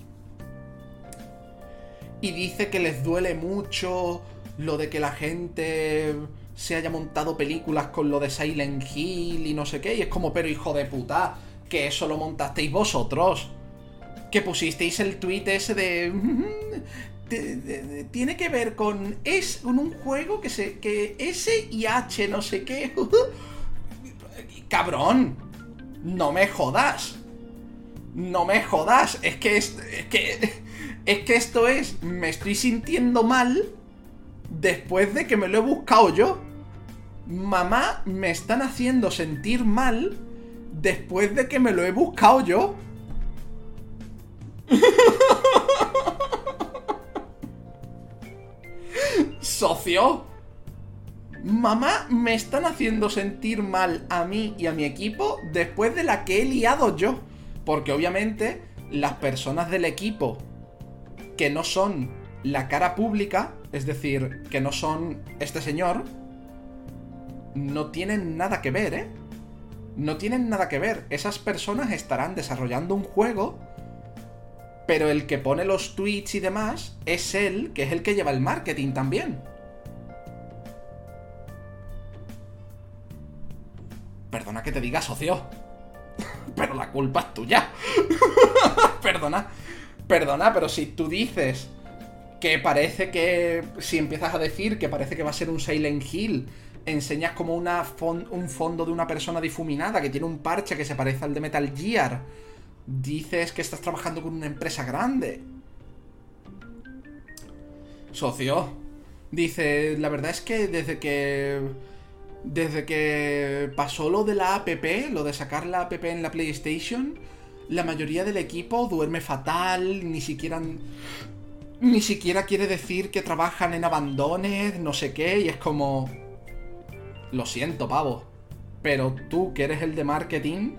Y dice que les duele mucho lo de que la gente se haya montado películas con lo de Silent Hill y no sé qué. Y es como, pero hijo de puta, que eso lo montasteis vosotros. Que pusisteis el tweet ese [LAUGHS] de... tiene que ver con... Es con un juego que se... que S y H no sé qué. [LAUGHS] Cabrón. No me jodas. No me jodas, es que, es, que, es que esto es, me estoy sintiendo mal después de que me lo he buscado yo. Mamá, me están haciendo sentir mal después de que me lo he buscado yo. Socio. Mamá, me están haciendo sentir mal a mí y a mi equipo después de la que he liado yo. Porque obviamente las personas del equipo que no son la cara pública, es decir, que no son este señor, no tienen nada que ver, ¿eh? No tienen nada que ver. Esas personas estarán desarrollando un juego, pero el que pone los tweets y demás es él, que es el que lleva el marketing también. Perdona que te diga socio. [LAUGHS] pero la culpa es tuya. [LAUGHS] perdona, perdona, pero si tú dices que parece que, si empiezas a decir que parece que va a ser un Silent Hill, enseñas como una un fondo de una persona difuminada que tiene un parche que se parece al de Metal Gear, dices que estás trabajando con una empresa grande. Socio, dice, la verdad es que desde que desde que pasó lo de la APP, lo de sacar la APP en la PlayStation, la mayoría del equipo duerme fatal, ni siquiera ni siquiera quiere decir que trabajan en abandones, no sé qué, y es como lo siento, pavo, pero tú que eres el de marketing,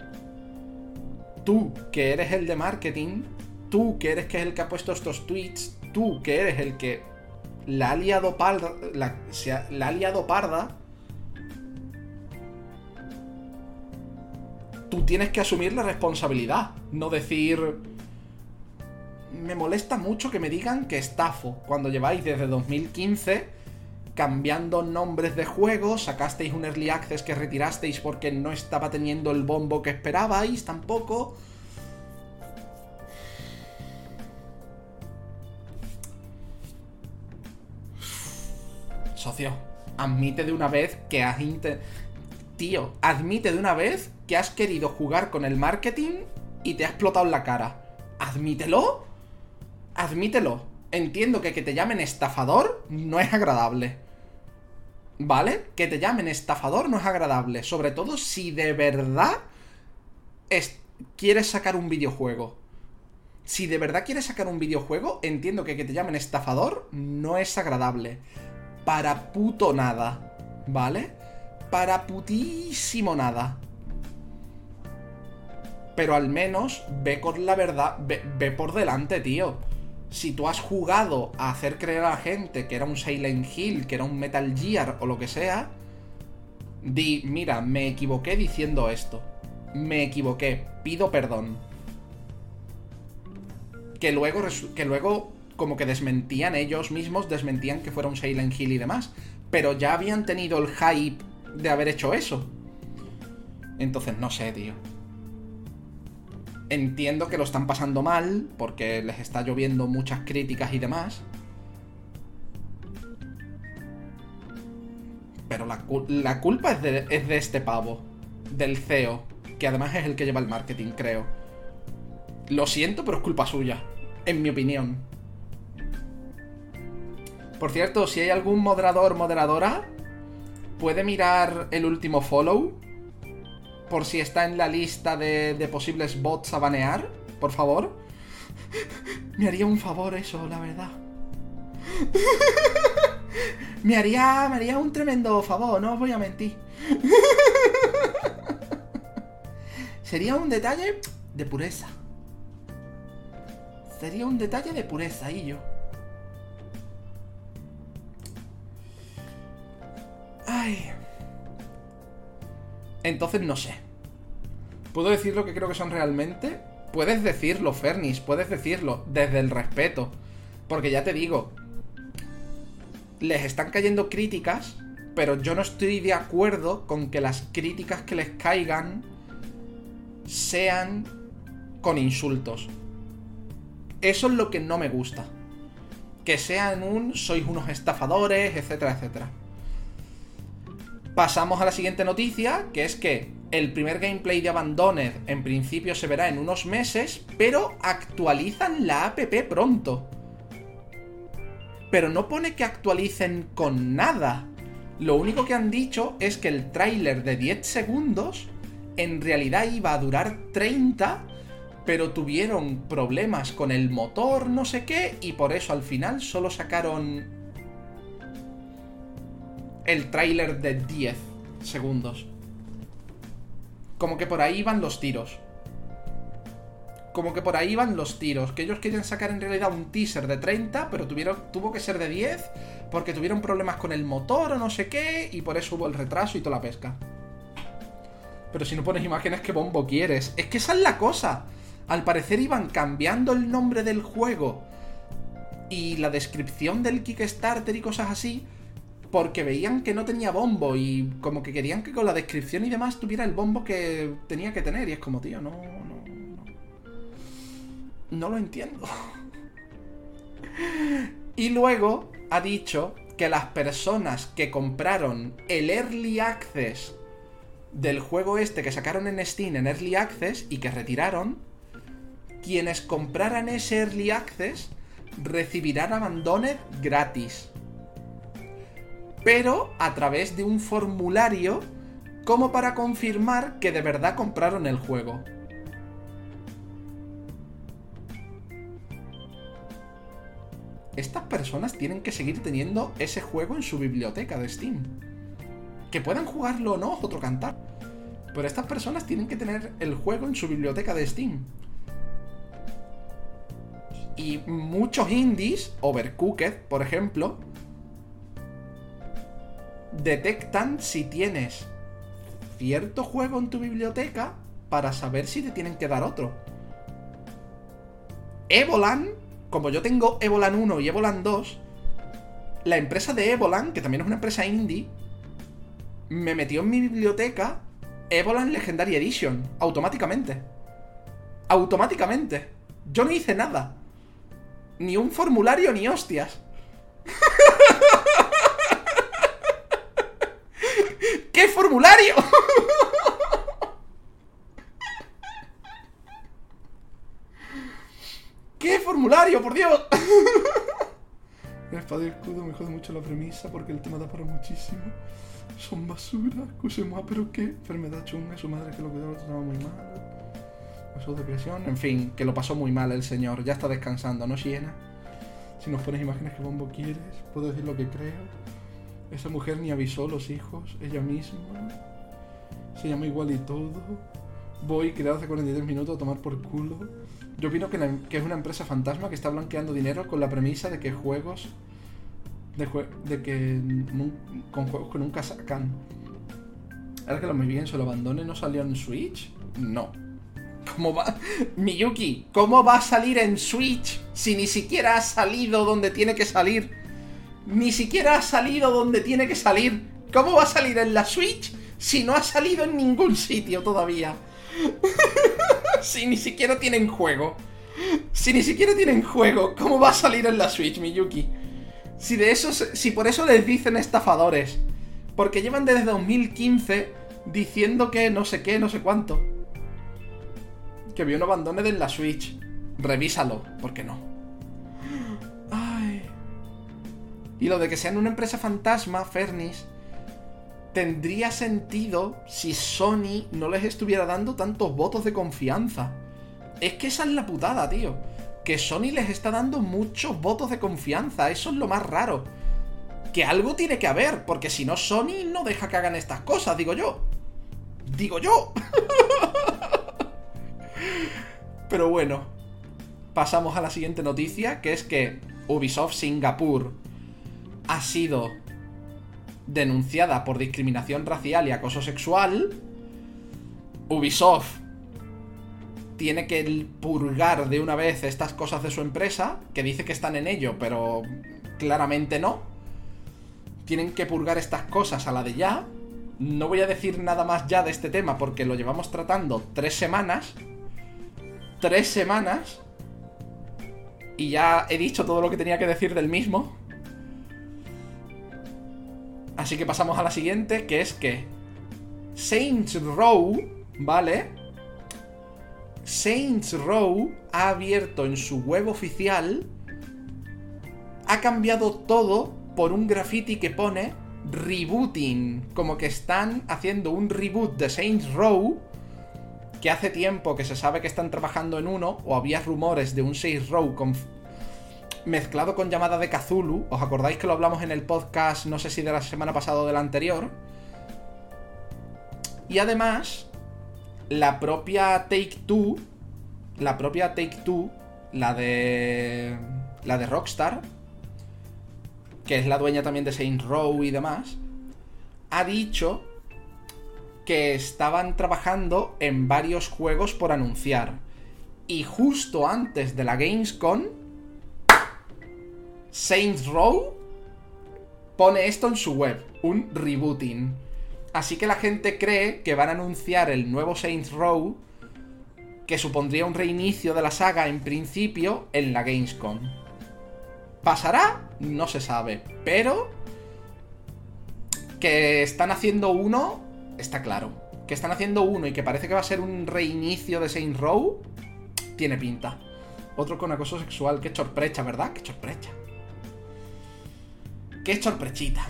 tú que eres el de marketing, tú que eres que es el que ha puesto estos tweets, tú que eres el que la ha liado parda, la, parda, tú tienes que asumir la responsabilidad, no decir... Me molesta mucho que me digan que estafo, cuando lleváis desde 2015 cambiando nombres de juegos, sacasteis un early access que retirasteis porque no estaba teniendo el bombo que esperabais tampoco. Socio, admite de una vez que has Tío, admite de una vez que has querido jugar con el marketing y te ha explotado en la cara. Admítelo. Admítelo. Entiendo que que te llamen estafador no es agradable. ¿Vale? Que te llamen estafador no es agradable. Sobre todo si de verdad quieres sacar un videojuego. Si de verdad quieres sacar un videojuego, entiendo que que te llamen estafador no es agradable. Para puto nada. ¿Vale? para putísimo nada. Pero al menos ve con la verdad, ve, por delante, tío. Si tú has jugado a hacer creer a la gente que era un Silent Hill, que era un Metal Gear o lo que sea, di, mira, me equivoqué diciendo esto. Me equivoqué, pido perdón. Que luego, que luego como que desmentían ellos mismos, desmentían que fuera un Silent Hill y demás. Pero ya habían tenido el hype de haber hecho eso. Entonces, no sé, tío. Entiendo que lo están pasando mal, porque les está lloviendo muchas críticas y demás. Pero la, culpa es de, es de este pavo, del CEO, que además es el que lleva el marketing, creo. Lo siento, pero es culpa suya, en mi opinión. Por cierto, si hay algún moderador, moderadora, puede mirar el último follow. Por si está en la lista de, posibles bots a banear, por favor. [LAUGHS] Me haría un favor eso, la verdad. [LAUGHS] me haría, me haría un tremendo favor, no os voy a mentir. [LAUGHS] Sería un detalle de pureza. Sería un detalle de pureza, y yo. Ay. Entonces no sé. ¿Puedo decir lo que creo que son realmente? Puedes decirlo, Fernis, puedes decirlo, desde el respeto. Porque ya te digo, les están cayendo críticas, pero yo no estoy de acuerdo con que las críticas que les caigan sean con insultos. Eso es lo que no me gusta. Que sean un sois unos estafadores, etcétera, etcétera. Pasamos a la siguiente noticia, que es que el primer gameplay de Abandoned en principio se verá en unos meses, pero actualizan la app pronto. Pero no pone que actualicen con nada. Lo único que han dicho es que el tráiler de 10 segundos en realidad iba a durar 30, pero tuvieron problemas con el motor, no sé qué, y por eso al final solo sacaron el tráiler de 10 segundos. Como que por ahí van los tiros. Como que por ahí van los tiros. Que ellos querían sacar en realidad un teaser de 30, pero tuvieron, tuvo que ser de 10 porque tuvieron problemas con el motor o no sé qué, y por eso hubo el retraso y toda la pesca. Pero si no pones imágenes, ¿qué bombo quieres? Es que esa es la cosa. Al parecer iban cambiando el nombre del juego y la descripción del Kickstarter y cosas así porque veían que no tenía bombo y como que querían que con la descripción y demás tuviera el bombo que tenía que tener. Y es como, tío, no, no, no. No lo entiendo. [LAUGHS] y luego ha dicho que las personas que compraron el Early Access del juego este que sacaron en Steam en Early Access y que retiraron, quienes compraran ese Early Access recibirán abandones gratis. Pero a través de un formulario como para confirmar que de verdad compraron el juego. Estas personas tienen que seguir teniendo ese juego en su biblioteca de Steam. Que puedan jugarlo o no otro cantar. Pero estas personas tienen que tener el juego en su biblioteca de Steam. Y muchos indies, Overcooked, por ejemplo, detectan si tienes cierto juego en tu biblioteca para saber si te tienen que dar otro. Evolan, como yo tengo Evolan 1 y Evolan 2, la empresa de Evolan, que también es una empresa indie, me metió en mi biblioteca Evolan Legendary Edition, automáticamente. Automáticamente. Yo no hice nada. Ni un formulario ni hostias. [LAUGHS] formulario? ¿Qué formulario, por Dios? El espada y escudo me jode mucho la premisa porque el tema da para muchísimo son basura, más, pero qué enfermedad chunga, su madre que lo cuidaba, lo estaba muy mal. Pasó depresión, en fin, que lo pasó muy mal el señor, ya está descansando, ¿no, Siena? Si nos pones imágenes que bombo quieres, puedo decir lo que creo. Esa mujer ni avisó a los hijos, ella misma. Se llama igual y todo. Voy, creado hace 43 minutos, a tomar por culo. Yo opino que, es una empresa fantasma que está blanqueando dinero con la premisa de que juegos de, que con juegos que nunca sacan. Ahora que lo muy bien, se lo abandone, ¿no salió en Switch? No. ¿Cómo va? Miyuki, ¿cómo va a salir en Switch si ni siquiera ha salido donde tiene que salir? Ni siquiera ha salido donde tiene que salir. ¿Cómo va a salir en la Switch si no ha salido en ningún sitio todavía? [LAUGHS] si ni siquiera tienen juego. Si ni siquiera tienen juego, ¿cómo va a salir en la Switch, Miyuki? Si de eso, si por eso les dicen estafadores. Porque llevan desde 2015 diciendo que no sé qué, no sé cuánto. Que vio un abandone de la Switch. Revísalo, ¿por qué no? Y lo de que sean una empresa fantasma, Fernis, tendría sentido si Sony no les estuviera dando tantos votos de confianza. Es que esa es la putada, tío. Que Sony les está dando muchos votos de confianza. Eso es lo más raro. Que algo tiene que haber, porque si no, Sony no deja que hagan estas cosas, digo yo. Digo yo. [LAUGHS] Pero bueno, pasamos a la siguiente noticia, que es que Ubisoft Singapur ha sido denunciada por discriminación racial y acoso sexual. Ubisoft tiene que purgar de una vez estas cosas de su empresa, que dice que están en ello, pero claramente no. Tienen que purgar estas cosas a la de ya. No voy a decir nada más ya de este tema porque lo llevamos tratando tres semanas. Tres semanas. Y ya he dicho todo lo que tenía que decir del mismo. Así que pasamos a la siguiente, que es que Saints Row, ¿vale? Saints Row ha abierto en su web oficial, ha cambiado todo por un graffiti que pone rebooting, como que están haciendo un reboot de Saints Row, que hace tiempo que se sabe que están trabajando en uno, o había rumores de un Saints Row con mezclado con llamada de Kazulu. ¿Os acordáis que lo hablamos en el podcast, no sé si de la semana pasada o de la anterior? Y además, la propia Take Two, la propia Take Two, la de. la de Rockstar, que es la dueña también de Saint Row y demás, ha dicho que estaban trabajando en varios juegos por anunciar. Y justo antes de la Gamescom, Saints Row pone esto en su web, un rebooting. Así que la gente cree que van a anunciar el nuevo Saints Row, que supondría un reinicio de la saga en principio en la Gamescom. ¿Pasará? No se sabe, pero que están haciendo uno, está claro. Que están haciendo uno y que parece que va a ser un reinicio de Saints Row, tiene pinta. Otro con acoso sexual, qué sorpresa, ¿verdad? Qué sorpresa. Qué sorpresita.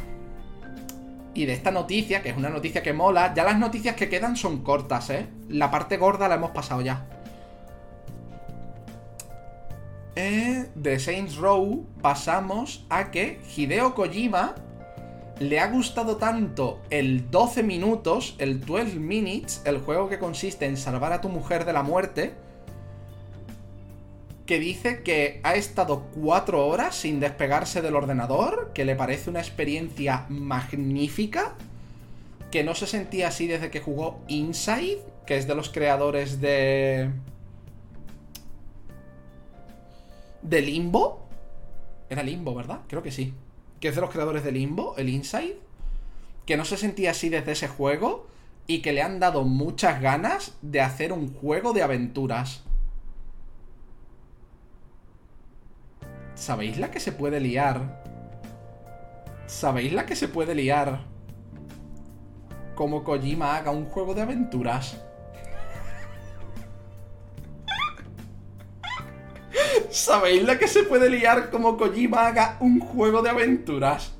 Y de esta noticia, que es una noticia que mola, ya las noticias que quedan son cortas, ¿eh? La parte gorda la hemos pasado ya. De Saints Row pasamos a que Hideo Kojima le ha gustado tanto el 12 minutos, el 12 minutes, el juego que consiste en salvar a tu mujer de la muerte, que dice que ha estado cuatro horas sin despegarse del ordenador, que le parece una experiencia magnífica, que no se sentía así desde que jugó Inside, que es de los creadores de... de Limbo. Era Limbo, ¿verdad? Creo que sí. Que es de los creadores de Limbo, el Inside. Que no se sentía así desde ese juego y que le han dado muchas ganas de hacer un juego de aventuras. ¿Sabéis la que se puede liar? ¿Sabéis la que se puede liar? Como Kojima haga un juego de aventuras. ¿Sabéis la que se puede liar como Kojima haga un juego de aventuras?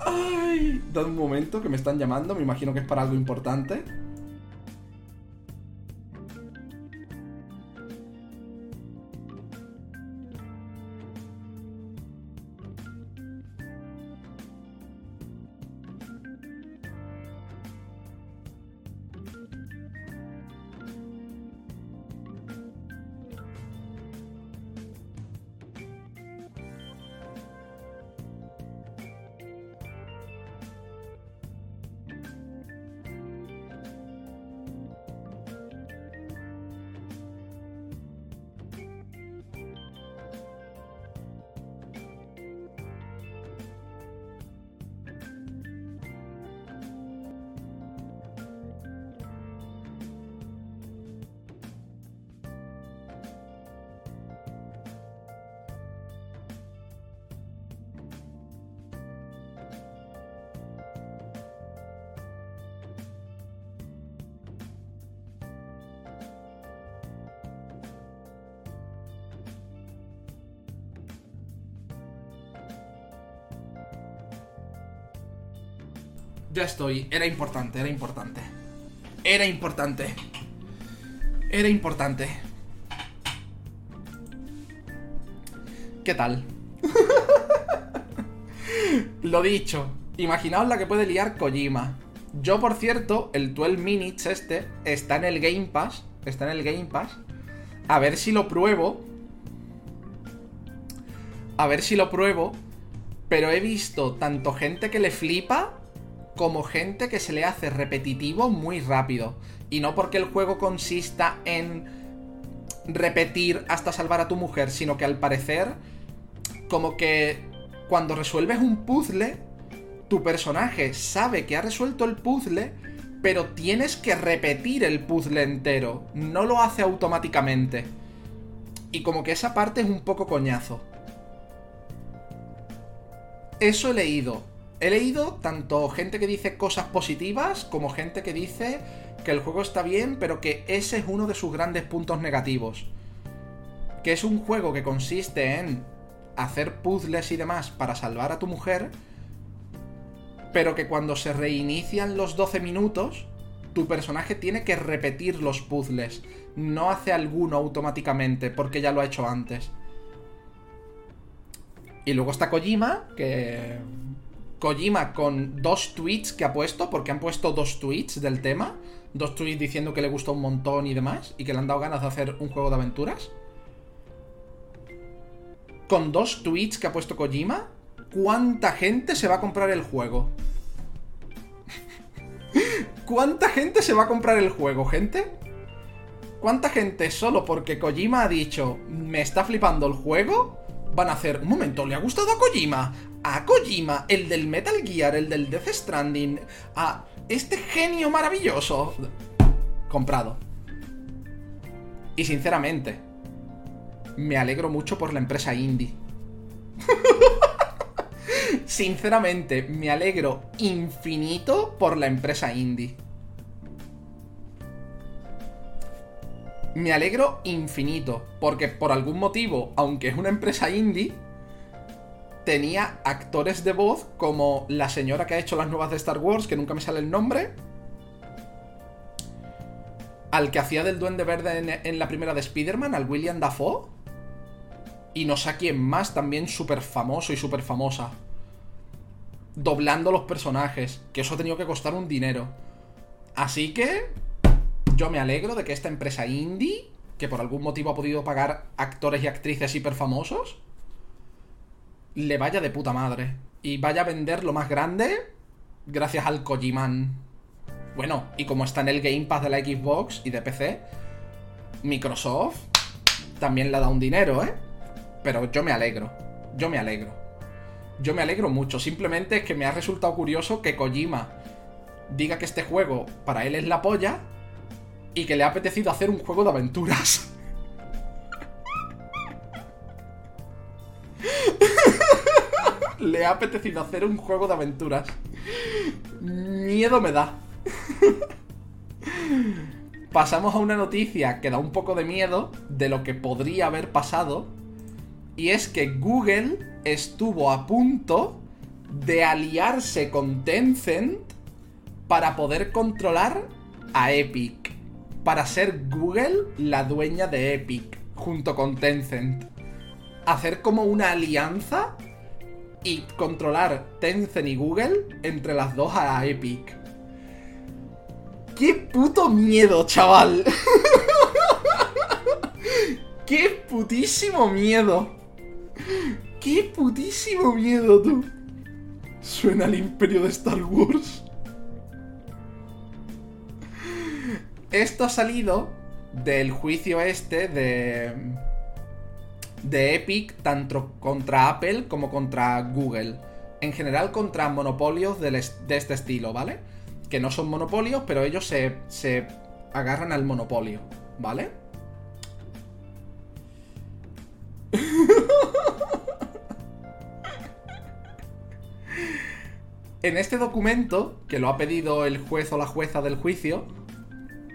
Ay, dad un momento que me están llamando, me imagino que es para algo importante. Estoy. Era importante, era importante. Era importante. Era importante. ¿Qué tal? [LAUGHS] Lo dicho, imaginaos la que puede liar Kojima. Yo, por cierto, el 12 Minutes este está en el Game Pass. Está en el Game Pass. A ver si lo pruebo. A ver si lo pruebo. Pero he visto tanto gente que le flipa como gente que se le hace repetitivo muy rápido. Y no porque el juego consista en repetir hasta salvar a tu mujer, sino que al parecer, como que cuando resuelves un puzzle, tu personaje sabe que ha resuelto el puzzle, pero tienes que repetir el puzzle entero. No lo hace automáticamente. Y como que esa parte es un poco coñazo. Eso he leído. He leído tanto gente que dice cosas positivas como gente que dice que el juego está bien, pero que ese es uno de sus grandes puntos negativos. Que es un juego que consiste en hacer puzzles y demás para salvar a tu mujer, pero que cuando se reinician los 12 minutos, tu personaje tiene que repetir los puzzles. No hace alguno automáticamente, porque ya lo ha hecho antes. Y luego está Kojima, que... Kojima con dos tweets que ha puesto, porque han puesto dos tweets del tema. Dos tweets diciendo que le gusta un montón y demás, y que le han dado ganas de hacer un juego de aventuras. Con dos tweets que ha puesto Kojima, ¿cuánta gente se va a comprar el juego? [LAUGHS] ¿Cuánta gente se va a comprar el juego, gente? ¿Cuánta gente solo porque Kojima ha dicho me está flipando el juego? Van a hacer, un momento, ¿le ha gustado a Kojima? A Kojima, el del Metal Gear, el del Death Stranding, a este genio maravilloso. Comprado. Y sinceramente, me alegro mucho por la empresa indie. [LAUGHS] Sinceramente, me alegro infinito por la empresa indie. Me alegro infinito, porque por algún motivo, aunque es una empresa indie, tenía actores de voz como la señora que ha hecho las nuevas de Star Wars, que nunca me sale el nombre, al que hacía del Duende Verde en, la primera de Spider-Man, al William Dafoe, y no sé a quién más, también súper famoso y súper famosa doblando los personajes, que eso ha tenido que costar un dinero. Así que yo me alegro de que esta empresa indie, que por algún motivo ha podido pagar actores y actrices hiper famosos, le vaya de puta madre. Y vaya a vender lo más grande gracias al Kojiman. Bueno, y como está en el Game Pass de la Xbox y de PC, Microsoft también le da un dinero, ¿eh? Pero yo me alegro. Yo me alegro yo me alegro mucho. Simplemente es que me ha resultado curioso que Kojima diga que este juego para él es la polla y que le ha apetecido hacer un juego de aventuras. le ha apetecido hacer un juego de aventuras. Miedo me da. Pasamos a una noticia que da un poco de miedo de lo que podría haber pasado. Y es que Google estuvo a punto de aliarse con Tencent para poder controlar a Epic. Para ser Google la dueña de Epic, junto con Tencent. Hacer como una alianza y controlar Tencent y Google entre las dos a Epic. ¡Qué puto miedo, chaval! [LAUGHS] ¡Qué putísimo miedo! ¡Qué putísimo miedo, tú! Suena el imperio de Star Wars. Esto ha salido del juicio este de. de Epic, tanto contra Apple como contra Google. En general, contra monopolios de este estilo, ¿vale? Que no son monopolios, pero ellos se, se agarran al monopolio, ¿vale? [LAUGHS] En este documento, que lo ha pedido el juez o la jueza del juicio,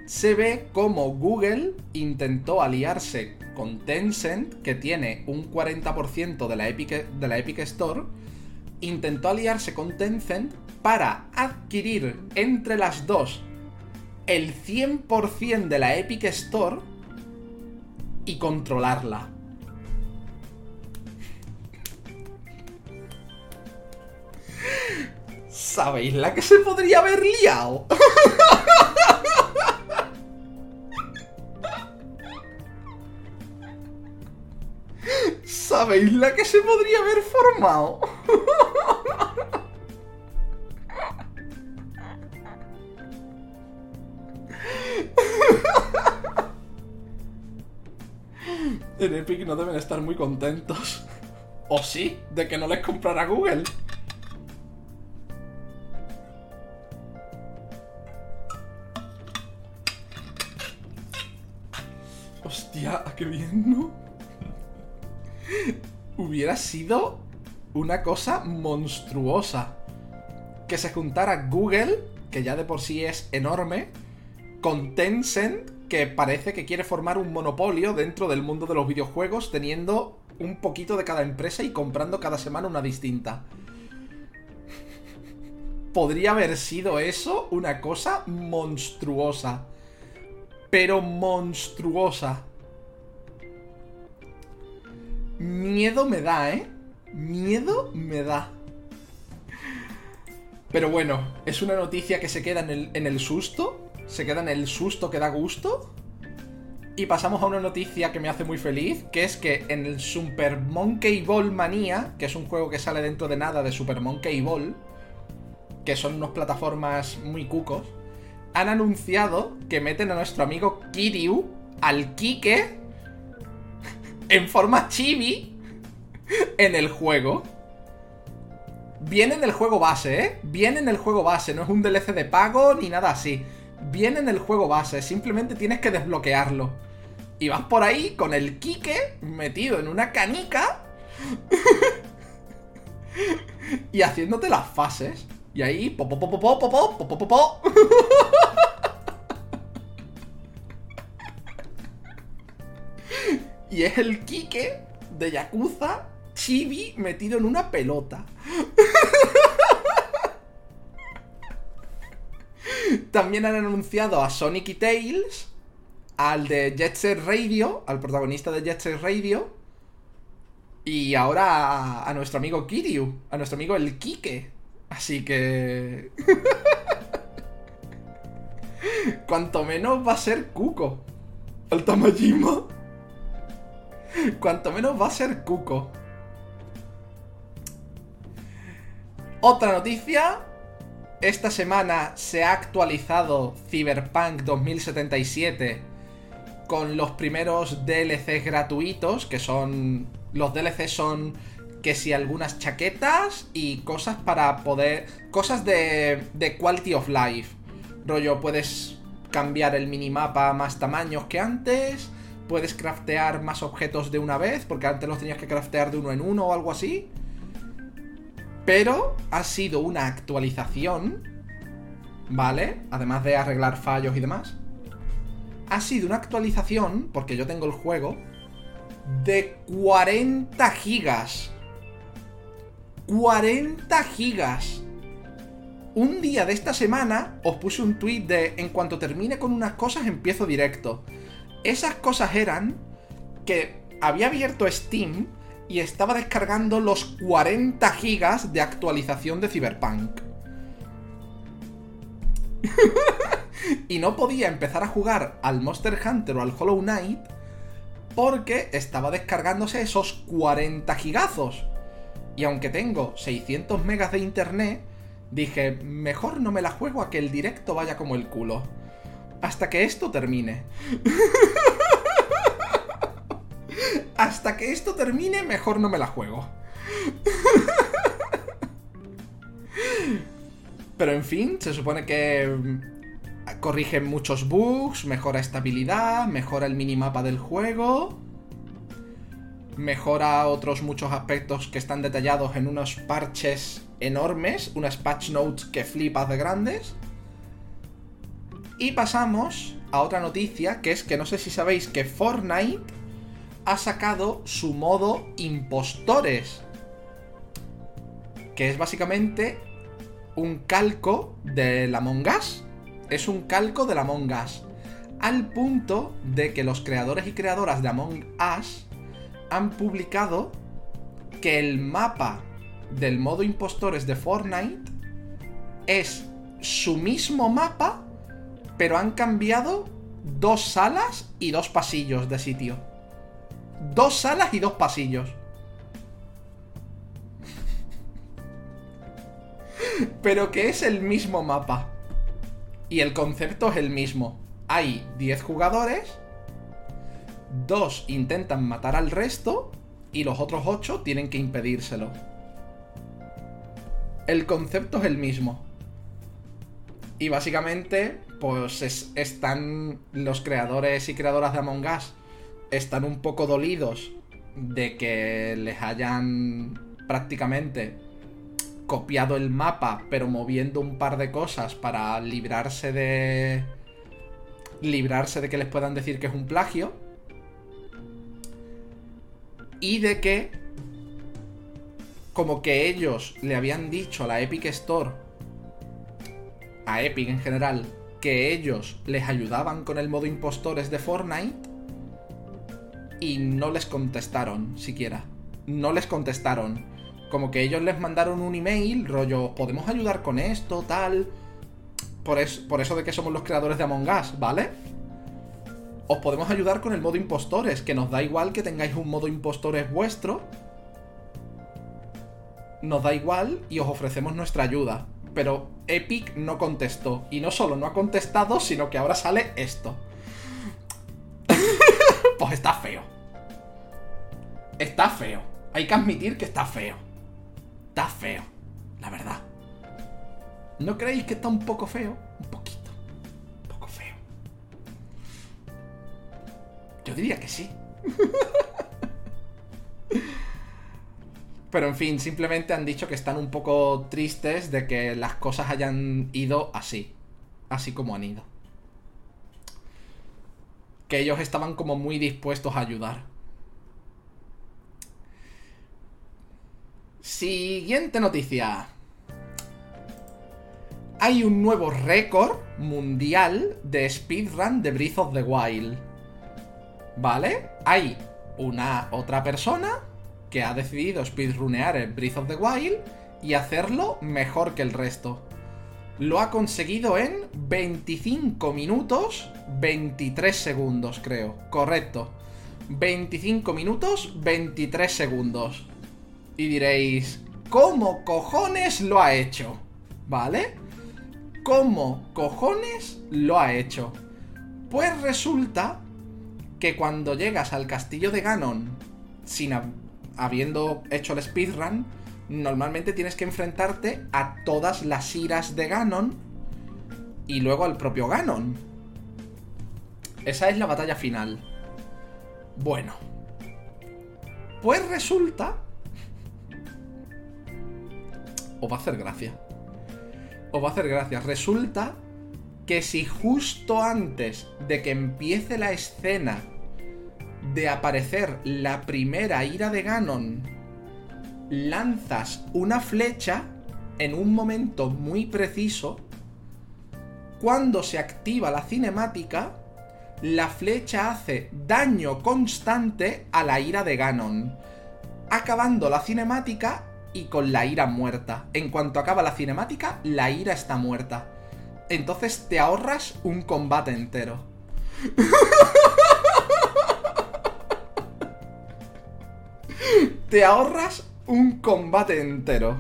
se ve cómo Google intentó aliarse con Tencent, que tiene un 40% de la, Epic, de la Epic Store, intentó aliarse con Tencent para adquirir entre las dos el 100% de la Epic Store y controlarla. ¿Sabéis la que se podría haber liado? [LAUGHS] ¿Sabéis la que se podría haber formado? En Epic no deben estar muy contentos. ¿O sí? De que no les comprara Google. Hostia, qué bien, ¿no? Hubiera sido una cosa monstruosa. Que se juntara Google, que ya de por sí es enorme, con Tencent, que parece que quiere formar un monopolio dentro del mundo de los videojuegos, teniendo un poquito de cada empresa y comprando cada semana una distinta. Podría haber sido eso una cosa monstruosa. Pero monstruosa. Miedo me da, ¿eh? Miedo me da. Pero bueno, es una noticia que se queda en el, en el susto. Se queda en el susto que da gusto. Y pasamos a una noticia que me hace muy feliz, que es que en el Super Monkey Ball Manía, que es un juego que sale dentro de nada de Super Monkey Ball, que son unas plataformas muy cucos, han anunciado que meten a nuestro amigo Kiryu, al Kike, en forma chibi, en el juego. Viene en el juego base, ¿eh? Viene en el juego base, no es un DLC de pago ni nada así. Viene en el juego base, simplemente tienes que desbloquearlo. Y vas por ahí con el Kike metido en una canica y haciéndote las fases. Y ahí, po, po, po, po, po, po, po, po, po. Y es el Kike de Yakuza chibi metido en una pelota. También han anunciado a Sonic y Tails, al de Jet Set Radio, al protagonista de Jet Set Radio, y ahora a, a nuestro amigo Kiryu, a nuestro amigo el Kike. Así que... [LAUGHS] Cuanto menos va a ser Kuko. El Tamajima. [LAUGHS] Cuanto menos va a ser Kuko. Otra noticia. Esta semana se ha actualizado Cyberpunk 2077 con los primeros DLCs gratuitos, que son... Los DLCs son que si algunas chaquetas y cosas para poder... Cosas de, de quality of life. Rollo, puedes cambiar el minimapa a más tamaños que antes, puedes craftear más objetos de una vez, porque antes los tenías que craftear de uno en uno o algo así. Pero ha sido una actualización, ¿vale? Además de arreglar fallos y demás. Ha sido una actualización, porque yo tengo el juego, de 40 gigas. 40 gigas. Un día de esta semana os puse un tweet de en cuanto termine con unas cosas empiezo directo. Esas cosas eran que había abierto Steam y estaba descargando los 40 gigas de actualización de Cyberpunk. [LAUGHS] y no podía empezar a jugar al Monster Hunter o al Hollow Knight porque estaba descargándose esos 40 gigazos. Y aunque tengo 600 megas de internet, dije, mejor no me la juego a que el directo vaya como el culo. Hasta que esto termine. Hasta que esto termine, mejor no me la juego. Pero en fin, se supone que mm, corrige muchos bugs, mejora estabilidad, mejora el minimapa del juego, mejora otros muchos aspectos que están detallados en unos parches enormes, unas patch notes que flipas de grandes. Y pasamos a otra noticia, que es que no sé si sabéis que Fortnite ha sacado su modo impostores. Que es básicamente un calco de Among Us. Es un calco de Among Us. Al punto de que los creadores y creadoras de Among Us han publicado que el mapa del modo impostores de Fortnite es su mismo mapa, pero han cambiado dos salas y dos pasillos de sitio. Dos salas y dos pasillos. [LAUGHS] pero que es el mismo mapa. Y el concepto es el mismo. Hay 10 jugadores, dos intentan matar al resto y los otros 8 tienen que impedírselo. El concepto es el mismo. Y básicamente, pues están los creadores y creadoras de Among Us están un poco dolidos de que les hayan prácticamente copiado el mapa, pero moviendo un par de cosas para librarse de. librarse de que les puedan decir que es un plagio. Y de que. Como que ellos le habían dicho a la Epic Store. A Epic en general. Que ellos les ayudaban con el modo impostores de Fortnite. Y no les contestaron siquiera. No les contestaron como que ellos les mandaron un email, rollo, podemos ayudar con esto, tal. Por, por eso de que somos los creadores de Among Us, ¿vale? Os podemos ayudar con el modo impostores, que nos da igual que tengáis un modo impostores vuestro. Nos da igual y os ofrecemos nuestra ayuda. Pero Epic no contestó. Y no solo no ha contestado, sino que ahora sale esto. [LAUGHS] pues está feo. Está feo. Hay que admitir que está feo. Está feo, la verdad. ¿No creéis que está un poco feo? Un poquito. Un poco feo. Yo diría que sí. [LAUGHS] Pero en fin, simplemente han dicho que están un poco tristes de que las cosas hayan ido así. Así como han ido. Que ellos estaban como muy dispuestos a ayudar. Siguiente noticia. Hay un nuevo récord mundial de speedrun de Breath of the Wild. ¿Vale? Hay una otra persona que ha decidido speedrunear el Breath of the Wild y hacerlo mejor que el resto. Lo ha conseguido en 25 minutos 23 segundos, creo. Correcto. 25 minutos 23 segundos. Y diréis, ¿cómo cojones lo ha hecho? ¿Vale? ¿Cómo cojones lo ha hecho? Pues resulta que cuando llegas al castillo de Ganon, sin habiendo hecho el speedrun, normalmente tienes que enfrentarte a todas las iras de Ganon y luego al propio Ganon. Esa es la batalla final. Bueno. Pues resulta os va a hacer gracia. Os va a hacer gracia. Resulta que si justo antes de que empiece la escena de aparecer la primera ira de Ganon, lanzas una flecha en un momento muy preciso, cuando se activa la cinemática, la flecha hace daño constante a la ira de Ganon. Acabando la cinemática, y con la ira muerta. En cuanto acaba la cinemática, la ira está muerta. Entonces te ahorras un combate entero. [LAUGHS] te ahorras un combate entero.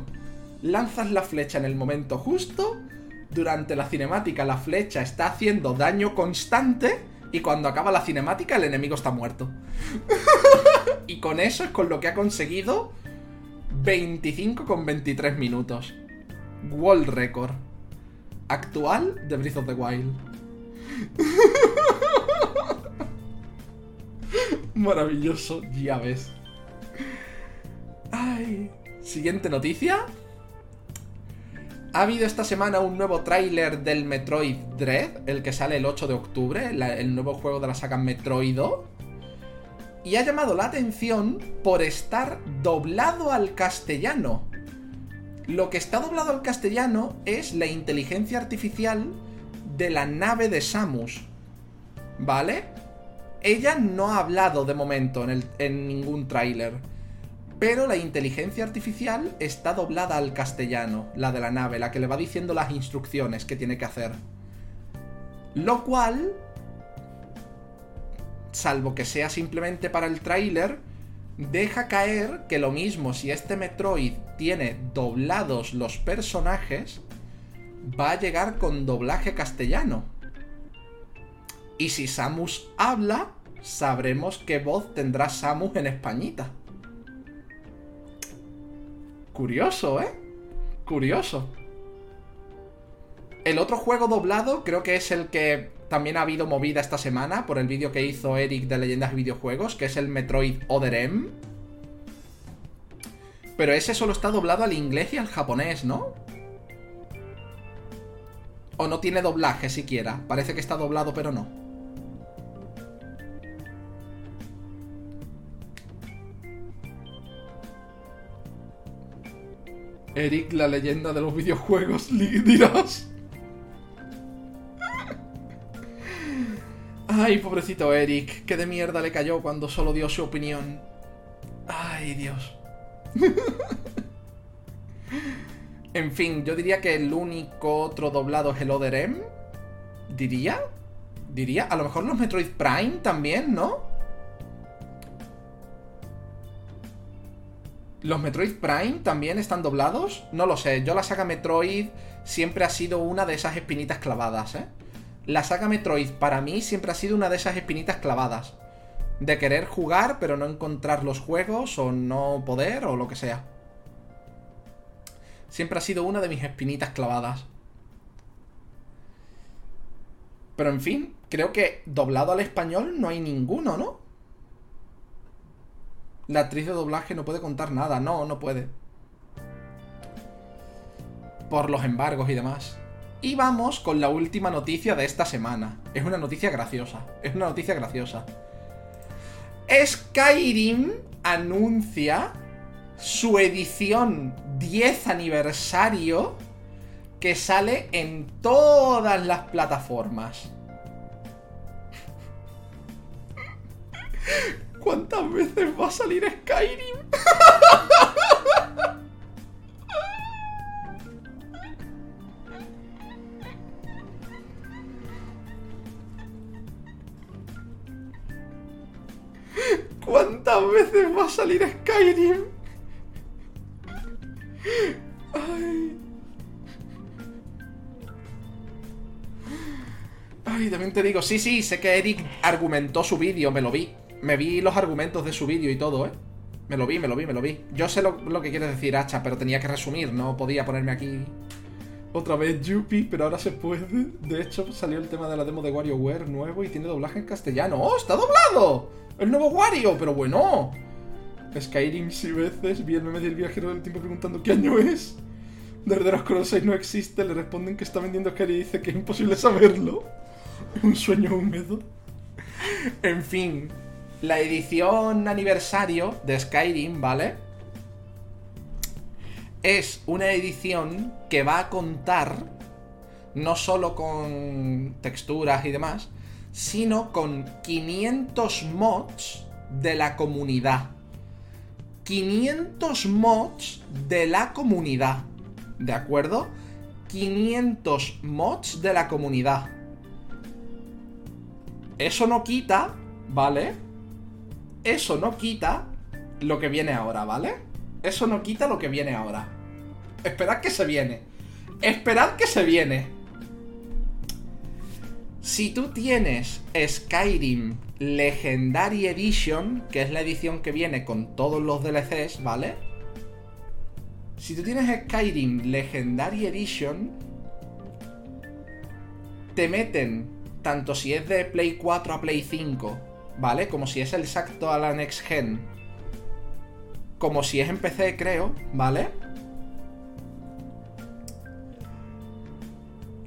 Lanzas la flecha en el momento justo. Durante la cinemática la flecha está haciendo daño constante. Y cuando acaba la cinemática el enemigo está muerto. [LAUGHS] y con eso es con lo que ha conseguido 25 con 23 minutos. World Record. Actual de Breath of the Wild. [LAUGHS] Maravilloso, ya ves. Siguiente noticia. Ha habido esta semana un nuevo tráiler del Metroid Dread, el que sale el 8 de octubre, el nuevo juego de la saga Metroid y ha llamado la atención por estar doblado al castellano. Lo que está doblado al castellano es la inteligencia artificial de la nave de Samus. ¿Vale? Ella no ha hablado de momento en, en ningún tráiler. Pero la inteligencia artificial está doblada al castellano, la de la nave, la que le va diciendo las instrucciones que tiene que hacer. Lo cual, salvo que sea simplemente para el tráiler, deja caer que lo mismo si este Metroid tiene doblados los personajes, va a llegar con doblaje castellano. Y si Samus habla, sabremos qué voz tendrá Samus en españita. Curioso, ¿eh? Curioso. El otro juego doblado creo que es el que también ha habido movida esta semana por el vídeo que hizo Eric de Leyendas de Videojuegos, que es el Metroid Other M. Pero ese solo está doblado al inglés y al japonés, ¿no? O no tiene doblaje siquiera. Parece que está doblado, pero no. Eric, la leyenda de los videojuegos, dirás. Ay, pobrecito Eric, que de mierda le cayó cuando solo dio su opinión. Ay, Dios. [LAUGHS] en fin, yo diría que el único otro doblado es el Other M. ¿Diría? ¿Diría? A lo mejor los Metroid Prime también, ¿no? ¿Los Metroid Prime también están doblados? No lo sé, yo la saga Metroid siempre ha sido una de esas espinitas clavadas, ¿eh? La saga Metroid para mí siempre ha sido una de esas espinitas clavadas. De querer jugar pero no encontrar los juegos o no poder o lo que sea. Siempre ha sido una de mis espinitas clavadas. Pero en fin, creo que doblado al español no hay ninguno, ¿no? La actriz de doblaje no puede contar nada. No, no puede. Por los embargos y demás. Y vamos con la última noticia de esta semana. Es una noticia graciosa. Es una noticia graciosa. Skyrim anuncia su edición 10 aniversario que sale en todas las plataformas. ¿Cuántas veces va a salir Skyrim? ¿Cuántas veces va a salir Skyrim? Ay. Ay, también te digo, sí, sí, sé que Eric argumentó su vídeo, me lo vi. Me vi los argumentos de su vídeo y todo, ¿eh? Me lo vi, me lo vi, me lo vi. Yo sé lo, que quieres decir, Hacha, pero tenía que resumir, no podía ponerme aquí otra vez Yuppie, pero ahora se puede. De hecho, salió el tema de la demo de WarioWare nuevo y tiene doblaje en castellano. ¡Oh, está doblado! ¡El nuevo Wario! ¡Pero bueno! Skyrim si veces, vi el meme del viajero del tiempo preguntando ¿qué año es? De Elder Scrolls 6 no existe, le responden que está vendiendo Skyrim y dice que es imposible saberlo. [LAUGHS] Un sueño húmedo. En fin, la edición aniversario de Skyrim, ¿vale? Es una edición que va a contar no solo con texturas y demás, sino con 500 mods de la comunidad. 500 mods de la comunidad. ¿De acuerdo? 500 mods de la comunidad. Eso no quita, ¿vale? Eso no quita lo que viene ahora, ¿vale? Eso no quita lo que viene ahora. Esperad que se viene. Esperad que se viene. Si tú tienes Skyrim Legendary Edition, que es la edición que viene con todos los DLCs, ¿vale? Si tú tienes Skyrim Legendary Edition, te meten, tanto si es de Play 4 a Play 5, ¿vale? Como si es el exacto a la Next Gen. Como si es en PC, creo, ¿vale?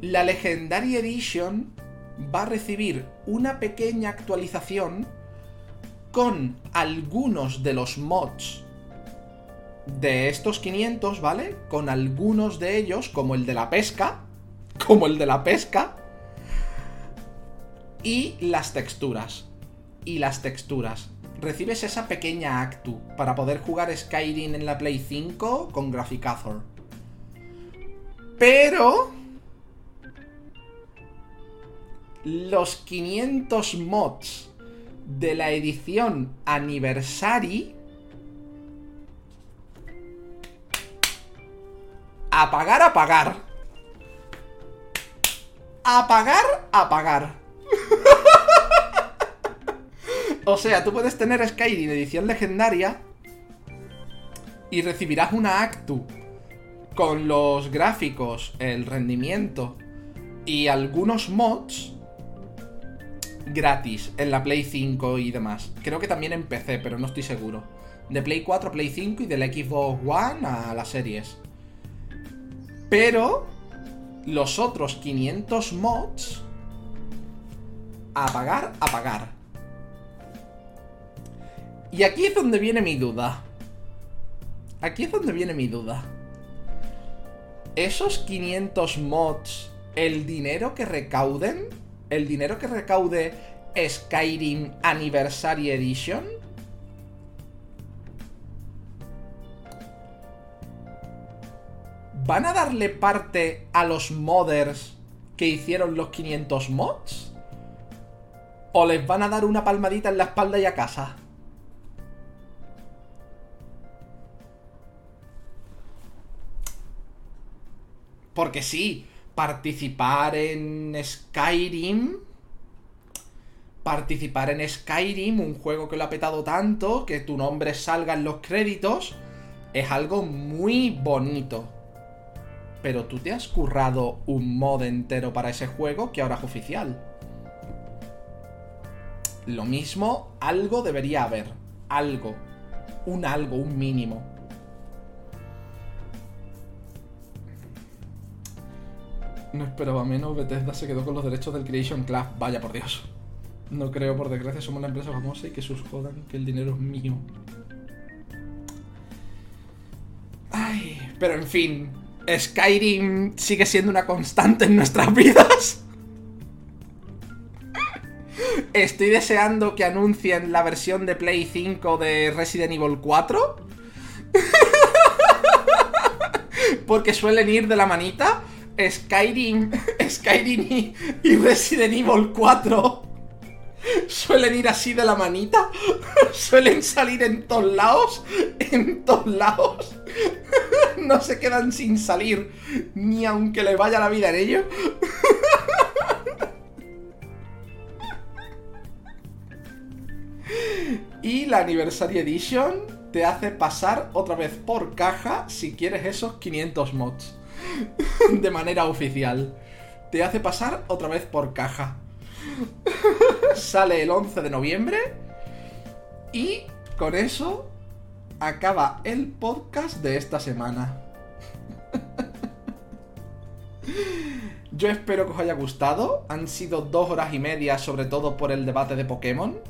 La Legendary Edition va a recibir una pequeña actualización con algunos de los mods de estos 500, ¿vale? Con algunos de ellos, como el de la pesca, [LAUGHS] como el de la pesca, y las texturas. Y las texturas. Recibes esa pequeña actu para poder jugar Skyrim en la Play 5 con Graphicathor. Pero... Los 500 mods de la edición Anniversary... Apagar, apagar. Apagar, apagar. [LAUGHS] o sea, tú puedes tener Skyrim edición legendaria y recibirás una Actu con los gráficos, el rendimiento y algunos mods gratis en la Play 5 y demás. Creo que también en PC, pero no estoy seguro. De Play 4 a Play 5 y del Xbox One a las series. Pero los otros 500 mods apagar, apagar. Y aquí es donde viene mi duda. Aquí es donde viene mi duda. Esos 500 mods, el dinero que recauden, el dinero que recaude Skyrim Anniversary Edition, ¿van a darle parte a los modders que hicieron los 500 mods? o les van a dar una palmadita en la espalda y a casa. Porque sí, participar en Skyrim. Participar en Skyrim, un juego que lo ha petado tanto, que tu nombre salga en los créditos, es algo muy bonito. Pero tú te has currado un mod entero para ese juego que ahora es oficial. Lo mismo, algo debería haber. Algo. Un algo, un mínimo. No esperaba menos, Bethesda se quedó con los derechos del Creation Club. Vaya por Dios. No creo, por desgracia, somos la empresa famosa y que sus jodan, que el dinero es mío. Ay, pero en fin, Skyrim sigue siendo una constante en nuestras vidas. Estoy deseando que anuncien la versión de Play 5 de Resident Evil 4. [LAUGHS] Porque suelen ir de la manita. Skyrim, [LAUGHS] Skyrim y, Resident Evil 4 suelen ir así de la manita. [LAUGHS] Suelen salir en todos lados. En todos lados. [LAUGHS] No se quedan sin salir. Ni aunque le vaya la vida en ello. Y la Anniversary Edition te hace pasar otra vez por caja si quieres esos 500 mods. [LAUGHS] de manera oficial. Te hace pasar otra vez por caja. Sale el 11 de noviembre. Y con eso acaba el podcast de esta semana. Yo espero que os haya gustado. Han sido dos horas y media, sobre todo por el debate de Pokémon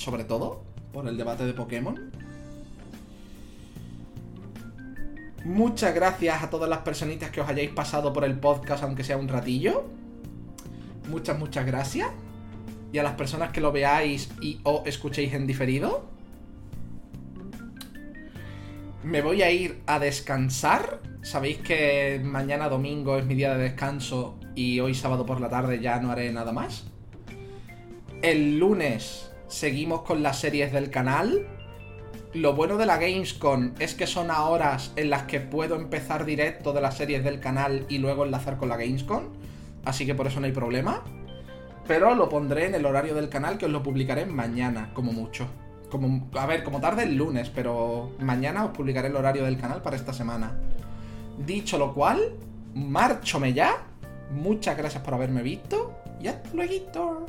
sobre todo por el debate de Pokémon. Muchas gracias a todas las personitas que os hayáis pasado por el podcast, aunque sea un ratillo. Muchas, muchas gracias. Y a las personas que lo veáis y o escuchéis en diferido. Me voy a ir a descansar. Sabéis que mañana domingo es mi día de descanso y hoy sábado por la tarde ya no haré nada más. El lunes seguimos con las series del canal. Lo bueno de la Gamescom es que son horas en las que puedo empezar directo de las series del canal y luego enlazar con la Gamescom. Así que por eso no hay problema. Pero lo pondré en el horario del canal que os lo publicaré mañana, como mucho. Como, a ver, como tarde el lunes, pero mañana os publicaré el horario del canal para esta semana. Dicho lo cual, márchome ya. Muchas gracias por haberme visto y hasta luego.